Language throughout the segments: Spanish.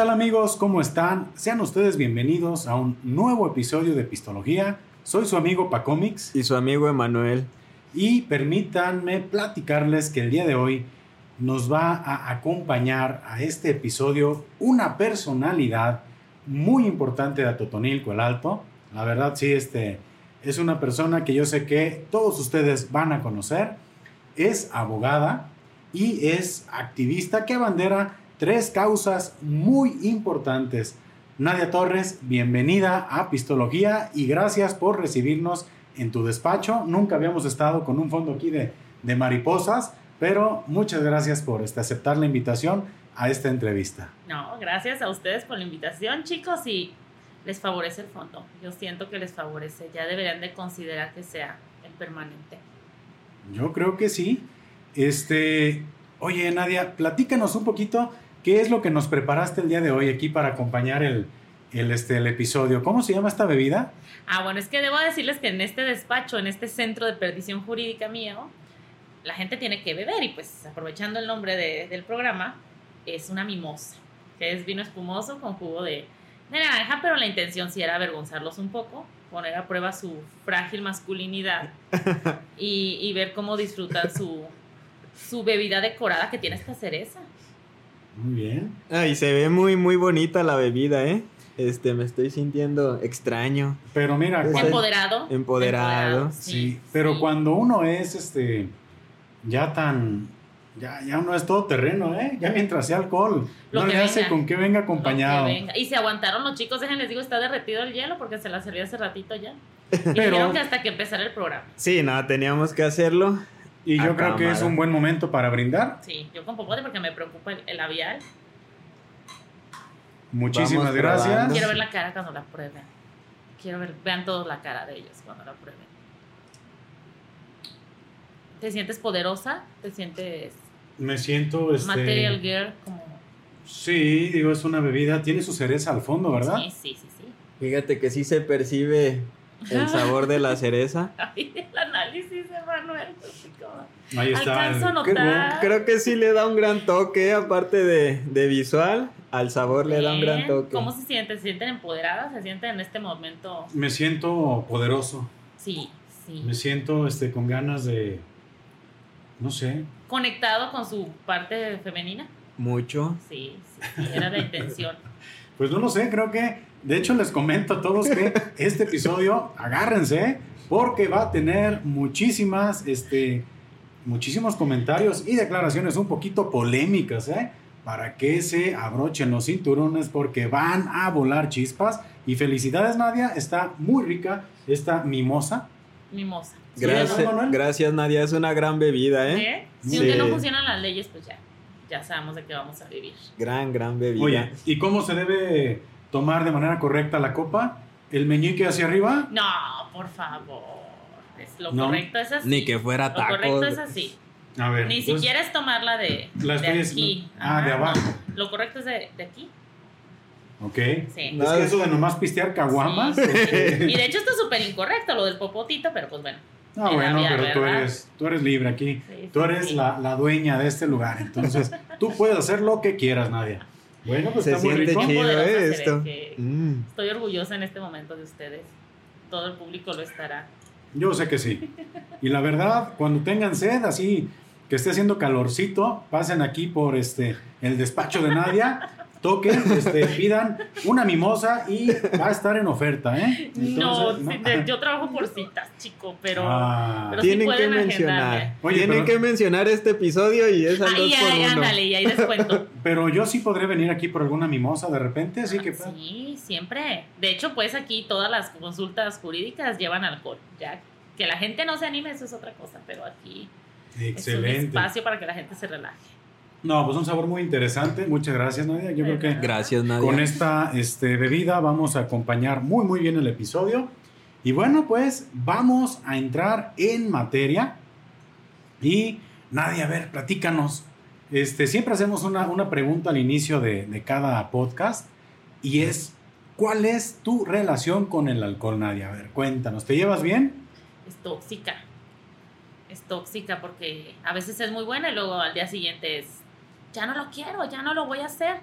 tal amigos? ¿Cómo están? Sean ustedes bienvenidos a un nuevo episodio de Pistología. Soy su amigo Pacomix Y su amigo Emanuel. y permítanme platicarles que el día de hoy nos va a acompañar a este episodio una personalidad muy importante de Atotonilco el Alto. La verdad sí, este es una persona que yo sé que todos ustedes van a conocer. Es abogada y es activista que abandera tres causas muy importantes. Nadia Torres, bienvenida a Pistología y gracias por recibirnos en tu despacho. Nunca habíamos estado con un fondo aquí de, de mariposas, pero muchas gracias por este, aceptar la invitación a esta entrevista. No, gracias a ustedes por la invitación, chicos, y les favorece el fondo. Yo siento que les favorece. Ya deberían de considerar que sea el permanente. Yo creo que sí. Este, oye Nadia, platícanos un poquito qué es lo que nos preparaste el día de hoy aquí para acompañar el, el, este, el episodio. ¿Cómo se llama esta bebida? Ah, bueno, es que debo decirles que en este despacho, en este centro de perdición jurídica mío, la gente tiene que beber y pues aprovechando el nombre de- del programa, es una mimosa, que es vino espumoso con jugo de, de naranja, pero la intención sí era avergonzarlos un poco, poner a prueba su frágil masculinidad y, y ver cómo disfrutan su, su bebida decorada que tiene esta cereza. Muy bien. Ay, se ve muy, muy bonita la bebida, ¿eh? Este, me estoy sintiendo extraño, Pero mira, Pues, cuando- Empoderado. Empoderado. sí, pero sí. cuando uno es este ya tan ya, ya uno es todo terreno, ¿eh? Ya mientras sea alcohol, Lo no que le hace venga. con que venga Lo que acompañado. venga. Y se aguantaron los chicos, déjenles digo, está derretido el hielo porque se la serví hace ratito ya. Y Pero- dijeron que hasta que empezara el programa. Sí, no, teníamos que hacerlo. Y yo A creo que es un buen momento para brindar. Sí, yo con popote porque me preocupa el, el labial. Muchísimas Vamos gracias. probando. Quiero ver la cara cuando la prueben. Quiero ver, vean todos la cara de ellos cuando la prueben. ¿Te sientes poderosa? ¿Te sientes Me siento este material girl? Como... Sí, digo, es una bebida, tiene su cereza al fondo, ¿verdad? Sí, sí, sí, sí. Fíjate que sí se percibe el sabor de la cereza. Ay, el análisis de Manuel. como- Ahí está. Alcanzo a el- notar. Creo que sí le da un gran toque, aparte de, de visual, al sabor le da un gran toque. ¿Cómo se sienten? ¿Se sienten empoderadas? ¿Se sienten en este momento? Me siento poderoso. Sí, sí. Me siento este, con ganas de. No sé. ¿Conectado con su parte femenina? Mucho. Sí, sí, sí, era la intención. Pues no lo sé, creo que. De hecho, les comento a todos que este episodio, agárrense, porque va a tener muchísimas, este, muchísimos comentarios y declaraciones un poquito polémicas, ¿eh? Para que se abrochen los cinturones, porque van a volar chispas. Y felicidades, Nadia, está muy rica esta mimosa. Mimosa. Sí, Gracias, gracias Nadia, es una gran bebida, ¿eh? ¿Eh? Si Sí. día no funcionan las leyes, pues ya. Ya sabemos de qué vamos a vivir. Gran, gran bebida. Oye, ¿y cómo se debe tomar de manera correcta la copa? ¿El meñique hacia arriba? No, por favor. Es, lo No. correcto es así. Ni que fuera Lo taco. correcto es así. A ver. Ni entonces- siquiera es tomarla de, La de aquí. Ah, de abajo. no. Lo correcto es de, de aquí. Ok. Sí. No. Es que eso de nomás pistear caguamas. Sí. Y de hecho esto es súper incorrecto, lo del popotito, pero pues bueno. Ah, En bueno, pero tú eres, tú eres libre aquí. Sí, Tú eres sí. la, la dueña de este lugar. Entonces, tú puedes hacer lo que quieras, Nadia. Bueno, pues Se está muy siente rico. chido, ¿eh? Esto. Mm. Estoy orgullosa en este momento de ustedes. Todo el público lo estará. Yo sé que sí. Y la verdad, cuando tengan sed, así que esté haciendo calorcito, pasen aquí por este el despacho de Nadia, toquen, este, pidan una mimosa y va a estar en oferta, ¿eh? no, Entonces, sí, de- yo trabajo por citas, chico, pero. Ah. pero sí Tienen que mencionar. Oye, Tienen pero- que mencionar este episodio y es al Ahí, 2 por ahí, 1 ándale, y ahí descuento. Pero yo sí podré venir aquí por alguna mimosa de repente, así que... Ah, Sí, siempre. De hecho, pues aquí todas las consultas jurídicas llevan alcohol. Ya que la gente no se anime, eso es otra cosa, pero aquí es un Excelente. espacio para que la gente se relaje. No, pues un sabor muy interesante. Muchas gracias, Nadia. Yo creo que Gracias, Nadia. con esta este, bebida vamos a acompañar muy, muy bien el episodio. Y bueno, pues vamos a entrar en materia. Y Nadia, a ver, platícanos. Este, siempre hacemos una, una pregunta al inicio de, de cada podcast y es, ¿cuál es tu relación con el alcohol, Nadia? A ver, cuéntanos, ¿te llevas bien? Es tóxica. Es tóxica porque a veces es muy buena y luego al día siguiente es, ya no lo quiero, ya no lo voy a hacer.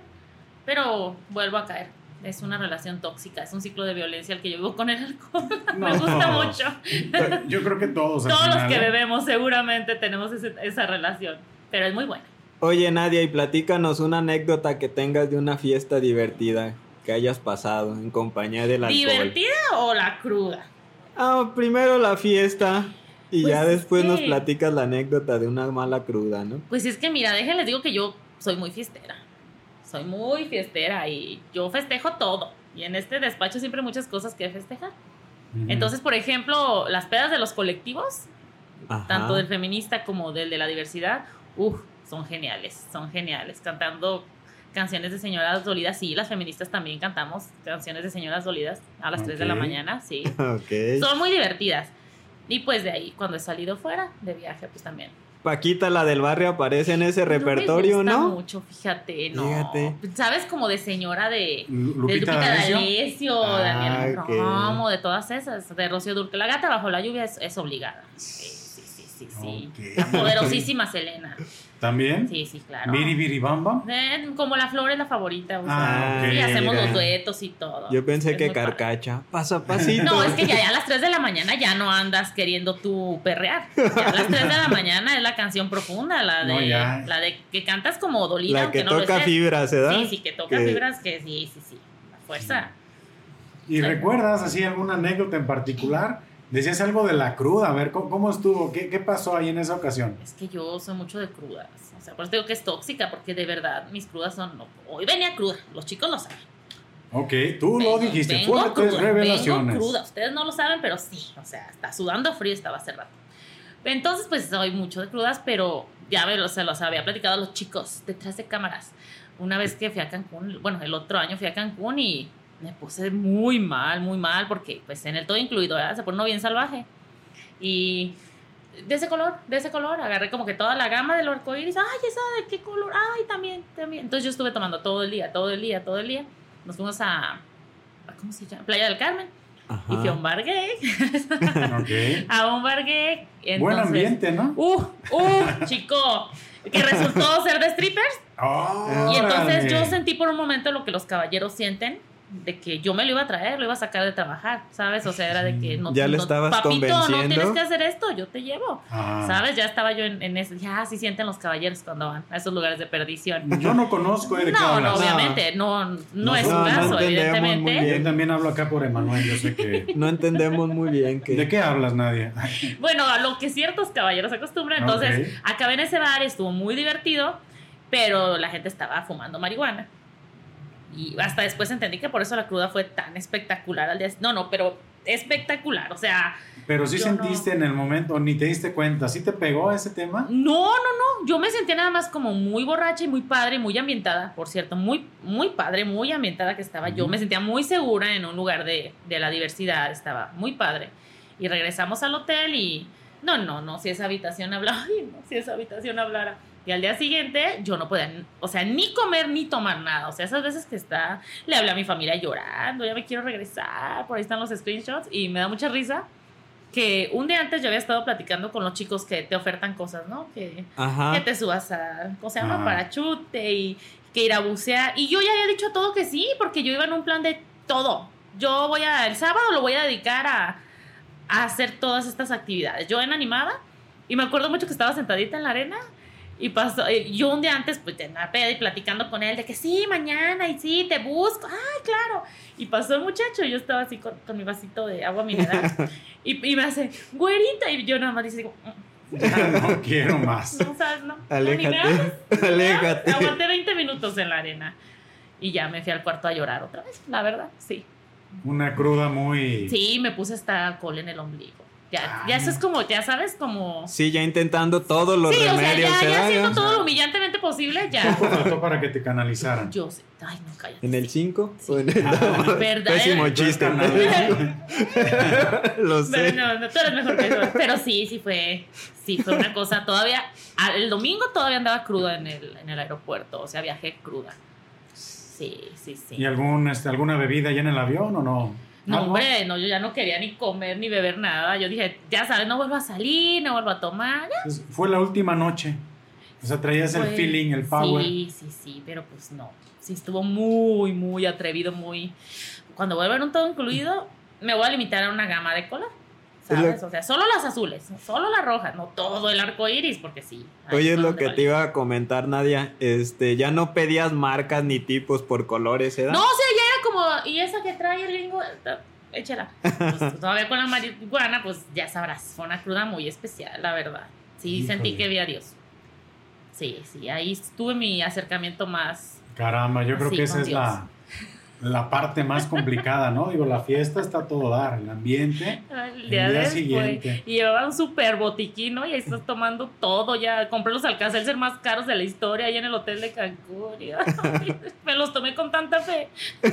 pero vuelvo a caer. Es una relación tóxica, es un ciclo de violencia el que yo vivo con el alcohol. Me No. gusta mucho. Yo creo que todos. Todos los final, que ¿eh? bebemos seguramente tenemos ese- esa relación, pero es muy buena. Oye, Nadia, y platícanos una anécdota que tengas de una fiesta divertida que hayas pasado en compañía del alcohol. ¿Divertida o la cruda? Ah, primero la fiesta y Pues ya es después nos platicas la anécdota de una mala cruda, ¿no? Pues es que mira, déjenles digo que yo soy muy fiestera. Soy muy fiestera y yo festejo todo. Y en este despacho siempre hay muchas cosas que festejar. Ujú. Entonces, por ejemplo, las pedas de los colectivos, Ajá. tanto del feminista como del de la diversidad, uff, son geniales, son geniales. Cantando canciones de señoras dolidas, sí, las feministas también cantamos canciones de señoras dolidas a las 3 de la mañana, sí. Ok. Son muy divertidas. Y pues de ahí, cuando he salido fuera de viaje, pues también. Paquita, la del barrio, aparece en ese repertorio, no? Me gusta ¿no? mucho, fíjate, no. Fíjate. ¿Sabes? Como de señora de... Lu- De Lupita, Lupita D'Alessio. Ah, Daniela ok. Romo, de todas esas, de Rocío Durque. La gata bajo la lluvia es, es obligada. Sí, sí, sí, sí, sí. La poderosísima Selena. ¿También? Sí, sí, claro. Biri Biri Bamba. Eh, como la flor es la favorita. o sea, Ah, ok. sí, hacemos mira. los duetos y todo. Yo pensé Es que carcacha. Paso a pasito. No, es que ya, ya a las 3 de la mañana ya no andas queriendo tú perrear. Ya a las 3 de la mañana es la canción profunda, la de, No, ya. la de que cantas como dolida, La que no toca fibras, ¿verdad? Sí, sí, que toca Que- fibras, que sí, sí, sí. La fuerza. ¿Y Sí. recuerdas así alguna anécdota en particular? Decías algo de la cruda, a ver, ¿cómo, cómo estuvo? ¿Qué, ¿Qué pasó ahí en esa ocasión? Es que yo soy mucho de crudas. O sea, por eso digo que es tóxica, porque de verdad mis crudas son. no, hoy venía cruda, los chicos lo saben. Ok, tú lo Vengo- dijiste, vengo fuertes cruda, revelaciones. Vengo cruda, ustedes no lo saben, pero sí. O sea, está sudando frío, estaba hace rato. Entonces, pues soy mucho de crudas, pero ya me lo- se los había platicado a los chicos detrás de cámaras. Una vez que fui a Cancún, bueno, el otro año fui a Cancún y me puse muy mal, muy mal, porque pues en el todo incluido, ¿verdad? Se pone uno bien salvaje. Y de ese color, de ese color, agarré como que toda la gama del arco iris. Ay, esa de qué color, ay, también, también. Entonces yo estuve tomando todo el día, todo el día, todo el día. Nos fuimos a, a- ¿cómo se llama? Playa del Carmen. Ajá. Y fui a un bar gay. Ok. a un bar gay. Buen Entonces, ambiente, ¿no? Uh, uh, chico. Que resultó ser de strippers. ¡Órale! Y entonces yo sentí por un momento lo que los caballeros sienten. De que yo me lo iba a traer, lo iba a sacar de trabajar, ¿sabes? O sea, era de que no Ya le no- estabas Papito, no tienes que hacer esto, yo te llevo. Ah. ¿Sabes? Ya estaba yo en, en eso. Ya así sienten los caballeros cuando van a esos lugares de perdición. Yo no conozco ¿eh? de No, no, obviamente, no, no, No, es no caso, entendemos muy evidentemente. Yo también hablo acá por Emanuel, yo sé que... No entendemos muy bien que. ¿De qué hablas, Nadia? Bueno, a lo que ciertos caballeros acostumbran. Entonces, Ok. acabé en ese bar, estuvo muy divertido, pero la gente estaba fumando marihuana. Y hasta después entendí que por eso la cruda fue tan espectacular al día. No, no, pero espectacular. O sea, Pero sí Yo sentiste en el momento, ni te diste cuenta, ¿sí te pegó ese tema? no, no, no. Yo me sentía nada más como muy borracha y muy padre, muy ambientada, por cierto. Muy, muy padre, muy ambientada que estaba. Yo Ujú. me sentía muy segura en un lugar de, de la diversidad. Estaba muy padre. Y regresamos al hotel y. No, no, no. Si esa habitación hablara. Ay, no, si esa habitación hablara. Y al día siguiente yo no podía, o sea, ni comer ni tomar nada. O sea, esas veces que está, le hablé a mi familia llorando, ya me quiero regresar, por ahí están los screenshots y me da mucha risa que un día antes yo había estado platicando con los chicos que te ofertan cosas, ¿no? Que, Ajá. que te subas a, ¿cómo se llama? Parachute y que ir a bucear. Y yo ya había dicho todo que sí, porque yo iba en un plan de todo. Yo voy a, el sábado lo voy a dedicar a, a hacer todas estas actividades. Yo en animada y me acuerdo mucho que estaba sentadita en la arena y pasó, eh, yo un día antes, pues en la peda y platicando con él de que sí, mañana y sí, te busco, ay, claro. Y pasó el muchacho yo estaba así con, con mi vasito de agua mineral y, y me hace, güerita, y yo nada más dice, "Mm, Ya no quiero más. no sabes, no. no, ni me Aléjate. hables". Aléjate. Aguanté 20 minutos en la arena y ya me fui al cuarto a llorar otra vez, la verdad, sí. Una cruda muy... Sí, me puse hasta alcohol en el ombligo. Ya, Ay, ya eso no. es como, ya sabes, como... Sí, ya intentando todos los Sí, o sea, remedios. ya, ya ¿verdad? haciendo todo lo humillantemente posible, ya. Faltó para que te canalizaran. Yo sé. Ay, no, cállate. ¿En el 5? Sí. ¿O en el Verdad. Pésimo chiste. Lo sé. Pero no, no, tú eres mejor que yo. Pero sí, sí fue, sí fue una cosa. Todavía, a- el domingo todavía andaba cruda en el, en el aeropuerto. O sea, viajé cruda. Sí, sí, sí. ¿Y algún, este, alguna bebida ya en el avión o no? No, ¿Algo? hombre, no, yo ya no quería ni comer ni beber nada. Yo dije, ya sabes, no vuelvo a salir, no vuelvo a tomar. Pues, Fue la última noche. O sea, traías el feeling, el power. Sí, sí, sí, pero pues no. Sí, estuvo muy, muy atrevido, muy... Cuando vuelva a ver un todo incluido, me voy a limitar a una gama de color. Es lo- ¿Sabes? O sea, solo las azules, solo las rojas, no todo el arco iris, porque sí. Oye, es lo que te iba a comentar, Nadia. Este, ya no pedías marcas ni tipos por colores, ¿eh? No, o sea, ya como, ¿y esa que trae el gringo? Échala. Pues, todavía con la marihuana, pues ya sabrás, fue una cruda muy especial, la verdad. Sí, sentí que vi a Dios. Sí, sí, ahí tuve mi acercamiento más. Caramba, yo creo que esa es la, la parte más complicada, ¿no? Digo, la fiesta está a todo dar, el ambiente. El El día, día después. siguiente. Y llevaba un super botiquín, ¿no? Y ahí estás tomando todo. Ya compré los alcances más caros de la historia ahí en el hotel de Cancún. y, ay, me los tomé con tanta fe.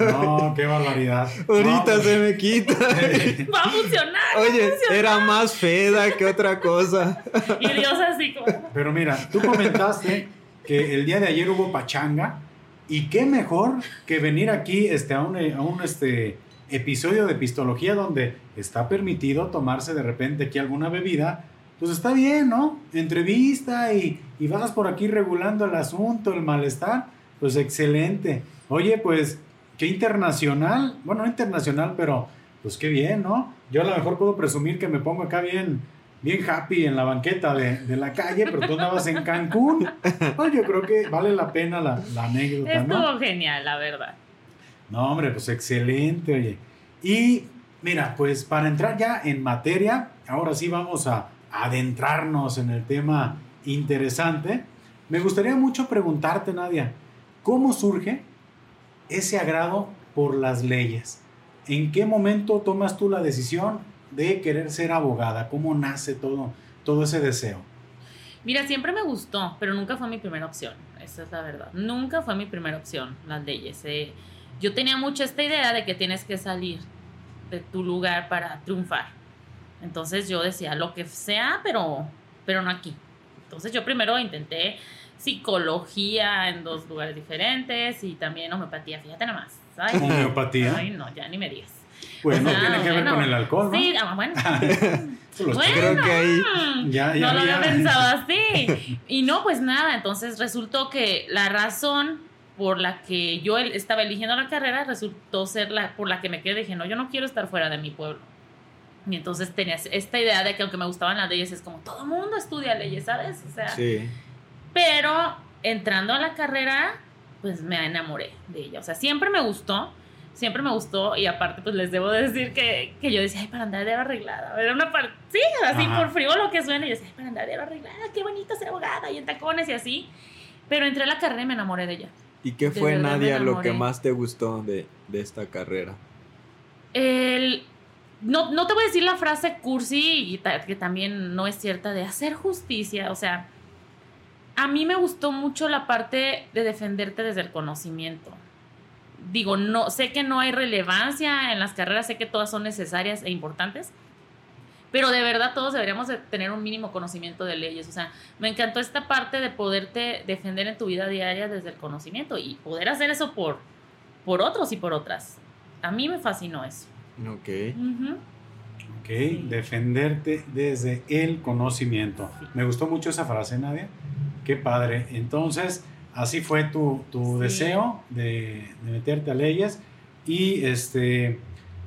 No, qué barbaridad. Ahorita No, se me quita. Va a funcionar. va a Oye, funcionar. era más feda que otra cosa. Y Dios así como. Pero mira, tú comentaste que el día de ayer hubo pachanga y qué mejor que venir aquí este, a un, a un este, episodio de Pistología donde está permitido tomarse de repente aquí alguna bebida. Pues está bien, ¿no? Entrevista y, y vas por aquí regulando el asunto, el malestar. Pues excelente. Oye, pues qué internacional. Bueno, no internacional, pero pues qué bien, ¿no? Yo a lo mejor puedo presumir que me pongo acá bien, bien happy en la banqueta de, de la calle, pero tú andabas en Cancún. Pues yo creo que vale la pena la, la anécdota, ¿no? Estuvo genial, la verdad. No, hombre, pues excelente, oye. Y mira, pues para entrar ya en materia, ahora sí vamos a adentrarnos en el tema interesante. Me gustaría mucho preguntarte, Nadia, ¿cómo surge ese agrado por las leyes? ¿En qué momento tomas tú la decisión de querer ser abogada? ¿Cómo nace todo, todo ese deseo? Mira, siempre me gustó, pero nunca fue mi primera opción. Esa es la verdad. Nunca fue mi primera opción, las leyes. Eh, yo tenía mucho esta idea de que tienes que salir de tu lugar para triunfar. Entonces yo decía, lo que sea, pero, pero no aquí. Entonces yo primero intenté psicología en dos lugares diferentes y también homeopatía, fíjate nada más. Ay, Homeopatía. Ay, no, ya ni me digas. Pues no Ah, tiene que ver bueno. con el alcohol, ¿no? Sí, ah, bueno. Bueno. Creo que ahí. Ya, ya, no lo había pensado así. Y no, pues nada, entonces resultó que la razón por la que yo estaba eligiendo la carrera resultó ser la por la que me quedé. Dije, no, yo no quiero estar fuera de mi pueblo. Y entonces tenías esta idea de que aunque me gustaban las leyes, es como todo mundo estudia leyes, ¿sabes? O sea, Sí. pero entrando a la carrera, pues me enamoré de ella. O sea, siempre me gustó, siempre me gustó. Y aparte, pues les debo decir que, que yo decía, ay, para andar de arreglada. Era una parte, sí, así Ajá. por frío lo que suena. Y yo decía, ay, para andar de arreglada, qué bonito ser abogada y en tacones y así. Pero entré a la carrera y me enamoré de ella. ¿Y qué fue, Nadia, lo que más te gustó de, de esta carrera? El, no, no te voy a decir la frase cursi, y ta- que también no es cierta, de hacer justicia. O sea, a mí me gustó mucho la parte de defenderte desde el conocimiento. Digo, no, sé que no hay relevancia en las carreras, sé que todas son necesarias e importantes, pero de verdad todos deberíamos de tener un mínimo conocimiento de leyes. O sea, me encantó esta parte de poderte defender en tu vida diaria desde el conocimiento y poder hacer eso por, por otros y por otras. A mí me fascinó eso. Ok. Ujú. Ok, defenderte desde el conocimiento. Me gustó mucho esa frase, Nadia. Qué padre. Entonces, así fue tu, tu Sí. deseo de, de meterte a leyes. Y este,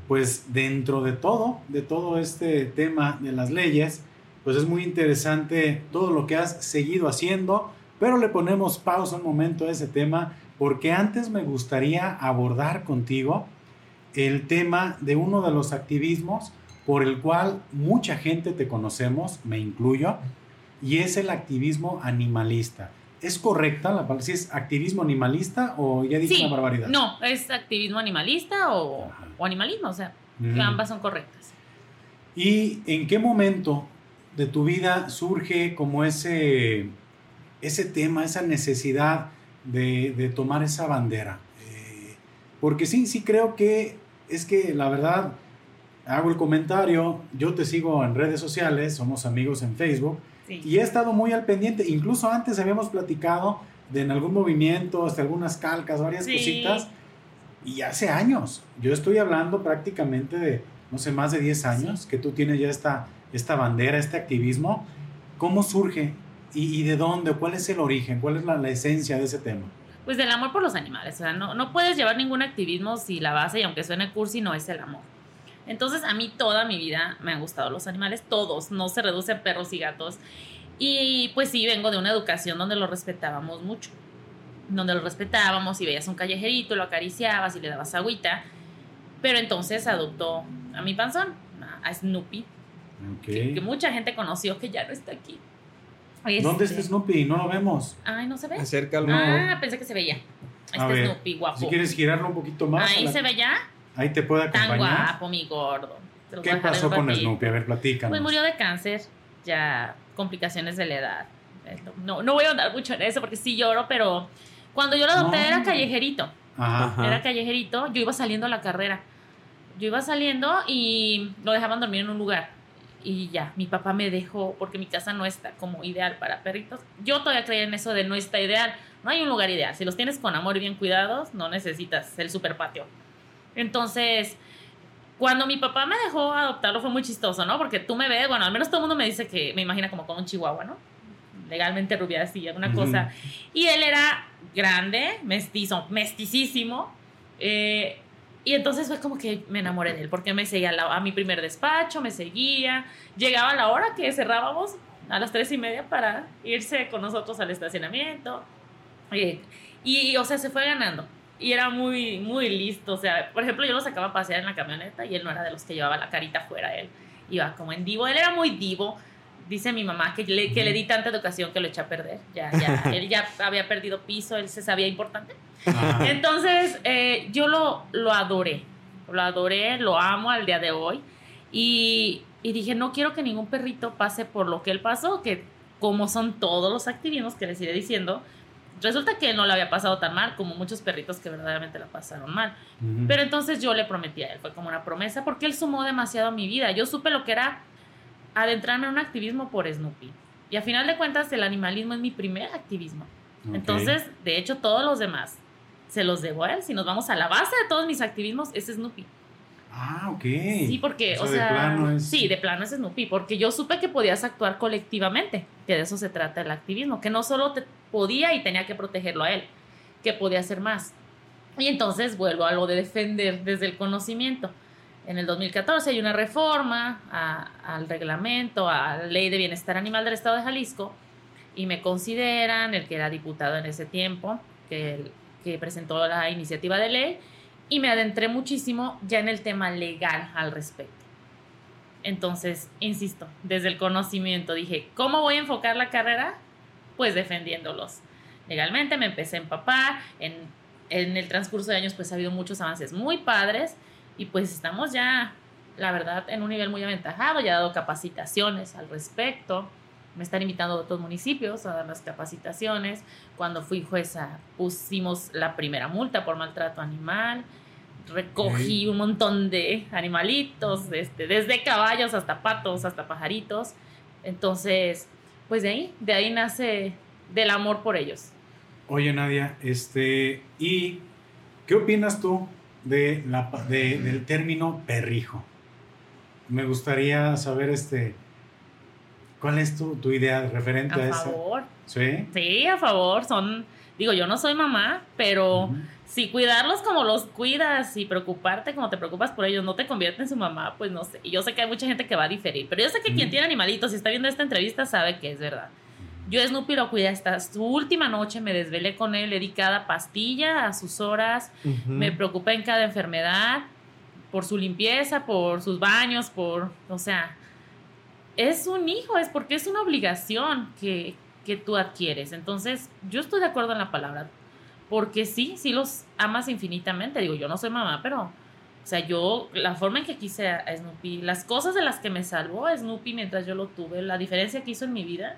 pues dentro de todo, de todo este tema de las leyes, pues es muy interesante todo lo que has seguido haciendo. Pero le ponemos pausa un momento a ese tema porque antes me gustaría abordar contigo el tema de uno de los activismos por el cual mucha gente te conocemos, me incluyo, y es el activismo animalista. ¿Es correcta la palabra? ¿Si es activismo animalista o ya dije Sí, una barbaridad? No, es activismo animalista o, o animalismo, o sea, Ujú. ambas son correctas. ¿Y en qué momento de tu vida surge como ese, ese tema, esa necesidad de, de tomar esa bandera? Eh, porque sí, sí creo que es que la verdad, hago el comentario, yo te sigo en redes sociales, somos amigos en Facebook, Sí. y he estado muy al pendiente, incluso antes habíamos platicado de en algún movimiento, hasta algunas calcas, varias Sí. cositas, y hace años, yo estoy hablando prácticamente de, no sé, más de 10 años que tú tienes ya esta, esta bandera, este activismo. ¿cómo surge? ¿Y, y de dónde? ¿Cuál es el origen? ¿Cuál es la, la esencia de ese tema? Pues del amor por los animales. O sea, no, no puedes llevar ningún activismo si la base, y aunque suene cursi, no es el amor. Entonces, a mí toda mi vida me han gustado los animales, todos, no se reduce a perros y gatos. Y pues sí, vengo de una educación donde los respetábamos mucho. Donde los respetábamos y veías un callejerito, lo acariciabas y le dabas agüita. Pero entonces adoptó a mi panzón, a Snoopy, Ok. que, que mucha gente conoció que ya no está aquí. ¿Dónde Este- está Snoopy? No lo vemos. Ay, no se ve. Acércalo. Ah, pensé que se veía. Ahí A está ver, Snoopy, guapo. Si quieres girarlo un poquito más. Ahí la- se ve ya. Ahí te puede Tan acompañar. guapo, mi gordo. ¿Qué pasó con. Snoopy? A ver, platícanos. Pues murió de cáncer, ya complicaciones de la edad. No, no voy a andar mucho en eso porque sí lloro, pero cuando yo lo adopté No. era callejerito. Ajá. Era callejerito, yo iba saliendo a la carrera. Yo iba saliendo y lo dejaban dormir en un lugar. Y ya, mi papá me dejó porque mi casa no está como ideal para perritos. Yo todavía creía en eso de no está ideal. No hay un lugar ideal. Si los tienes con amor y bien cuidados, no necesitas el super patio. Entonces, cuando mi papá me dejó adoptarlo fue muy chistoso, ¿no? Porque tú me ves, bueno, al menos todo el mundo me dice que me imagina como con un chihuahua, ¿no? Legalmente rubia así, alguna Ujú. cosa. Y él era grande, mestizo, mesticísimo. eh, y entonces fue como que me enamoré de él, porque me seguía a, a mi primer despacho, me seguía. Llegaba la hora que cerrábamos a las tres y media para irse con nosotros al estacionamiento. Eh, y, o sea, se fue ganando. Y era muy, muy listo. O sea, por ejemplo, yo lo sacaba a pasear en la camioneta y él no era de los que llevaba la carita afuera. Él iba como en divo. Él era muy divo. Dice mi mamá que le, que le di tanta educación que lo eché a perder. Ya, ya, él ya había perdido piso, él se sabía importante. Entonces, eh, yo lo, lo adoré. Lo adoré, lo amo al día de hoy. Y, y dije, no quiero que ningún perrito pase por lo que él pasó, que como son todos los activismos que les iré diciendo, resulta que él no le había pasado tan mal como muchos perritos que verdaderamente la pasaron mal. Pero entonces yo le prometí a él, fue como una promesa, porque él sumó demasiado a mi vida. Yo supe lo que era adentrarme en un activismo por Snoopy. Y a final de cuentas, el animalismo es mi primer activismo. Entonces, de hecho, todos los demás se los debo a él. Si nos vamos a la base de todos mis activismos, es Snoopy. Ah, ok. Sí, porque, O o sea, sea, de plano es- sí, de plano es Snoopy, porque yo supe que podías actuar colectivamente, que de eso se trata el activismo, que no solo te podía y tenía que protegerlo a él, que podía hacer más. Y entonces vuelvo a lo de defender desde el conocimiento. En el 2014 hay una reforma a- al reglamento, a la ley de bienestar animal del Estado de Jalisco, y me consideran el que era diputado en ese tiempo, que, que presentó la iniciativa de ley, y me adentré muchísimo ya en el tema legal al respecto. Entonces, insisto, desde el conocimiento dije, ¿cómo voy a enfocar la carrera? Pues defendiéndolos. Legalmente me empecé a empapar, en, en el transcurso de años pues ha habido muchos avances muy padres y pues estamos ya, la verdad, en un nivel muy aventajado, ya he dado capacitaciones al respecto, me están invitando de otros municipios a dar las capacitaciones, cuando fui jueza pusimos la primera multa por maltrato animal, recogí un montón de animalitos, este, desde caballos hasta patos, hasta pajaritos. Entonces, pues de ahí, de ahí nace del amor por ellos. Oye, Nadia, este, ¿y qué opinas tú de la, de- del término perrijo? Me gustaría saber, este, ¿cuál es tu, tu idea referente a, A eso? favor. ¿Sí? Sí, a favor. Son, digo, yo no soy mamá, pero. Si cuidarlos como los cuidas y preocuparte como te preocupas por ellos no te convierte en su mamá, pues no sé. Y yo sé que hay mucha gente que va a diferir, pero yo sé que quien tiene animalitos y está viendo esta entrevista sabe que es verdad. Yo Snoopy lo cuidé hasta su última noche, me desvelé con él, le di cada pastilla a sus horas, me preocupé en cada enfermedad, por su limpieza, por sus baños, por, o sea, es un hijo, es porque es una obligación que, que tú adquieres. Entonces, yo estoy de acuerdo en la palabra, porque sí, sí los amas infinitamente. Digo, yo no soy mamá, pero, o sea, yo, la forma en que quise a Snoopy, las cosas de las que me salvó a Snoopy mientras yo lo tuve, la diferencia que hizo en mi vida,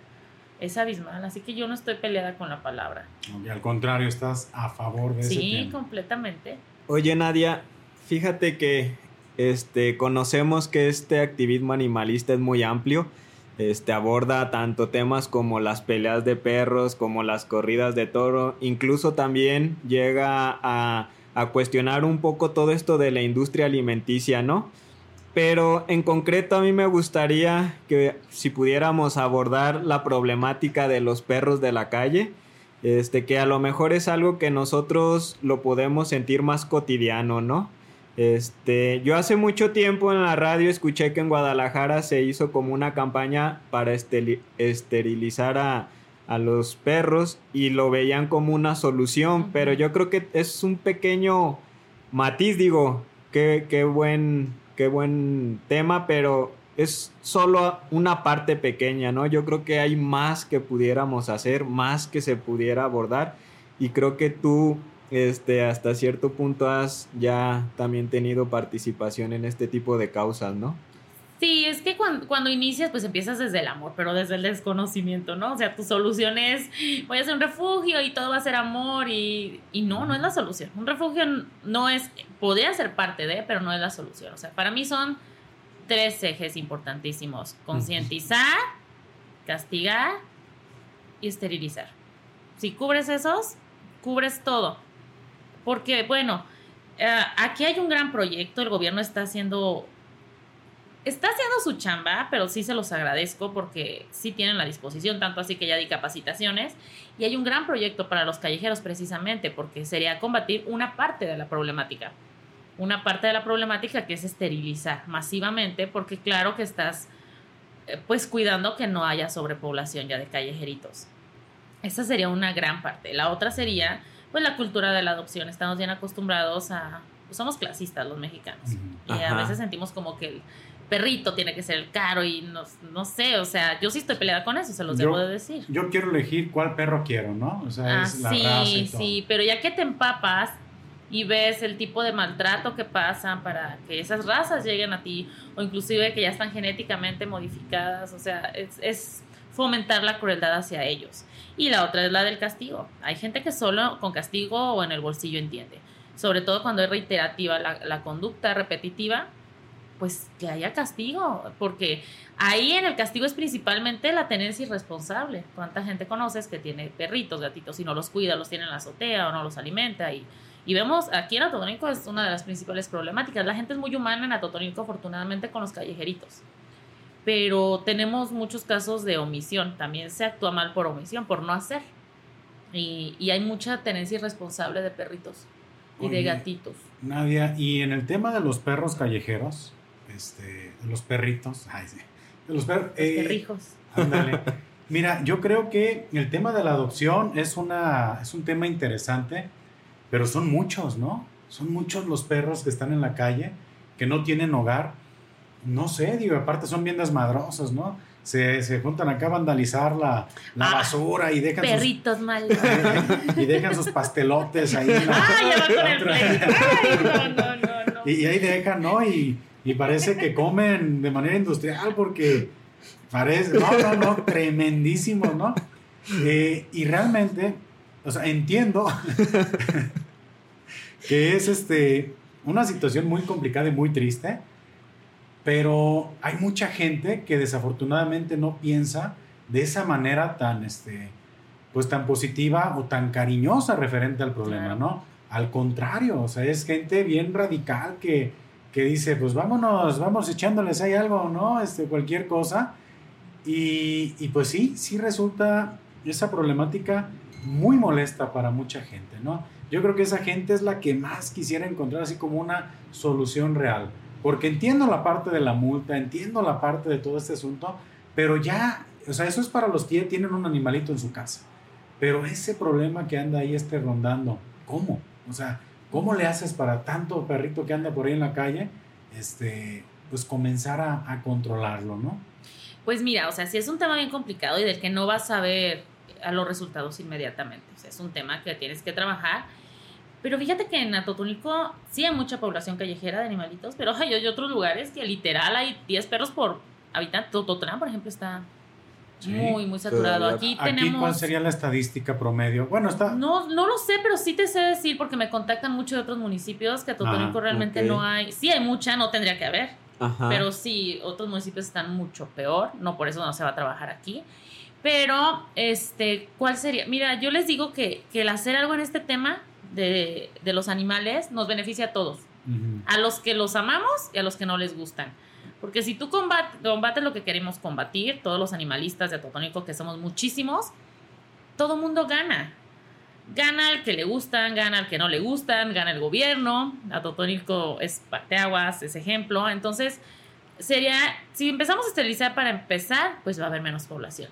es abismal. Así que yo no estoy peleada con la palabra. Y al contrario, estás a favor de ese Sí, tema. completamente. Oye, Nadia, fíjate que este, conocemos que este activismo animalista es muy amplio. Este, aborda tanto temas como las peleas de perros, como las corridas de toro. Incluso también llega a, a cuestionar un poco todo esto de la industria alimenticia, ¿no? pero en concreto a mí me gustaría que si pudiéramos abordar la problemática de los perros de la calle, este, que a lo mejor es algo que nosotros lo podemos sentir más cotidiano, ¿no? Este, yo hace mucho tiempo en la radio escuché que en Guadalajara se hizo como una campaña para esterilizar a, a los perros y lo veían como una solución, pero yo creo que es un pequeño matiz, digo, qué, qué, buen, qué buen tema, pero es solo una parte pequeña, ¿no? Yo creo que hay más que pudiéramos hacer, más que se pudiera abordar y creo que tú este, hasta cierto punto has ya también tenido participación en este tipo de causas, ¿no? Sí, es que cuando, inicias, pues empiezas desde el amor, pero desde el desconocimiento, ¿no? O sea, tu solución es, voy a hacer un refugio y todo va a ser amor y, y no, no es la solución. Un refugio no es, podría ser parte de, pero no es la solución. O sea, para mí son tres ejes importantísimos. Concientizar, castigar y esterilizar. Si cubres esos, cubres todo. Porque, bueno, eh, aquí hay un gran proyecto, el gobierno está haciendo está haciendo su chamba, pero sí se los agradezco porque sí tienen la disposición, tanto así que ya di capacitaciones. Y hay un gran proyecto para los callejeros precisamente, porque sería combatir una parte de la problemática. Una parte de la problemática que es esterilizar masivamente, porque claro que estás eh, pues cuidando que no haya sobrepoblación ya de callejeritos. Esa sería una gran parte. La otra sería pues la cultura de la adopción. Estamos bien acostumbrados a... Pues somos clasistas los mexicanos. Y a veces sentimos como que el, perrito tiene que ser el caro y no, no sé, o sea, yo sí estoy peleada con eso, se los debo de decir. Yo quiero elegir cuál perro quiero, ¿no? O sea, ah, es la sí, raza y todo. sí, pero ya que te empapas y ves el tipo de maltrato que pasa para que esas razas lleguen a ti, o inclusive que ya están genéticamente modificadas, o sea, es, es fomentar la crueldad hacia ellos. Y la otra es la del castigo. Hay gente que solo con castigo o en el bolsillo entiende. Sobre todo cuando es reiterativa la, la conducta repetitiva, pues que haya castigo, porque ahí en el castigo es principalmente la tenencia irresponsable. ¿Cuánta gente conoces que tiene perritos, gatitos y no los cuida, los tiene en la azotea o no los alimenta? Y, y vemos aquí en Atotónico es una de las principales problemáticas. La gente es muy humana en Atotónico, afortunadamente, con los callejeritos. Pero tenemos muchos casos de omisión. También se actúa mal por omisión, por no hacer. Y, y hay mucha tenencia irresponsable de perritos y de gatitos. Nadia, y en el tema de los perros callejeros, este, los perritos. Ay, sí. los, eh, perrijos. Ándale. Mira, yo creo que el tema de la adopción es, una, es un tema interesante, pero son muchos, ¿no? Son muchos los perros que están en la calle, que no tienen hogar. No sé, digo, aparte son bien desmadrosos, ¿no? Se, se juntan acá a vandalizar la, la ah, basura y dejan perritos sus, mal y dejan sus pastelotes ahí. ah, ya va con el Ay, no, no, no, no. Y, y ahí dejan, ¿no? Y, y parece que comen de manera industrial porque parece, no, no, no, tremendísimo, ¿no? Eh, y realmente, o sea, entiendo que es este, una situación muy complicada y muy triste, pero hay mucha gente que desafortunadamente no piensa de esa manera tan, este, pues tan positiva o tan cariñosa referente al problema, ¿no? Al contrario, o sea, es gente bien radical que que dice, pues vámonos, vamos echándoles ahí algo, ¿no? Este, cualquier cosa. Y, y, pues sí, sí resulta esa problemática muy molesta para mucha gente, ¿no? Yo creo que esa gente es la que más quisiera encontrar así como una solución real. Porque entiendo la parte de la multa, entiendo la parte de todo este asunto, pero ya, o sea, eso es para los que tienen un animalito en su casa. Pero ese problema que anda ahí este rondando, ¿cómo? O sea, ¿Cómo le haces para tanto perrito que anda por ahí en la calle? Este, pues comenzar a, controlarlo, ¿no? Pues mira, o sea, sí es un tema bien complicado y del que no vas a ver a los resultados inmediatamente. O sea, es un tema que tienes que trabajar. Pero fíjate que en Atotónico sí hay mucha población callejera de animalitos, pero hay otros lugares que literal hay 10 perros por habitante. Tototlán, por ejemplo, está muy, muy saturado. Aquí, tenemos... ¿Cuál sería la estadística promedio? Bueno, está... No, no lo sé, pero sí te sé decir porque me contactan mucho de otros municipios que a Totónico ah, realmente no hay... Sí hay mucha, no tendría que haber. Pero sí, otros municipios están mucho peor. No, por eso no se va a trabajar aquí. Pero, este, ¿cuál sería? Mira, yo les digo que, que el hacer algo en este tema de, de los animales nos beneficia a todos. A los que los amamos y a los que no les gustan. Porque si tú combates lo que queremos combatir, todos los animalistas de Atotónico, que somos muchísimos, todo mundo gana. Gana el que le gustan, gana el que no le gustan, gana el gobierno. Atotónico es parteaguas, es ejemplo. Entonces, sería, si empezamos a esterilizar para empezar, pues va a haber menos población.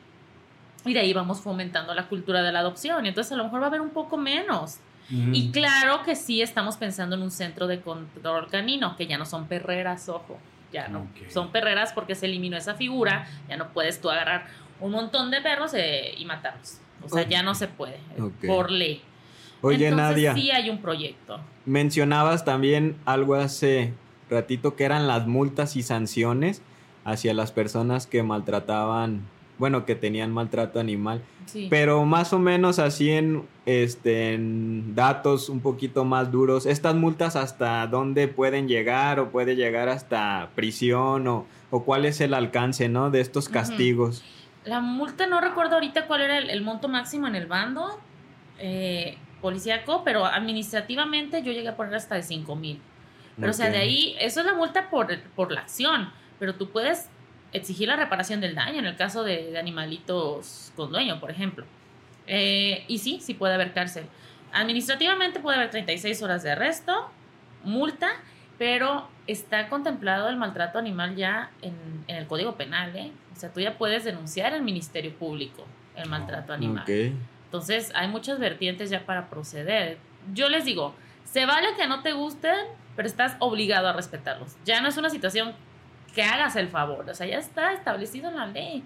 Y de ahí vamos fomentando la cultura de la adopción. Y entonces a lo mejor va a haber un poco menos. Y claro que sí estamos pensando en un centro de control canino, que ya no son perreras, ojo ya no. Son perreras porque se eliminó esa figura, ya no puedes tú agarrar un montón de perros eh, y matarlos. O sea, ya no se puede, por ley. Oye, Entonces, Nadia. Sí hay un proyecto. Mencionabas también algo hace ratito que eran las multas y sanciones hacia las personas que maltrataban bueno, que tenían maltrato animal. Pero más o menos así en, este, en datos un poquito más duros, ¿estas multas hasta dónde pueden llegar o puede llegar hasta prisión o, cuál es el alcance, ¿no? De estos castigos. La multa, no recuerdo ahorita cuál era el, monto máximo en el bando eh, policíaco, pero administrativamente yo llegué a poner hasta de 5 mil. Pero o sea, de ahí, eso es la multa por, por la acción, pero tú puedes exigir la reparación del daño en el caso de, animalitos con dueño, por ejemplo. Eh, y sí, sí puede haber cárcel. Administrativamente puede haber 36 horas de arresto, multa, pero está contemplado el maltrato animal ya en, el Código Penal. ¿eh? O sea, tú ya puedes denunciar al Ministerio Público el maltrato animal. Entonces, hay muchas vertientes ya para proceder. Yo les digo, se vale que no te gusten, pero estás obligado a respetarlos. Ya no es una situación que hagas el favor. O sea, ya está establecido en la ley.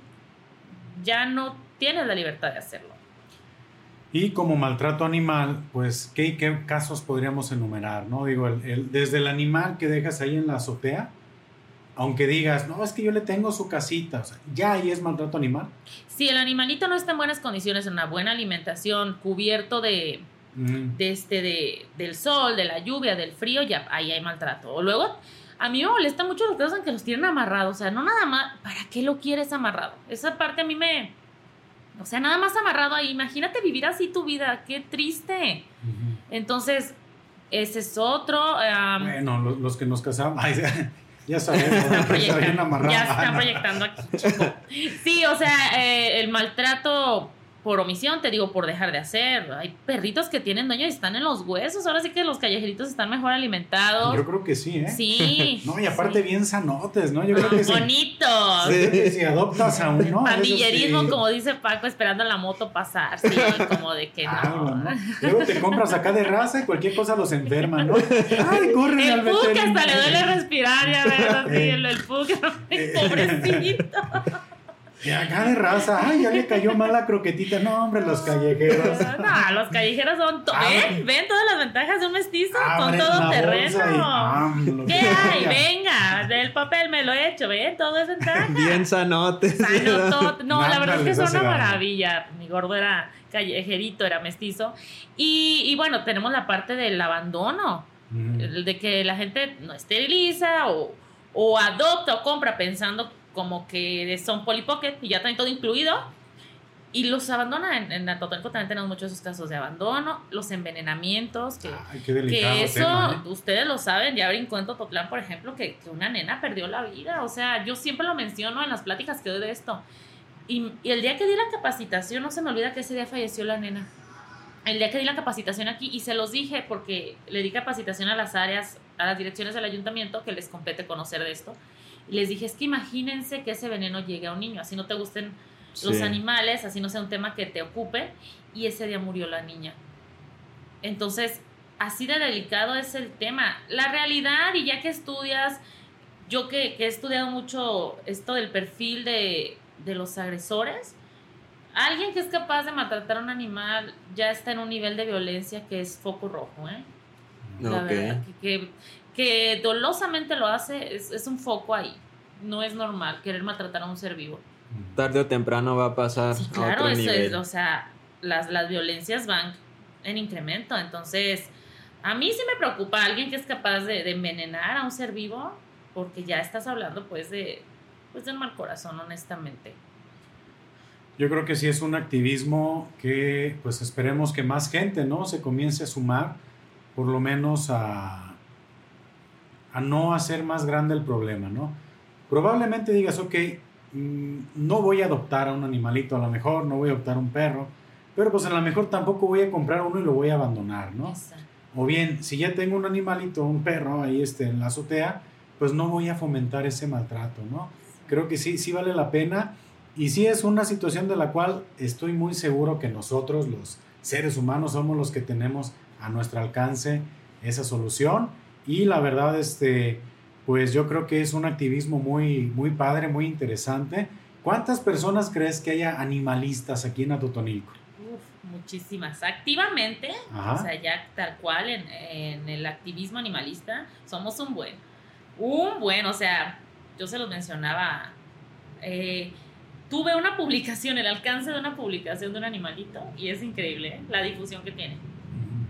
Ya no tienes la libertad de hacerlo. Y como maltrato animal, pues, ¿qué, qué casos podríamos enumerar? ¿no? Digo, el, desde el animal que dejas ahí en la azotea, aunque digas, no, es que yo le tengo su casita, o sea, ya ahí es maltrato animal. Si el animalito no está en buenas condiciones, en una buena alimentación, cubierto de, de este, de, del sol, de la lluvia, del frío, ya ahí hay maltrato. O luego a mí me molesta mucho los en que los tienen amarrados. O sea, no nada más. ¿Para qué lo quieres amarrado? Esa parte a mí me. O sea, nada más amarrado ahí. Imagínate vivir así tu vida. Qué triste. Entonces, ese es otro. bueno, los, que nos casamos. ya sabemos. ya están proyectando aquí. Sí, o sea, eh, el maltrato por omisión, te digo, por dejar de hacer. Hay perritos que tienen dueño y están en los huesos. Ahora sí que los callejeritos están mejor alimentados. Yo creo que sí, ¿eh? Sí. no, y aparte bien sanotes, ¿no? Yo creo que Bonitos. Sí. Si adoptas a uno. Pandillerismo, como dice Paco, esperando a la moto pasar. Sí, como de que no. Luego te compras acá de raza y cualquier cosa los enferma, ¿no? Ay, corre al El que hasta le duele respirar, ya ves, así, el, el pobrecito. Y acá de raza, ay, ya le cayó mal la croquetita. No, hombre, los callejeros. No, los callejeros son. ¿Ven? ¿Ven todas las ventajas de un mestizo? con todo terreno. ¿Qué hay? Venga, del papel me lo he hecho, ¿ven? Todo es ventaja. Bien sanotes. No, la verdad es que son una maravilla. Mi gordo era callejerito, era mestizo. Y, y bueno, tenemos la parte del abandono. De que la gente no esteriliza o, o adopta o compra pensando como que son polipocket y ya tienen todo incluido. Y los abandona. En, en también tenemos muchos esos casos de abandono, los envenenamientos, que, que eso ¿eh? ustedes lo saben. Ya brincó en Tototlán, por ejemplo, que, que, una nena perdió la vida. O sea, yo siempre lo menciono en las pláticas que doy de esto. Y, y el día que di la capacitación, no se me olvida que ese día falleció la nena. El día que di la capacitación aquí, y se los dije porque le di capacitación a las áreas, a las direcciones del ayuntamiento que les compete conocer de esto les dije, es que imagínense que ese veneno llegue a un niño, así no te gusten los animales, así no sea un tema que te ocupe, y ese día murió la niña. Entonces, así de delicado es el tema. La realidad, y ya que estudias, yo que, he estudiado mucho esto del perfil de, los agresores, alguien que es capaz de maltratar a un animal ya está en un nivel de violencia que es foco rojo, ¿eh? La verdad, que, que dolosamente lo hace, es, un foco ahí. No es normal querer maltratar a un ser vivo. Tarde o temprano va a pasar. claro, eso es, o sea, las, las violencias van en incremento. Entonces, a mí sí me preocupa alguien que es capaz de, envenenar a un ser vivo, porque ya estás hablando pues de, pues de un mal corazón, honestamente. Yo creo que sí es un activismo que pues esperemos que más gente, ¿no? Se comience a sumar, por lo menos a a no hacer más grande el problema, ¿no? Probablemente digas, ok, mm, no voy a adoptar a un animalito a lo mejor, no voy a adoptar un perro, pero pues a lo mejor tampoco voy a comprar uno y lo voy a abandonar, ¿no? O bien, si ya tengo un animalito, un perro ahí este, en la azotea, pues no voy a fomentar ese maltrato, ¿no? Creo que sí, sí vale la pena y sí es una situación de la cual estoy muy seguro que nosotros, los seres humanos, somos los que tenemos a nuestro alcance esa solución y la verdad, este, pues yo creo que es un activismo muy, muy padre, muy interesante. ¿Cuántas personas crees que haya animalistas aquí en Atotonilco? muchísimas. Activamente, o sea, ya tal cual en, en, el activismo animalista, somos un buen. Un buen, o sea, yo se los mencionaba. Eh, tuve una publicación, el alcance de una publicación de un animalito, y es increíble ¿eh? la difusión que tiene.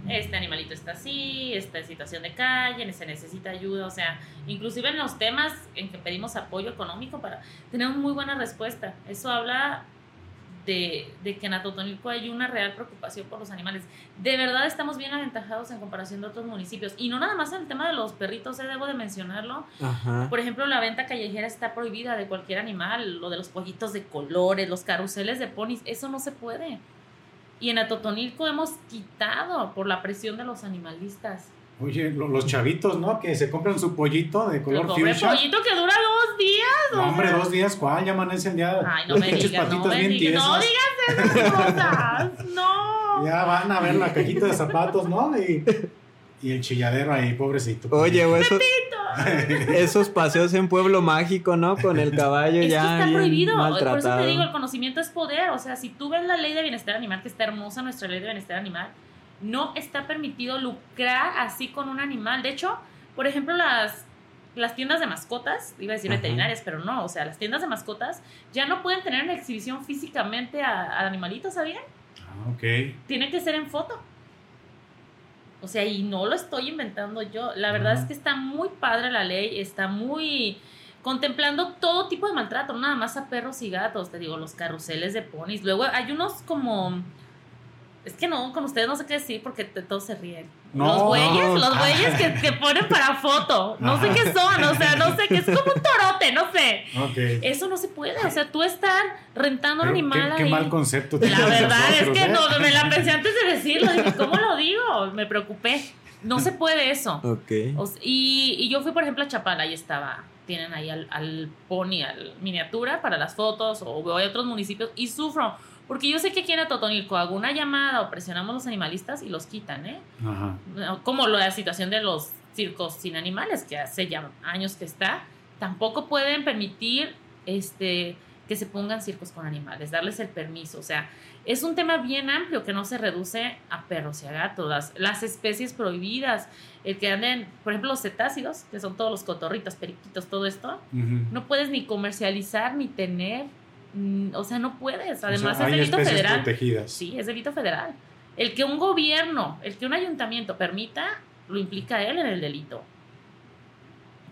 Este animalito está así, está en situación de calle, se necesita ayuda, o sea, inclusive en los temas en que pedimos apoyo económico para tener una muy buena respuesta. Eso habla de, que en Atotonilco hay una real preocupación por los animales. De verdad estamos bien aventajados en comparación de otros municipios. Y no nada más en el tema de los perritos, eh, debo de mencionarlo. Por ejemplo, la venta callejera está prohibida de cualquier animal. Lo de los pollitos de colores, los carruseles de ponis, eso no se puede. Y en Atotonilco hemos quitado por la presión de los animalistas. Oye, los chavitos, ¿no? Que se compran su pollito de color fuchsia. pollito que dura dos días. No, hombre, dos días, ¿cuál? Ya amanece el día. Ay, no me digas, no me digas. No digas esas cosas, no. Ya van a ver la cajita de zapatos, ¿no? Y, y el chilladero ahí, pobrecito. Oye, o esos, esos paseos en Pueblo Mágico, ¿no? Con el caballo es ya que está prohibido. Por eso te digo, el conocimiento es poder. O sea, si tú ves la ley de bienestar animal, que está hermosa nuestra ley de bienestar animal, no está permitido lucrar así con un animal. De hecho, por ejemplo, las, las tiendas de mascotas, iba a decir veterinarias, pero no, o sea, las tiendas de mascotas ya no pueden tener en exhibición físicamente al animalito, ¿sabían? Ah, ok. Tiene que ser en foto. O sea, y no lo estoy inventando yo. La verdad es que está muy padre la ley, está muy contemplando todo tipo de maltrato, no nada más a perros y gatos, te digo, los carruseles de ponis. Luego hay unos como es que no, con ustedes no sé qué decir porque todos se ríen. Los güeyes, los güeyes que, que, ponen para foto. No sé qué son, o sea, no sé, qué es como un torote, no sé. Eso no se puede, o sea, tú estar rentando un animal qué, Qué mal concepto La verdad es que ¿eh? no, me la pensé antes de decirlo, dije, ¿cómo lo digo? Me preocupé. No se puede eso. Ok. y, y yo fui, por ejemplo, a Chapala y estaba tienen ahí al, al pony, al miniatura para las fotos, o voy a otros municipios y sufro porque yo sé que aquí en Totonilco hago una llamada o presionamos a los animalistas y los quitan, ¿eh? Ajá. Como la situación de los circos sin animales, que hace ya años que está, tampoco pueden permitir este, que se pongan circos con animales, darles el permiso. O sea, es un tema bien amplio que no se reduce a perros y a gatos, las, especies prohibidas, el que anden, por ejemplo, los cetáceos, que son todos los cotorritos, periquitos, todo esto, no puedes ni comercializar ni tener o sea, no puedes. Además, es delito federal. Sí, es delito federal. El que un gobierno, el que un ayuntamiento permita, lo implica él en el delito.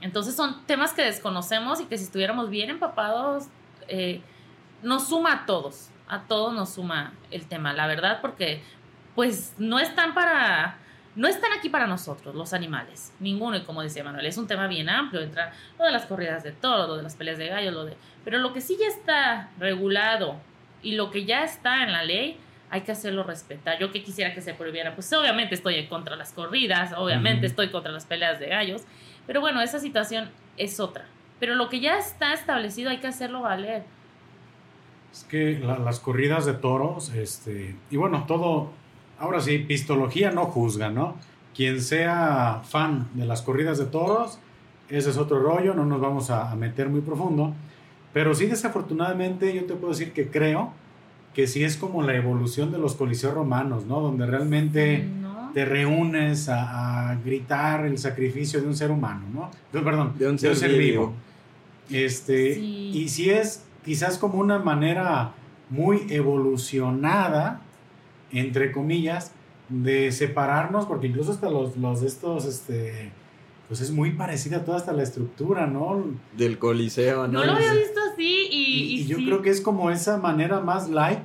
Entonces son temas que desconocemos y que si estuviéramos bien empapados, eh, nos suma a todos. A todos nos suma el tema, la verdad, porque pues no están para no están aquí para nosotros, los animales, ninguno, y como decía Manuel, es un tema bien amplio, entra lo de las corridas de toros, lo de las peleas de gallos, lo de... Pero lo que sí ya está regulado y lo que ya está en la ley, hay que hacerlo respetar. Yo que quisiera que se prohibiera, pues obviamente estoy en contra de las corridas, obviamente estoy contra las peleas de gallos, pero bueno, esa situación es otra. Pero lo que ya está establecido hay que hacerlo valer. Es que las corridas de toros, este, y bueno, todo, ahora sí, pistología no juzga, ¿no? Quien sea fan de las corridas de toros, ese es otro rollo, no nos vamos a, meter muy profundo. Pero sí, desafortunadamente, yo te puedo decir que creo que sí es como la evolución de los coliseos romanos, ¿no? Donde realmente te reúnes a, gritar el sacrificio de un ser humano, ¿no? perdón, de un ser, vivo. Este, Y sí es quizás como una manera muy evolucionada entre comillas, de separarnos, porque incluso hasta los, los de estos, este, pues es muy parecida toda hasta la estructura, ¿no? Del coliseo, ¿no? No lo había visto así y... Y, yo creo que es como esa manera más light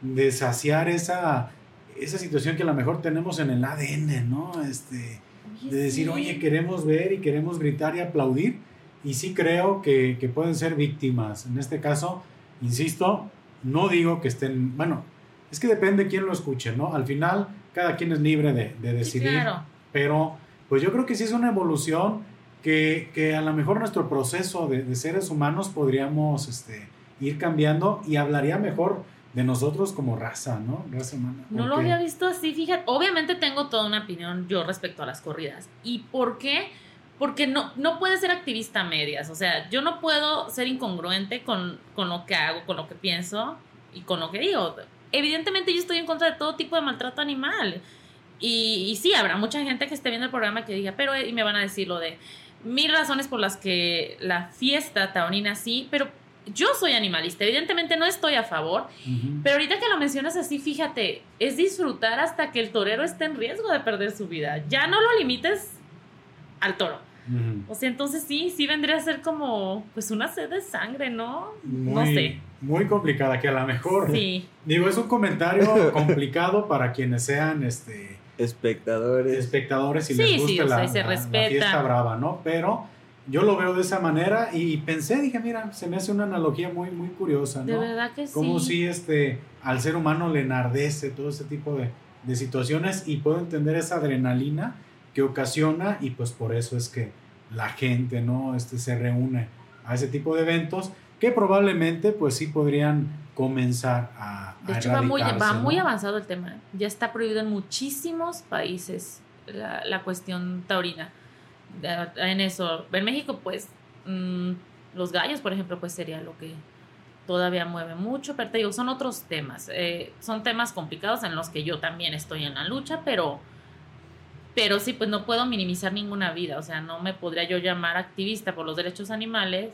de saciar esa, esa situación que a lo mejor tenemos en el ADN, ¿no? Este, Oye, de decir, sí. oye, queremos ver y queremos gritar y aplaudir. Y sí creo que, que pueden ser víctimas. En este caso, insisto, no digo que estén, bueno, es que depende quién lo escuche, ¿no? Al final, cada quien es libre de, de Sí, decidir. claro. Pero, pues yo creo que sí es una evolución que, que a lo mejor nuestro proceso de, de seres humanos podríamos este, ir cambiando y hablaría mejor de nosotros como raza, ¿no? Raza humana. No lo había visto así, fíjate. Obviamente tengo toda una opinión yo respecto a las corridas. ¿Y por qué? Porque no, no puedes ser activista a medias. O sea, yo no puedo ser incongruente con, con lo que hago, con lo que pienso y con lo que digo. Evidentemente yo estoy en contra de todo tipo de maltrato animal. Y, y sí, habrá mucha gente que esté viendo el programa que diga, pero, y me van a decir lo de mil razones por las que la fiesta taurina sí, pero yo soy animalista. Evidentemente no estoy a favor. Pero ahorita que lo mencionas así, fíjate, es disfrutar hasta que el torero esté en riesgo de perder su vida. Ya no lo limites al toro. O sea, entonces sí, sí vendría a ser como, pues una sed de sangre, ¿no? no sé. Muy complicada, que a lo mejor. Sí, Digo, es un comentario complicado para quienes sean este, Espectadores. espectadores y Sí, les sí, guste o sea, la, y se la- la fiesta brava, ¿no? Pero yo lo veo de esa manera y pensé, dije, mira, se me hace una analogía muy, muy curiosa, ¿no? de verdad que sí. Como si este, al ser humano le enardece todo ese tipo de, de situaciones y puedo entender esa adrenalina que ocasiona y pues por eso es que la gente, ¿no? Este, se reúne a ese tipo de eventos que probablemente pues sí podrían comenzar a... De a hecho, va muy, avanzado el tema. Ya está prohibido en muchísimos países la, la cuestión taurina. En eso, en México, pues, mm, los gallos, por ejemplo, pues sería lo que todavía mueve mucho, pero te digo, son otros temas. Eh, son temas complicados en los que yo también estoy en la lucha, pero, pero sí, pues no puedo minimizar ninguna vida. O sea, no me podría yo llamar activista por los derechos animales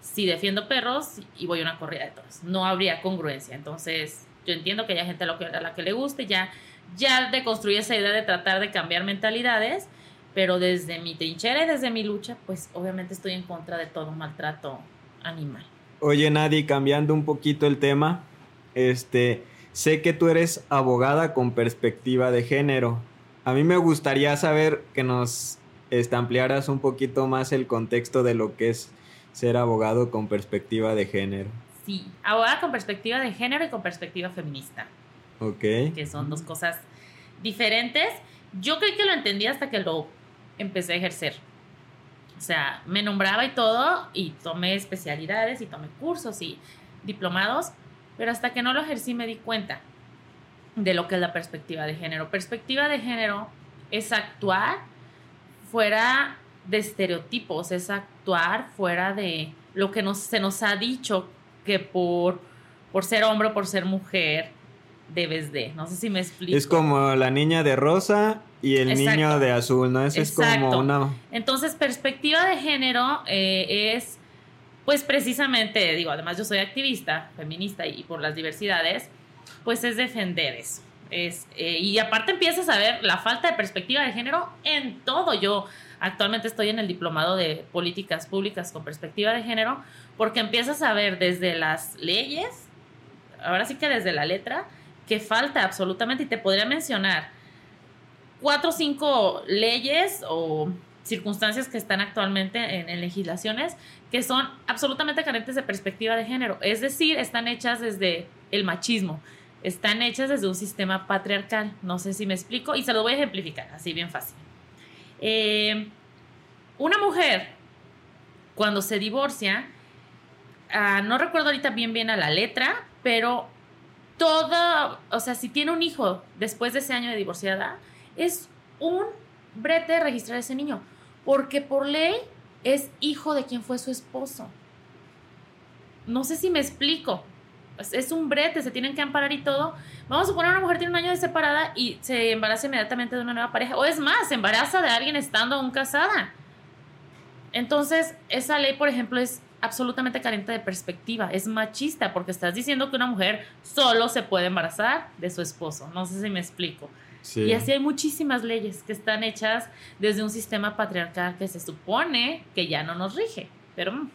si defiendo perros y voy a una corrida de toros. No habría congruencia. Entonces, yo entiendo que haya gente a, que, la que le guste, ya, ya deconstruí esa idea de tratar de cambiar mentalidades, pero desde mi trinchera y desde mi lucha, pues obviamente estoy en contra de todo maltrato animal. Oye, Nadie, cambiando un poquito el tema, este, sé que tú eres abogada con perspectiva de género. A mí me gustaría saber que nos este, ampliaras un poquito más el contexto de lo que es ser abogado con perspectiva de género. Sí, abogada con perspectiva de género y con perspectiva feminista, ¿Ok? que son dos cosas diferentes. Yo creí que lo entendí hasta que lo empecé a ejercer. O sea, me nombraba y todo, y tomé especialidades y tomé cursos y diplomados, pero hasta que no lo ejercí me di cuenta de lo que es la perspectiva de género. Perspectiva de género es actuar fuera de estereotipos, es actuar fuera de lo que nos, se nos ha dicho que por, por ser hombre o por ser mujer debes de. No sé si me explico. Es como la niña de rosa y el Exacto. niño de azul, ¿no? Eso es como una... Entonces, perspectiva de género eh, es, pues precisamente, digo, además yo soy activista, feminista y, por las diversidades, pues es defender eso. Es, eh, y aparte empiezas a ver la falta de perspectiva de género en todo. Yo actualmente estoy en el diplomado de políticas públicas con perspectiva de género, porque empiezas a ver desde las leyes, ahora sí que desde la letra, que falta absolutamente, y te podría mencionar cuatro o cinco leyes o circunstancias que están actualmente en, legislaciones que son absolutamente carentes de perspectiva de género. Es decir, están hechas desde el machismo, están hechas desde un sistema patriarcal. No sé si me explico y se lo voy a ejemplificar, así bien fácil. Eh, una mujer, cuando se divorcia, ah, no recuerdo ahorita bien bien a la letra, pero todo, o sea, si tiene un hijo después de ese año de divorciada, es un brete registrar a ese niño, porque por ley es hijo de quien fue su esposo. No sé si me explico. Es, un brete, se tienen que amparar y todo. Vamos a suponer una mujer tiene un año de separada y se embaraza inmediatamente de una nueva pareja. O es más, se embaraza de alguien estando aún casada. Entonces, esa ley, por ejemplo, es absolutamente carente de perspectiva. Es machista porque estás diciendo que una mujer solo se puede embarazar de su esposo. No sé si me explico. Sí. Y así hay muchísimas leyes que están hechas desde un sistema patriarcal que se supone que ya no nos rige. Pero mm,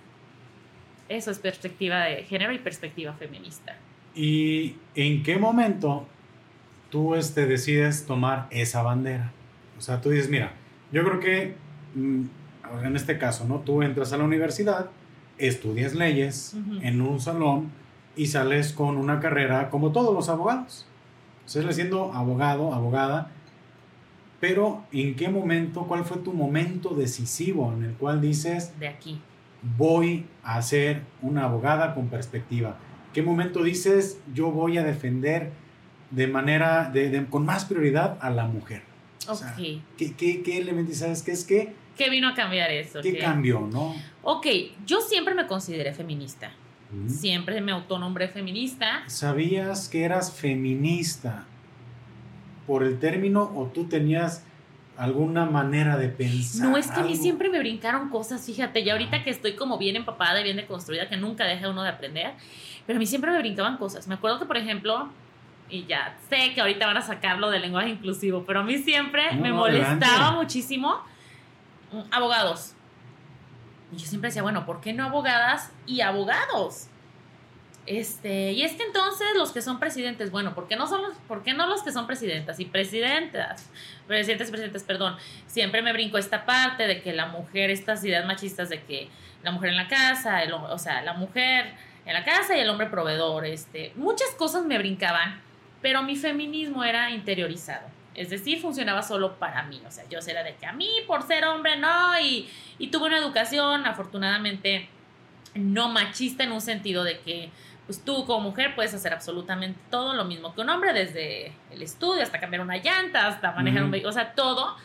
eso es perspectiva de género y perspectiva feminista. ¿Y en qué momento tú este, decides tomar esa bandera? O sea, tú dices, mira, Yo creo que mm, en este caso, ¿no? Tú entras a la universidad, estudias leyes en un salón y sales con una carrera como todos los abogados. Sales siendo abogado, abogada, pero ¿en qué momento, cuál fue tu momento decisivo en el cual dices, De aquí. Voy a ser una abogada con perspectiva? ¿Qué momento dices, yo voy a defender de manera, de, de- con más prioridad a la mujer? O Ok. sea, ¿Qué, qué, qué elemento, sabes qué es qué? ¿Qué vino a cambiar eso? ¿Qué ¿Qué? cambió, no? Ok, yo siempre me consideré feminista. Mm. Siempre me autonombré feminista. ¿Sabías que eras feminista por el término o tú tenías alguna manera de pensar? No, es que a mí algo? siempre me brincaron cosas, fíjate, ya ahorita que estoy como bien empapada y bien deconstruida, que nunca deja uno de aprender, pero a mí siempre me brincaban cosas. Me acuerdo que, por ejemplo, y ya sé que ahorita van a sacarlo del lenguaje inclusivo, pero a mí siempre No, me no, molestaba adelante. muchísimo mm, abogados. Y yo siempre decía, bueno, ¿por qué no abogadas y abogados? Este, y es que entonces los que son presidentes, bueno, ¿por qué no son los, por no los que son presidentas y presidentas? Presidentes presidentes, perdón. Siempre me brinco esta parte de que la mujer, estas ideas machistas de que la mujer en la casa, o sea, la mujer en la casa y el hombre proveedor, este, muchas cosas me brincaban, pero mi feminismo era interiorizado. Es decir, funcionaba solo para mí. O sea, yo era de que a mí, por ser hombre, no. Y, y tuve una educación, afortunadamente, no machista en un sentido de que pues tú como mujer puedes hacer absolutamente todo lo mismo que un hombre, desde el estudio hasta cambiar una llanta, hasta manejar un vehículo, o sea, todo.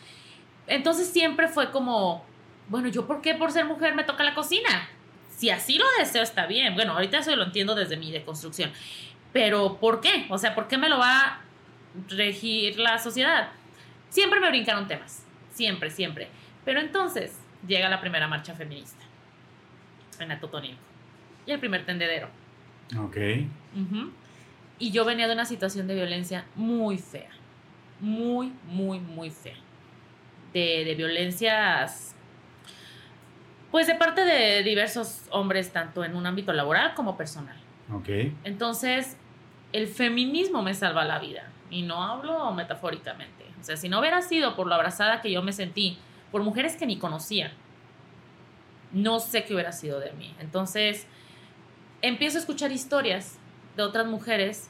Entonces siempre fue como, bueno, ¿yo por qué por ser mujer me toca la cocina? Si así lo deseo está bien. Bueno, ahorita eso lo entiendo desde mi deconstrucción. Pero ¿por qué? O sea, ¿por qué me lo va a regir la sociedad? Siempre me brincaron temas. Siempre, siempre. Pero entonces llega la primera marcha feminista en Atotonilco. Y el primer tendedero. Ok. Y yo venía de una situación de violencia muy fea. Muy, muy, muy fea. De, de violencias, pues de parte de diversos hombres, tanto en un ámbito laboral como personal. Ok. Entonces, el feminismo me salva la vida. Y no hablo metafóricamente. O sea, si no hubiera sido por lo abrazada que yo me sentí, por mujeres que ni conocía, no sé qué hubiera sido de mí. Entonces, empiezo a escuchar historias de otras mujeres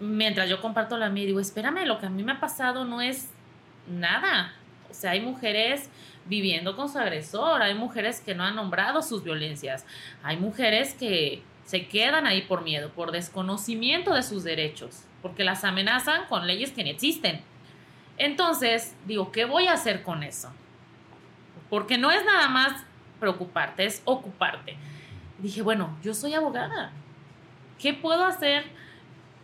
mientras yo comparto la mía y digo, espérame, lo que a mí me ha pasado no es nada. O sea, hay mujeres viviendo con su agresor, hay mujeres que no han nombrado sus violencias, hay mujeres que se quedan ahí por miedo, por desconocimiento de sus derechos, porque las amenazan con leyes que ni existen. Entonces, digo, ¿qué voy a hacer con eso? Porque no es nada más preocuparte, es ocuparte. Dije, bueno, yo soy abogada. ¿Qué puedo hacer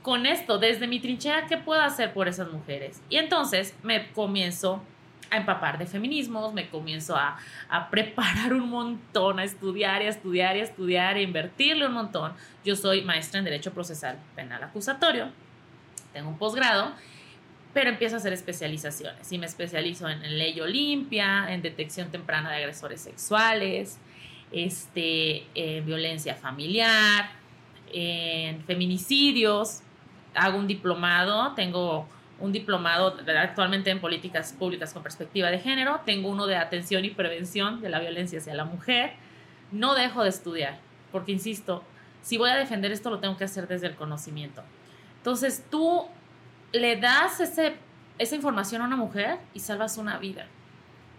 con esto? Desde mi trinchera, ¿qué puedo hacer por esas mujeres? Y entonces me comienzo a empapar de feminismos, me comienzo a, a preparar un montón, a estudiar y a estudiar y a estudiar, a invertirle un montón. Yo soy maestra en Derecho Procesal Penal Acusatorio, tengo un posgrado, pero empiezo a hacer especializaciones y me especializo en, en ley Olimpia, en detección temprana de agresores sexuales, este, en violencia familiar, en feminicidios, hago un diplomado, tengo un diplomado actualmente en políticas públicas con perspectiva de género, tengo uno de atención y prevención de la violencia hacia la mujer, no dejo de estudiar, porque insisto, si voy a defender esto lo tengo que hacer desde el conocimiento. Entonces tú le das ese, esa información a una mujer y salvas una vida.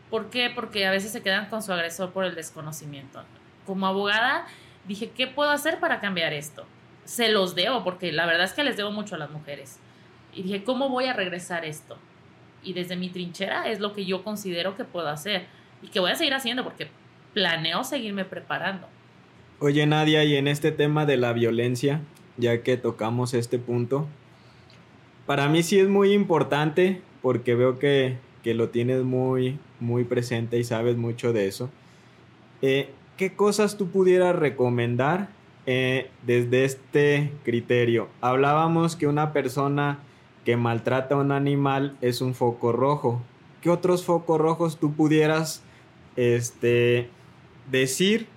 ¿Por qué? Porque a veces se quedan con su agresor por el desconocimiento. Como abogada dije, ¿qué puedo hacer para cambiar esto? Se los debo, porque la verdad es que les debo mucho a las mujeres. Y dije, ¿cómo voy a regresar esto? Y desde mi trinchera es lo que yo considero que puedo hacer y que voy a seguir haciendo porque planeo seguirme preparando. Oye Nadia, y en este tema de la violencia, ya que tocamos este punto, para mí sí es muy importante porque veo que, que lo tienes muy, muy presente y sabes mucho de eso. Eh, ¿Qué cosas tú pudieras recomendar eh, desde este criterio? Hablábamos que una persona que maltrata a un animal es un foco rojo. ¿Qué otros focos rojos tú pudieras este, decir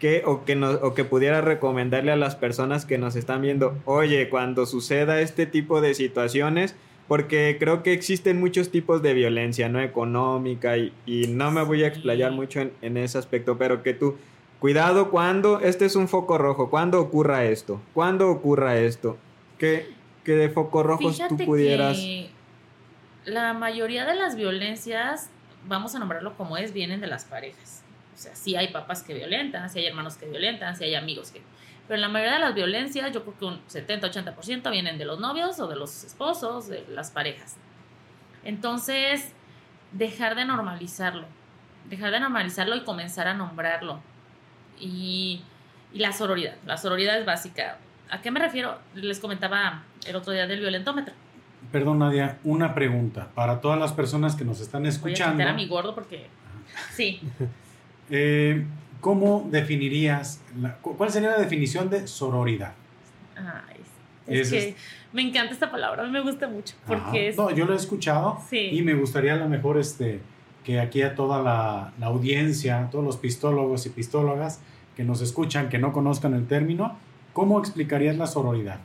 que, o, que no, o que pudieras recomendarle a las personas que nos están viendo? Oye, cuando suceda este tipo de situaciones, porque creo que existen muchos tipos de violencia, ¿no? Económica y, y no me voy a explayar mucho en, en ese aspecto, pero que tú, cuidado cuando, este es un foco rojo, cuando ocurra esto, cuando ocurra esto, que, que de foco rojos tú Fíjate pudieras... que la mayoría de las violencias, vamos a nombrarlo como es, vienen de las parejas. O sea, sí hay papás que violentan, sí hay hermanos que violentan, sí hay amigos que... Pero la mayoría de las violencias, yo creo que un 70-80% vienen de los novios o de los esposos, de las parejas. Entonces, dejar de normalizarlo. Dejar de normalizarlo y comenzar a nombrarlo. Y, y la sororidad. La sororidad es básica. ¿A qué me refiero? Les comentaba el otro día del violentómetro. Perdón, Nadia, una pregunta para todas las personas que nos están Voy a escuchando. a mi gordo porque... Sí, Eh, ¿Cómo definirías, la- cuál sería la definición de sororidad? Ay, es, Es que me encanta esta palabra, a mí me gusta mucho. Porque Ajá. es... No, yo lo he escuchado Sí. y me gustaría a lo mejor este, que aquí a toda la, la audiencia, todos los pistólogos y pistólogas que nos escuchan, que no conozcan el término, ¿cómo explicarías la sororidad?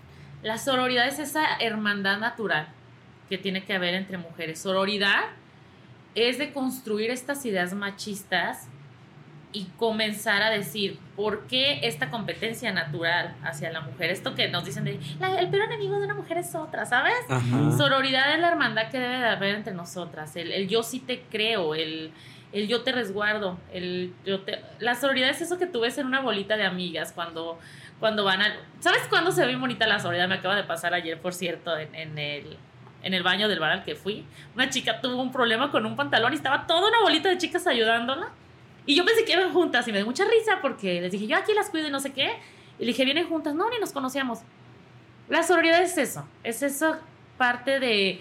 La sororidad es esa hermandad natural que tiene que haber entre mujeres. Sororidad es de construir estas ideas machistas y comenzar a decir por qué esta competencia natural hacia la mujer. Esto que nos dicen de "La- el peor enemigo de una mujer es otra, ¿sabes? Ajá. Sororidad es la hermandad que debe de haber entre nosotras. El, el yo sí te creo, el, el yo te resguardo. El yo te... La sororidad es eso que tú ves en una bolita de amigas cuando, cuando van al... ¿Sabes cuándo se ve bonita la sororidad? Me acaba de pasar ayer, por cierto, en, en el, en el baño del bar al que fui. Una chica tuvo un problema con un pantalón y estaba toda una bolita de chicas ayudándola. Y yo pensé que iban juntas y me dio mucha risa porque les dije, yo aquí las cuido y no sé qué. Y le dije, vienen juntas. No, ni nos conocíamos. La sororidad es eso. Es eso parte de,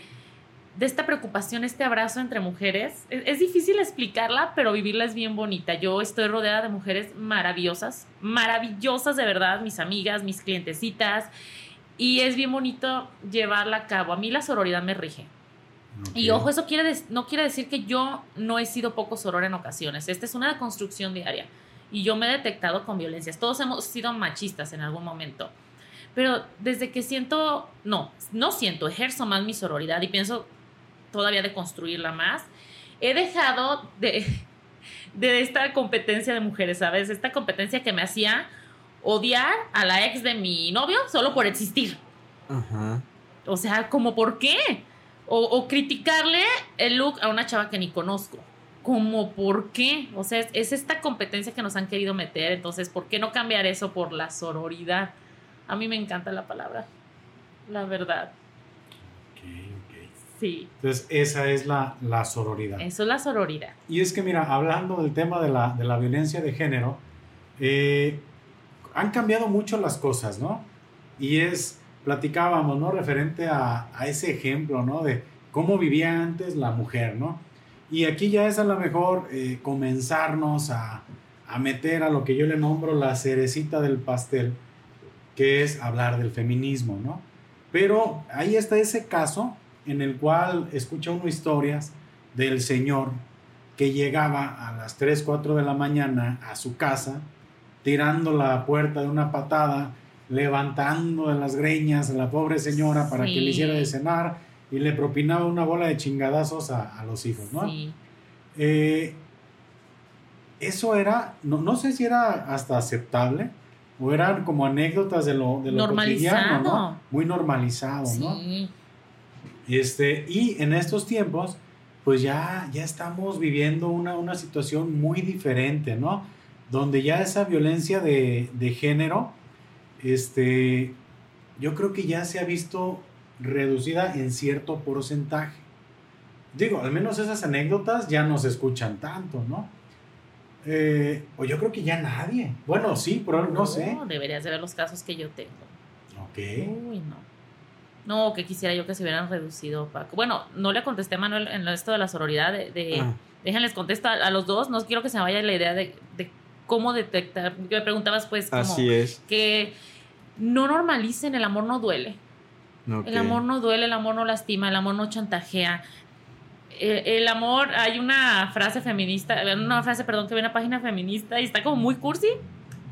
de esta preocupación, este abrazo entre mujeres. Es, es difícil explicarla, pero vivirla es bien bonita. Yo estoy rodeada de mujeres maravillosas, maravillosas de verdad, mis amigas, mis clientecitas. Y es bien bonito llevarla a cabo. A mí la sororidad me rige. Y Ok. ojo, eso quiere no quiere decir que yo no he sido poco sorora en ocasiones. Esta es una construcción diaria. Y yo me he detectado con violencias. Todos hemos sido machistas en algún momento. Pero desde que siento, no, no siento, ejerzo más mi sororidad y pienso todavía de construirla más, he dejado de, de esta competencia de mujeres, ¿sabes? Esta competencia que me hacía odiar a la ex de mi novio solo por existir. Ajá. O sea, como por qué? O, o criticarle el look a una chava que ni conozco. Como por qué? O sea, es, es esta competencia que nos han querido meter. Entonces, ¿por qué no cambiar eso por la sororidad? A mí me encanta la palabra. La verdad. Ok, ok. Sí. Entonces, esa es la, la sororidad. Eso es la sororidad. Y es que, mira, hablando del tema de la, de la violencia de género, eh, han cambiado mucho las cosas, ¿no? Y es, platicábamos, ¿no? Referente a, ese ejemplo, ¿no? De cómo vivía antes la mujer, ¿no? Y aquí ya es a lo mejor eh, comenzarnos a, a meter a lo que yo le nombro la cerecita del pastel, que es hablar del feminismo, ¿no? Pero ahí está ese caso en el cual escucha uno historias del señor que llegaba a las 3, 4 de la mañana a su casa, tirando la puerta de una patada, levantando de las greñas a la pobre señora para que le hiciera de cenar y le propinaba una bola de chingadazos a, a los hijos, ¿no? Sí. Eh, eso era, no, no sé si era hasta aceptable o eran como anécdotas de lo, de lo cotidiano, ¿no? Muy normalizado, ¿no? Este, y en estos tiempos, pues ya, ya estamos viviendo una, una situación muy diferente, ¿no? Donde ya esa violencia de, de género, este, yo creo que ya se ha visto reducida en cierto porcentaje. Digo, al menos esas anécdotas ya no se escuchan tanto, ¿no? Eh, o yo creo que ya nadie. Bueno, sí, pero no sé. Deberías de ver los casos que yo tengo. Ok. Uy, no. No, que quisiera yo que se hubieran reducido, Paco. Bueno, no le contesté a Manuel en esto de la sororidad, de, de- Ah. déjenles contesto a, a los dos, no quiero que se me vaya la idea de, de cómo detectar, me preguntabas pues como Así es. que no normalicen, el amor no duele, el amor no duele, el amor no lastima, el amor no chantajea. Eh, el amor, hay una frase feminista, una frase, perdón, que ve una página feminista y está como muy cursi,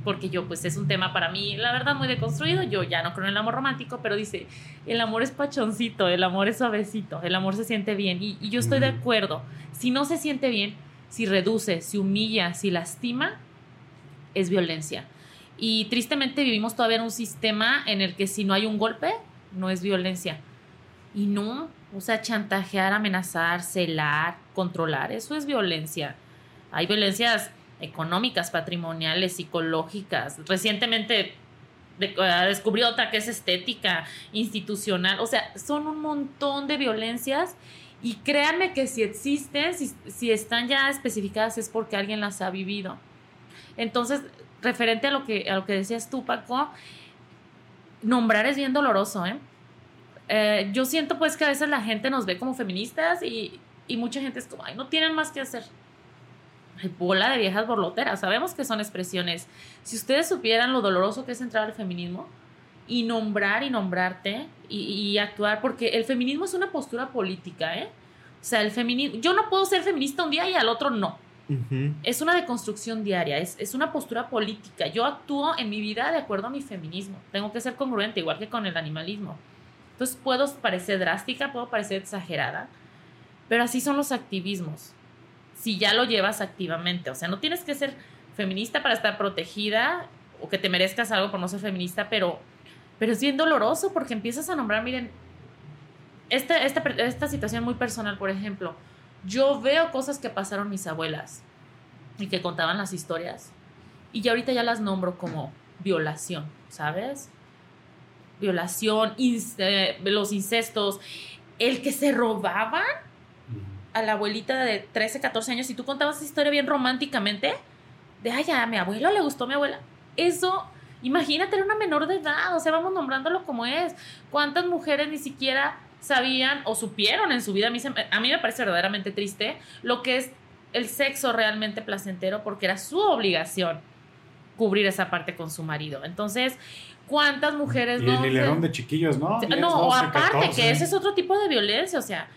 porque yo pues es un tema para mí, la verdad, muy deconstruido, yo ya no creo en el amor romántico, pero dice, el amor es pachoncito, el amor es suavecito, el amor se siente bien, y, y yo estoy de acuerdo, si no se siente bien, si reduce, si humilla, si lastima, es violencia. Y tristemente vivimos todavía en un sistema en el que si no hay un golpe, no es violencia. Y no, o sea, chantajear, amenazar, celar, controlar, eso es violencia. Hay violencias económicas, patrimoniales, psicológicas. Recientemente ah, descubrí otra que es estética, institucional. O sea, son un montón de violencias y créanme que si existen, si, si están ya especificadas es porque alguien las ha vivido. Entonces, referente a lo que, a lo que decías tú, Paco, nombrar es bien doloroso, ¿eh? ¿eh? yo siento pues que a veces la gente nos ve como feministas y, y mucha gente es como, ay, no tienen más que hacer. Ay, bola de viejas borloteras, sabemos que son expresiones. Si ustedes supieran lo doloroso que es entrar al feminismo y nombrar y nombrarte y, y actuar, porque el feminismo es una postura política, ¿eh? O sea, el feminismo, yo no puedo ser feminista un día y al otro no. Es una deconstrucción diaria, es, es, una postura política. Yo actúo en mi vida de acuerdo a mi feminismo. Tengo que ser congruente, igual que con el animalismo. Entonces puedo parecer drástica, puedo parecer exagerada, pero así son los activismos. Si ya lo llevas activamente, o sea, no tienes que ser feminista para estar protegida o que te merezcas algo por no ser feminista, pero, pero es bien doloroso porque empiezas a nombrar, miren, esta, esta, esta situación muy personal, por ejemplo, yo veo cosas que pasaron mis abuelas y que contaban las historias y ya ahorita ya las nombro como violación, ¿sabes? Violación, eh, los incestos, el que se robaban a la abuelita de 13, 14 años y tú contabas esa historia bien románticamente, de, ay, a mi abuelo le gustó mi abuela. Eso, imagínate, era una menor de edad, o sea, vamos nombrándolo como es. ¿Cuántas mujeres ni siquiera sabían o supieron en su vida, a mí, a mí me parece verdaderamente triste, lo que es el sexo realmente placentero porque era su obligación cubrir esa parte con su marido. Entonces, ¿cuántas mujeres y no? el de chiquillos, ¿no? no, o aparte, que ese es otro tipo de violencia, o sea,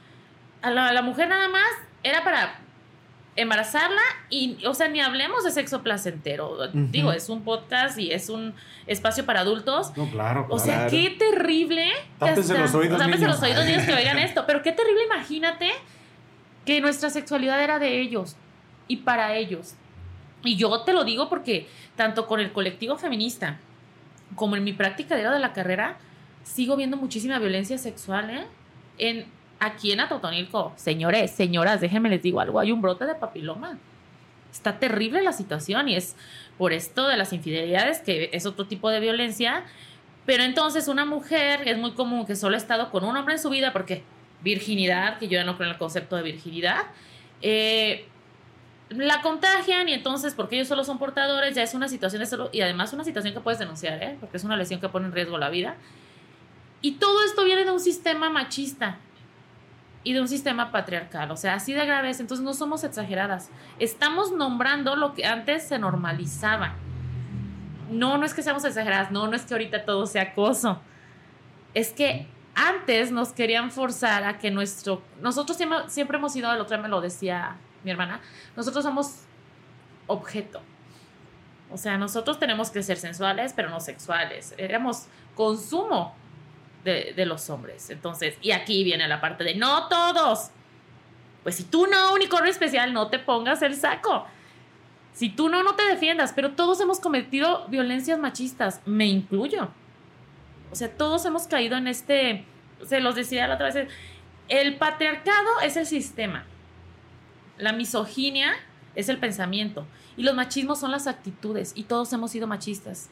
a la mujer nada más era para embarazarla y, o sea, ni hablemos de sexo placentero. Digo, es un podcast y es un espacio para adultos. No, claro, O sea, qué terrible. Tápense los oídos, Tápense los oídos, niños, que oigan esto. Pero qué terrible, imagínate que nuestra sexualidad era de ellos y para ellos. Y yo te lo digo porque tanto con el colectivo feminista como en mi práctica de la carrera, sigo viendo muchísima violencia sexual, ¿eh? En aquí en Atotonilco, señores, señoras, déjenme les digo algo, hay un brote de papiloma. Está terrible la situación y es por esto de las infidelidades, que es otro tipo de violencia. Pero entonces una mujer, es muy común que solo ha estado con un hombre en su vida, porque virginidad, que yo ya no creo en el concepto de virginidad, eh, la contagian y entonces, porque ellos solo son portadores, ya es una situación solo, y además una situación que puedes denunciar, ¿eh? porque es una lesión que pone en riesgo la vida. Y todo esto viene de un sistema machista y de un sistema patriarcal, o sea, así de graves, entonces no somos exageradas, estamos nombrando lo que antes se normalizaba. No, no es que seamos exageradas, no, no es que ahorita todo sea acoso, es que antes nos querían forzar a que nuestro, nosotros siempre, siempre hemos sido, el otro día me lo decía mi hermana, nosotros somos objeto. O sea, nosotros tenemos que ser sensuales, pero no sexuales. Éramos consumo de, los hombres. Entonces, y aquí viene la parte de no todos. Pues si tú no, unicornio especial, no te pongas el saco. Si tú no, no te defiendas. Pero todos hemos cometido violencias machistas, me incluyo. O sea, todos hemos caído en este, se los decía la otra vez, el patriarcado es el sistema. La misoginia es el pensamiento. Y los machismos son las actitudes. Y todos hemos sido machistas.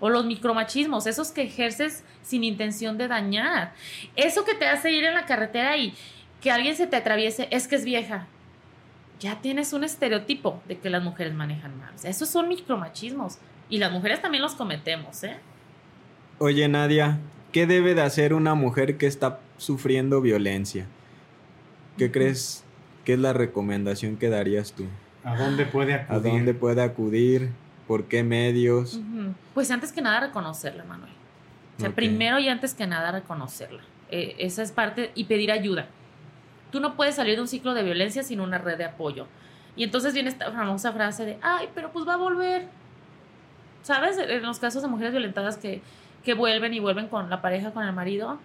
O los micromachismos, esos que ejerces sin intención de dañar. Eso que te hace ir en la carretera y que alguien se te atraviese es que es vieja. Ya tienes un estereotipo de que las mujeres manejan mal. esos son micromachismos. Y las mujeres también los cometemos, ¿eh? Oye, Nadia, ¿qué debe de hacer una mujer que está sufriendo violencia? ¿Qué crees que es la recomendación que darías tú? ¿A dónde puede acudir? ¿A dónde puede acudir? ¿Por qué medios? Pues antes que nada reconocerla, Manuel. O sea, primero y antes que nada reconocerla. Eh, esa es parte y pedir ayuda. Tú no puedes salir de un ciclo de violencia sin una red de apoyo. Y entonces viene esta famosa frase de, ay, pero pues va a volver. ¿sabes? En los casos de mujeres violentadas que, que vuelven y vuelven con la pareja, con el marido,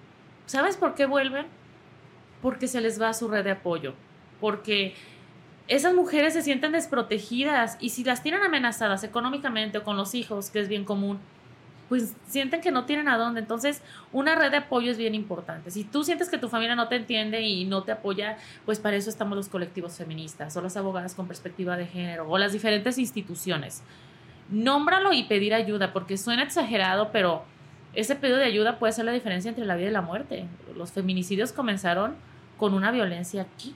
¿sabes por qué vuelven? Porque se les va su red de apoyo, porque esas mujeres se sienten desprotegidas y si las tienen amenazadas económicamente o con los hijos, que es bien común, pues sienten que no tienen a dónde. Entonces, una red de apoyo es bien importante. Si tú sientes que tu familia no te entiende y no te apoya, pues para eso estamos los colectivos feministas o las abogadas con perspectiva de género o las diferentes instituciones. Nómbralo y pedir ayuda, porque suena exagerado, pero ese pedido de ayuda puede ser la diferencia entre la vida y la muerte. Los feminicidios comenzaron con una violencia aquí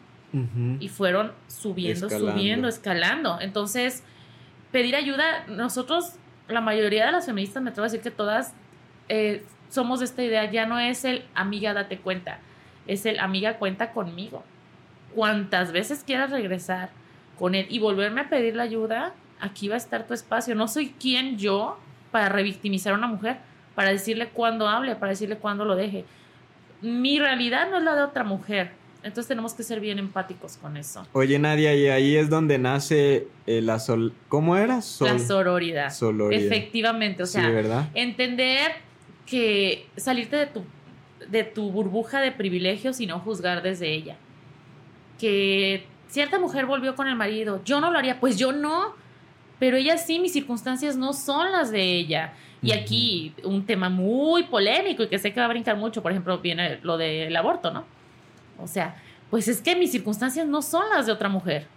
y fueron subiendo, subiendo, escalando. Entonces, pedir ayuda, nosotros la mayoría de las feministas, me atrevo a decir que todas eh, somos de esta idea, ya no es el amiga date cuenta, es el amiga cuenta conmigo. Cuantas veces quieras regresar con él y volverme a pedir la ayuda, aquí va a estar tu espacio. No soy quien yo para revictimizar a una mujer, para decirle cuándo hable, para decirle cuándo lo deje. Mi realidad no es la de otra mujer entonces tenemos que ser bien empáticos con eso. Oye, Nadia, y ahí es donde nace eh, la sol... ¿Cómo era? la sororidad. Efectivamente, o sea, entender que salirte de tu, de tu burbuja de privilegios y no juzgar desde ella. Que cierta mujer volvió con el marido, yo no lo haría, pues yo no, pero ella sí, mis circunstancias no son las de ella. Y aquí un tema muy polémico y que sé que va a brincar mucho, por ejemplo, viene lo del aborto, ¿no? O sea, pues es que mis circunstancias no son las de otra mujer.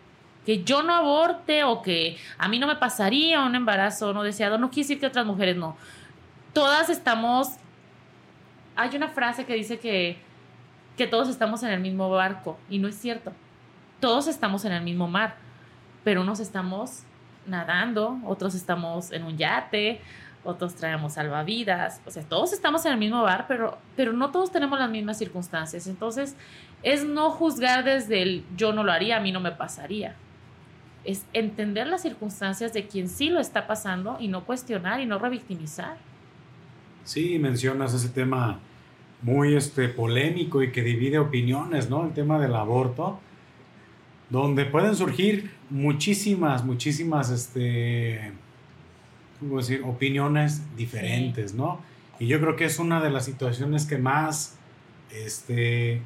Que yo no aborte o que a mí no me pasaría un embarazo no deseado, no quiere decir que otras mujeres no. Todas estamos... Hay una frase que dice que, que todos estamos en el mismo barco y no es cierto. Todos estamos en el mismo mar, pero unos estamos nadando, otros estamos en un yate, otros traemos salvavidas, o sea, todos estamos en el mismo bar, pero, pero no todos tenemos las mismas circunstancias. Entonces, es no juzgar desde el yo no lo haría, a mí no me pasaría. Es entender las circunstancias de quien sí lo está pasando y no cuestionar y no revictimizar. Sí, mencionas ese tema muy este, polémico y que divide opiniones, ¿no? El tema del aborto, donde pueden surgir muchísimas, muchísimas, este, ¿cómo decir? Opiniones diferentes, ¿no? Y yo creo que es una de las situaciones que más, este,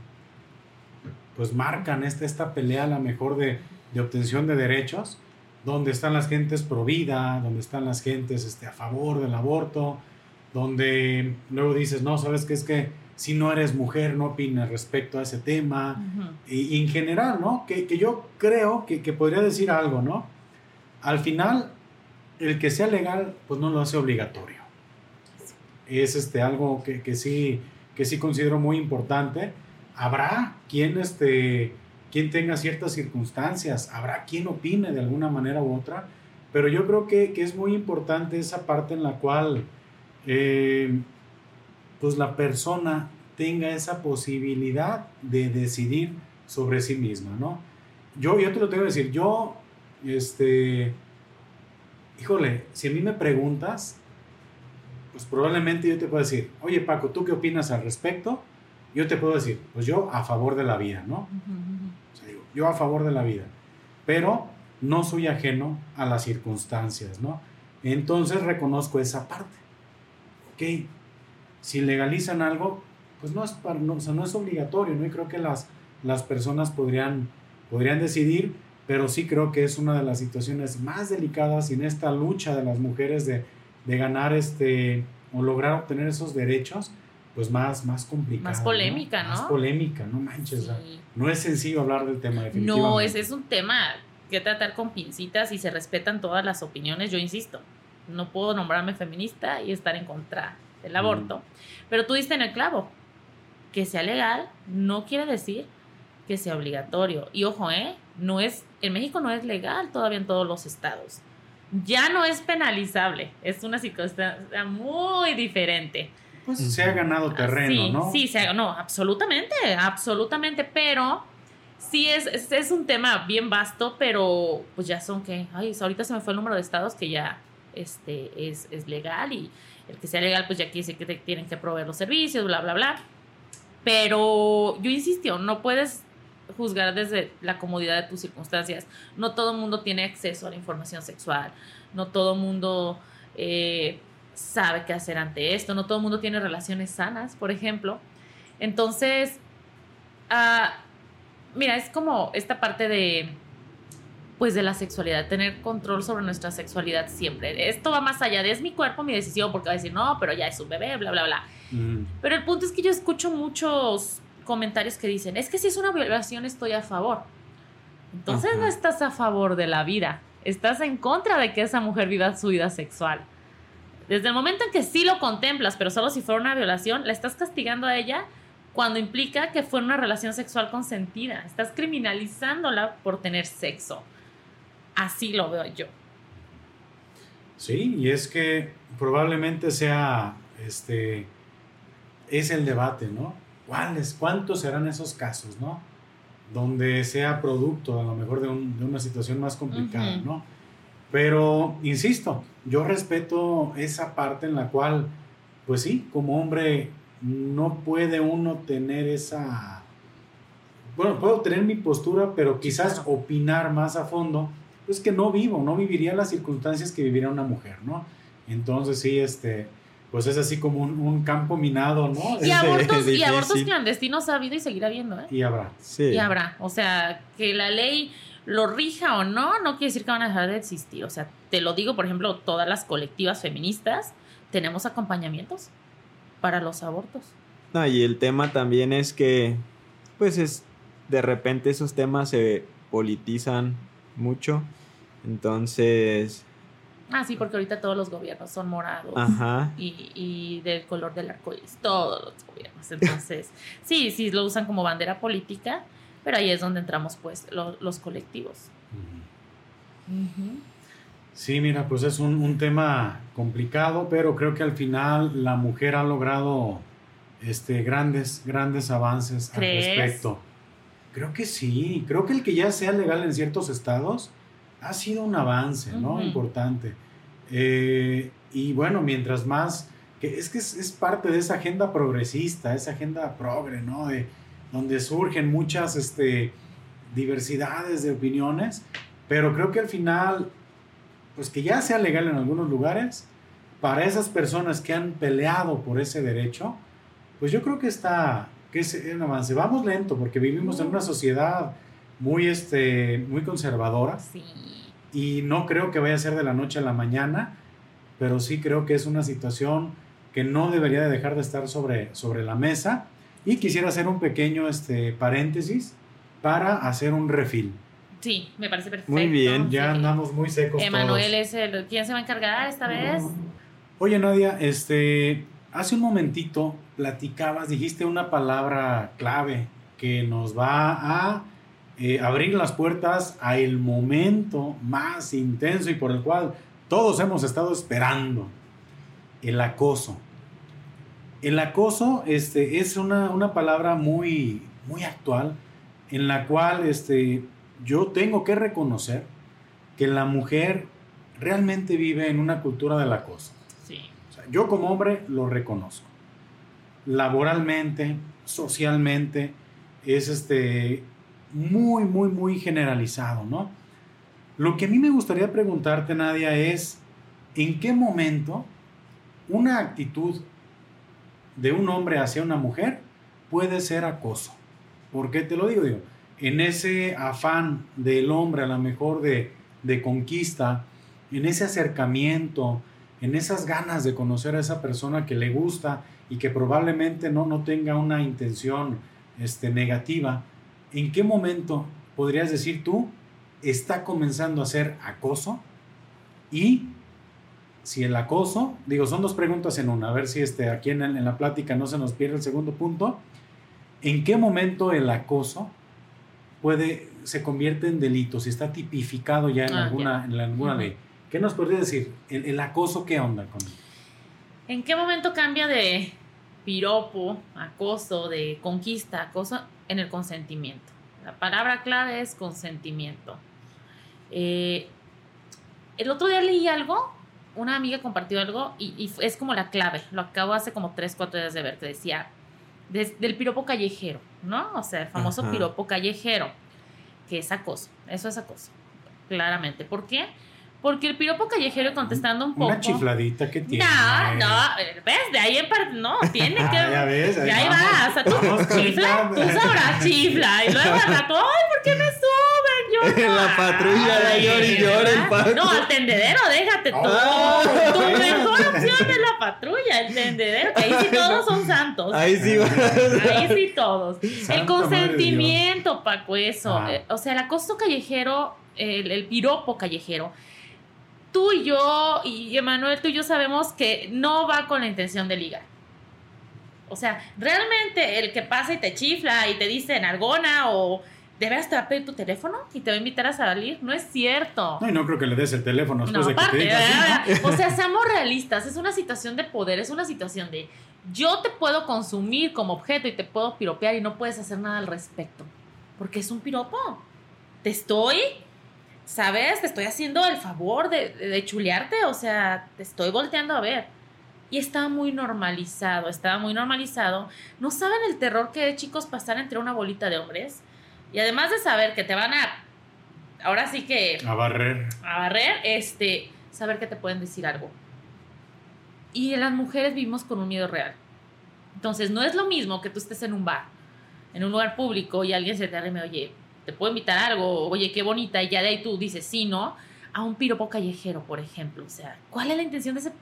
pues marcan esta, esta pelea a la mejor de, de, obtención de derechos, donde están las gentes pro vida, donde están las gentes este, a favor del aborto, donde luego dices, no, sabes qué es que si no eres mujer no opinas respecto a ese tema, y, en general, ¿no? Que, que yo creo que, que, podría decir algo, ¿no? Al final, el que sea legal, pues no lo hace obligatorio. Es este, algo que, que sí, que sí considero muy importante habrá quien, este, quien tenga ciertas circunstancias, habrá quien opine de alguna manera u otra, pero yo creo que, es muy importante esa parte en la cual eh, pues la persona tenga esa posibilidad de decidir sobre sí misma, ¿no? Yo, yo te lo tengo que decir, yo, este, híjole, si a mí me preguntas, pues probablemente yo te puedo decir, oye Paco, ¿tú qué opinas al respecto? yo te puedo decir, pues yo a favor de la vida, ¿no? O sea, digo, yo a favor de la vida, pero no soy ajeno a las circunstancias, ¿no? Entonces reconozco esa parte. Ok, si legalizan algo, pues no es, para, no, o sea, no es obligatorio, ¿no? Y creo que las, las personas podrían, podrían decidir, pero sí creo que es una de las situaciones más delicadas en esta lucha de las mujeres de, de ganar este, o lograr obtener esos derechos pues más, más complicada. Más polémica, ¿no? Más polémica, no manches. no es sencillo hablar del tema definitivamente. No, es, es un tema que tratar con pincitas y se respetan todas las opiniones, yo insisto. No puedo nombrarme feminista y estar en contra del aborto. Pero tú diste en el clavo. Que sea legal no quiere decir que sea obligatorio. Y ojo, ¿eh? No es, en México no es legal todavía en todos los estados. Ya no es penalizable. Es una circunstancia muy diferente. Pues se ha ganado terreno, ¿no? Sí, se ha, no, absolutamente, absolutamente, pero sí es, es, un tema bien vasto, pero pues ya son que, ay, ahorita se me fue el número de estados que ya este, es, es legal y el que sea legal pues ya quiere decir que te tienen que proveer los servicios, bla, bla, bla. Pero yo insisto, no puedes juzgar desde la comodidad de tus circunstancias. No todo mundo tiene acceso a la información sexual, no todo mundo eh, sabe qué hacer ante esto. No todo el mundo tiene relaciones sanas, por ejemplo. Entonces, ah, mira, es como esta parte de pues de la sexualidad, tener control sobre nuestra sexualidad siempre. Esto va más allá de es mi cuerpo, mi decisión, porque va a decir, no, pero ya es un bebé, bla, bla, bla. Pero el punto es que yo escucho muchos comentarios que dicen, es que si es una violación estoy a favor. Entonces no estás a favor de la vida, estás en contra de que esa mujer viva su vida sexual. Desde el momento en que sí lo contemplas, pero solo si fuera una violación, la estás castigando a ella cuando implica que fue una relación sexual consentida. Estás criminalizándola por tener sexo. Así lo veo yo. Sí, y es que probablemente sea, este, es el debate, ¿no? ¿Cuáles, cuántos serán esos casos, ¿no? Donde sea producto a lo mejor de, una situación más complicada, ¿no? Pero, insisto, yo respeto esa parte en la cual, pues sí, como hombre, no puede uno tener esa... Bueno, puedo tener mi postura, pero quizás opinar más a fondo es que no vivo, no viviría las circunstancias que viviría una mujer, ¿no? Entonces sí, este, pues es así como un, campo minado, ¿no? Y abortos, y abortos clandestinos ha habido y seguirá habiendo, ¿eh? Y habrá. Sí. Y habrá. O sea, que la ley lo rija o no, no quiere decir que van a dejar de existir. O sea, te lo digo, por ejemplo, todas las colectivas feministas tenemos acompañamientos para los abortos. No, y el tema también es que, pues es, de repente esos temas se politizan mucho entonces... Ah, sí, porque ahorita todos los gobiernos son morados Y, del color del arco iris, todos los gobiernos. Entonces, sí, sí, lo usan como bandera política, pero ahí es donde entramos, pues, los colectivos. Sí, mira, pues es un, tema complicado, pero creo que al final la mujer ha logrado este, grandes, grandes avances al respecto. Creo que sí, creo que el que ya sea legal en ciertos estados ha sido un avance, ¿no? Importante. Eh, y bueno, mientras más, que es que es, parte de esa agenda progresista, esa agenda progre, ¿no? De, donde surgen muchas este, diversidades de opiniones, pero creo que al final, pues que ya sea legal en algunos lugares, para esas personas que han peleado por ese derecho, pues yo creo que está, que es un avance. Vamos lento, porque vivimos en una sociedad muy, este, muy conservadora. Sí. Y no creo que vaya a ser de la noche a la mañana, pero sí creo que es una situación que no debería de dejar de estar sobre, sobre la mesa. Y quisiera hacer un pequeño este, paréntesis para hacer un refil. Sí, me parece perfecto. Muy bien. Ya andamos muy secos. Emanuel es el. ¿Quién se va a encargar esta vez? Oye, Nadia, este. Hace un momentito platicabas, dijiste una palabra clave que nos va a eh, abrir las puertas a el momento más intenso y por el cual todos hemos estado esperando, el acoso. El acoso este, es una, palabra muy, muy actual en la cual este, yo tengo que reconocer que la mujer realmente vive en una cultura del acoso. yo como hombre lo reconozco. Laboralmente, socialmente, es este, muy, muy, muy generalizado, ¿no? Lo que a mí me gustaría preguntarte, Nadia, es en qué momento una actitud de un hombre hacia una mujer puede ser acoso. ¿Por qué te lo digo? digo en ese afán del hombre a lo mejor de, de conquista, en ese acercamiento, en esas ganas de conocer a esa persona que le gusta y que probablemente no, no tenga una intención este, negativa, ¿en qué momento podrías decir tú está comenzando a ser acoso? Y si el acoso, digo, son dos preguntas en una, a ver si este, aquí en, la plática no se nos pierde el segundo punto. ¿En qué momento el acoso puede, se convierte en delito, si está tipificado ya en ah, alguna, en alguna ley? ¿Qué nos podría decir? ¿El, acoso qué onda con ¿En qué momento cambia de piropo, acoso, de conquista, acoso en el consentimiento. La palabra clave es consentimiento. Eh, el otro día leí algo, una amiga compartió algo y, es como la clave. Lo acabo hace como 3, 4 días de ver, que decía del piropo callejero, ¿no? O sea, el famoso piropo callejero, que es acoso. Eso es acoso, claramente. ¿Por qué? Porque el piropo callejero contestando un poco. Una chifladita que tiene. No, no, ¿ves? De ahí en parte, no, tiene que. Ah, ya ves, ahí y ahí va, o sea, tú Vamos chifla, tú sabrás chifla. Y luego al rato, ay, ¿por qué me suben? Yo En no. la patrulla, de llore y llore el. Paco. No, al tendedero, déjate tú. Ah, tu mejor opción es la patrulla, el tendedero, que ahí sí todos son santos. Ahí sí. Ahí sí todos. el consentimiento, Paco, eso. Ah. Eh, O sea, el acoso callejero, el, el piropo callejero. Tú y yo, y Emanuel, tú y yo sabemos que no va con la intención de ligar. O sea, realmente el que pasa y te chifla y te dice en argona o de veras te va a pedir tu teléfono y te va a invitar a salir, no es cierto. No, y no creo que le des el teléfono después No, de que te aparte, diga así, ¿verdad? o sea, seamos realistas, es una situación de poder, es una situación de yo te puedo consumir como objeto y te puedo piropear y no puedes hacer nada al respecto, porque es un piropo. Te estoy, ¿sabes? Te estoy haciendo el favor de, de chulearte, o sea, te estoy volteando a ver. Y estaba muy normalizado, estaba muy normalizado. No saben el terror que es, chicos, pasar entre una bolita de hombres. Y además de saber que te van a, ahora sí que. A barrer. a barrer, este, saber que te pueden decir algo. Y las mujeres vivimos con un miedo real. Entonces, no es lo mismo que tú estés en un bar, en un lugar público y alguien se te arrime, oye, te puedo invitar a algo, oye, qué bonita, y ya de ahí tú dices sí, no, a un piropo callejero, por ejemplo. O sea, ¿cuál es la intención de ese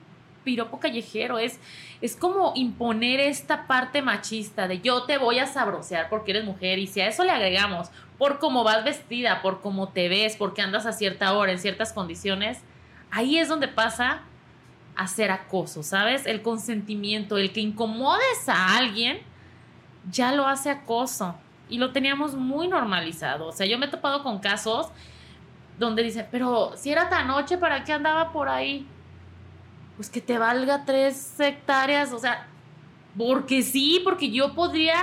piropo callejero? Es, es como imponer esta parte machista de yo te voy a sabrosear porque eres mujer, y si a eso le agregamos por cómo vas vestida, por cómo te ves, porque andas a cierta hora, en ciertas condiciones, ahí es donde pasa a ser acoso, ¿sabes? El consentimiento, el que incomodes a alguien, ya lo hace acoso. Y lo teníamos muy normalizado. O sea, yo me he topado con casos donde dicen, pero si era tan noche, ¿para qué andaba por ahí? Pues que te valga tres hectáreas, o sea, porque sí, porque yo podría,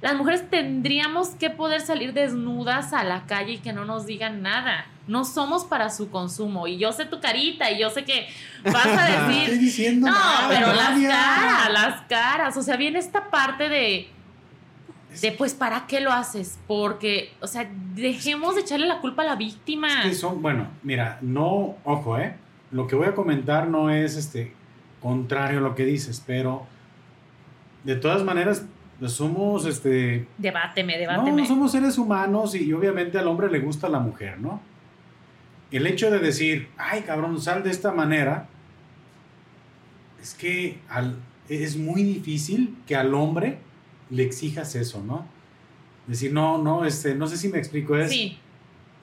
las mujeres tendríamos que poder salir desnudas a la calle y que no nos digan nada. No somos para su consumo. Y yo sé tu carita y yo sé que vas a Estoy decir, diciendo no, nada, pero las caras, las caras. O sea, viene esta parte de, de pues, ¿para qué lo haces? Porque, o sea, dejemos de echarle la culpa a la víctima. Que son, bueno, mira, no, ojo, ¿eh? Lo que voy a comentar no es este contrario a lo que dices, pero de todas maneras pues, somos este Debáteme, debáteme. no, somos seres humanos y obviamente al hombre le gusta la mujer, ¿no? El hecho de decir, ay cabrón, sal de esta manera, es que al- es muy difícil que al hombre le exijas eso, ¿no? Decir, no, no, este, no sé si me explico, es, Sí,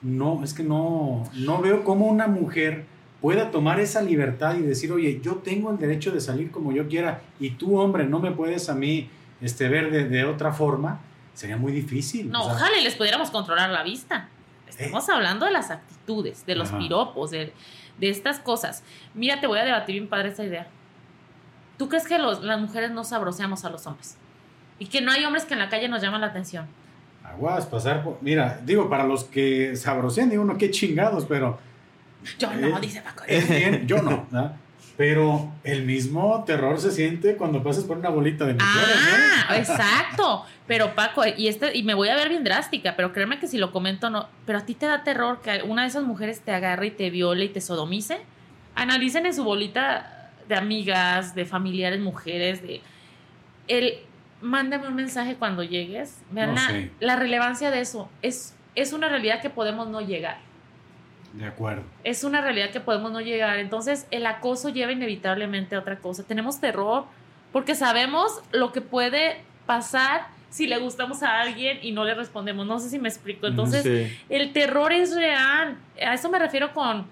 no, es que no, no veo cómo una mujer pueda tomar esa libertad y decir, oye, yo tengo el derecho de salir como yo quiera y tú, hombre, no me puedes a mí este, ver de, de otra forma, sería muy difícil. no, o sea, ojalá y les pudiéramos controlar la vista. Estamos hablando de las actitudes, de los Ajá. piropos, de, de estas cosas. Mira, te voy a debatir bien padre esa idea. ¿Tú crees que los- las mujeres no sabroseamos a los hombres? Y que no hay hombres que en la calle nos llaman la atención. Aguas, pasar por... Mira, digo, para los que sabrosean, digo, no, qué chingados, pero... Yo no, Eh, dice Paco. Es bien, yo no, ¿verdad? Pero el mismo terror se siente cuando pasas por una bolita de mujeres, Ah, exacto. Pero Paco, y este, y me voy a ver bien drástica, pero créeme que si lo comento no. Pero a ti te da terror que una de esas mujeres te agarre y te viole y te sodomice. Analicen en su bolita de amigas, de familiares, mujeres, de el mándame un mensaje cuando llegues. Vean No la, relevancia de eso. Es, es una realidad que podemos no llegar. De acuerdo. es una realidad que podemos no llegar. Entonces, el acoso lleva inevitablemente a otra cosa. Tenemos terror porque sabemos lo que puede pasar si le gustamos a alguien y no le respondemos. No sé si me explico. Entonces, Sí. el terror es real. A eso me refiero con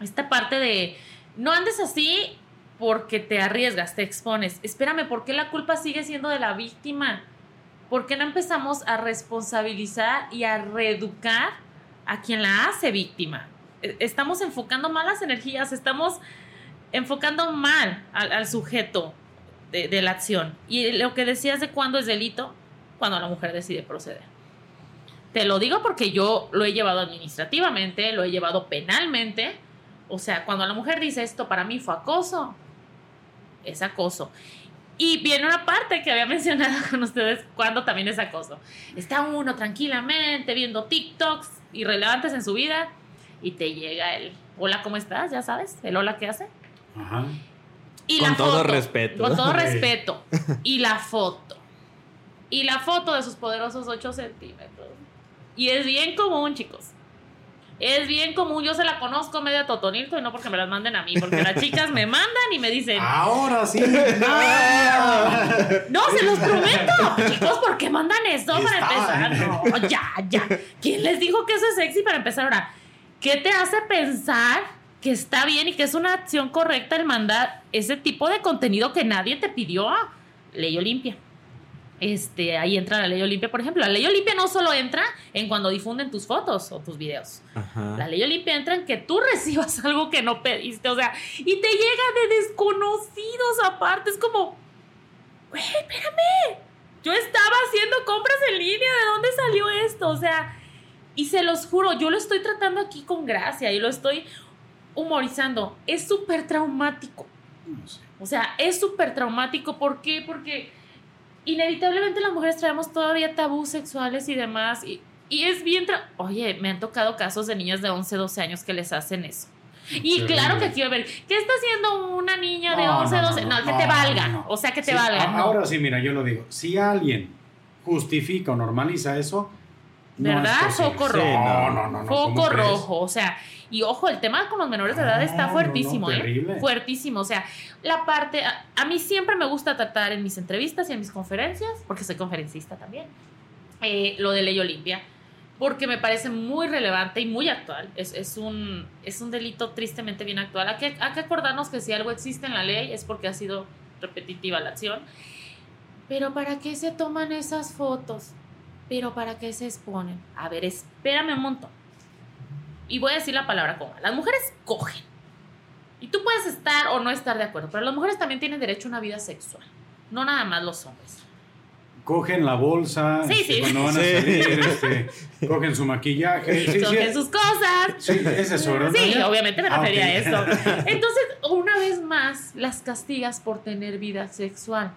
esta parte de no andes así porque te arriesgas, te expones. Espérame, ¿por qué la culpa sigue siendo de la víctima? ¿Por qué no empezamos a responsabilizar y a reeducar a quien la hace víctima? E- Estamos enfocando mal las energías, estamos enfocando mal al, al sujeto de, de la acción. Y lo que decías de cuándo es delito, cuando la mujer decide proceder. Te lo digo porque yo lo he llevado administrativamente, lo he llevado penalmente. O sea, cuando la mujer dice esto para mí fue acoso, es acoso. Y viene una parte que había mencionado con ustedes cuando también es acoso. Está uno tranquilamente viendo TikToks irrelevantes en su vida y te llega el hola, ¿cómo estás? Ya sabes, el hola que hace. Ajá. Y Con la todo foto, respeto. Con todo respeto. Y la foto. Y la foto de sus poderosos 8 centímetros. Y es bien común, chicos. Es bien común. Yo se la conozco media totonilco y no porque me las manden a mí, porque las chicas me mandan y me dicen, Ahora sí. Ah. no, se los prometo. Chicos, ¿por qué mandan eso para empezar? No, ya, ya. ¿Quién les dijo que eso es sexy para empezar ahora? ¿Qué te hace pensar que está bien y que es una acción correcta el mandar ese tipo de contenido que nadie te pidió? Ley Olimpia. Este, ahí entra la ley Olimpia, por ejemplo. La ley Olimpia no solo entra en cuando difunden tus fotos o tus videos. Ajá. La ley Olimpia entra en que tú recibas algo que no pediste, o sea, y te llega de desconocidos aparte. Es como, güey, espérame. Yo estaba haciendo compras en línea, ¿de dónde salió esto? O sea, y se los juro, yo lo estoy tratando aquí con gracia y lo estoy humorizando. Es súper traumático. O sea, es súper traumático. ¿Por qué? Porque inevitablemente las mujeres traemos todavía tabús sexuales y demás. Y, y es bien... tra- Oye, me han tocado casos de niñas de 11, 12 años que les hacen eso. Y Sí. claro que quiero ver, ¿qué está haciendo una niña de No, 11, no, no, 12? No, no, que te valga. O sea, que te Sí, valga. a- no. Ahora sí, mira, yo lo digo. Si alguien justifica o normaliza eso, ¿Verdad? posible. Foco Sí, rojo. No, no, no. no, ¿cómo Foco rojo, o sea, y ojo, el tema con los menores de edad No, está no, fuertísimo, no, ¿eh? Fuertísimo, o sea, la parte, a, a mí siempre me gusta tratar en mis entrevistas y en mis conferencias, porque soy conferencista también, eh, lo de ley Olimpia, porque me parece muy relevante y muy actual. Es, es, un, es un delito tristemente bien actual. Hay que, hay que acordarnos que si algo existe en la ley es porque ha sido repetitiva la acción. Pero ¿para qué se toman esas fotos? ¿Pero para qué se exponen? A ver, espérame un montón. Y voy a decir la palabra coma. Las mujeres cogen. Y tú puedes estar o no estar de acuerdo, pero las mujeres también tienen derecho a una vida sexual. No nada más los hombres. Cogen la bolsa Sí, este, sí. cuando van a Sí. salir, este, cogen su maquillaje. Sí, sí, Cogen sus cosas. sí, es eso, ¿verdad? Sí, obviamente me Ah, refería a eso. Entonces, una vez más, las castigas por tener vida sexual.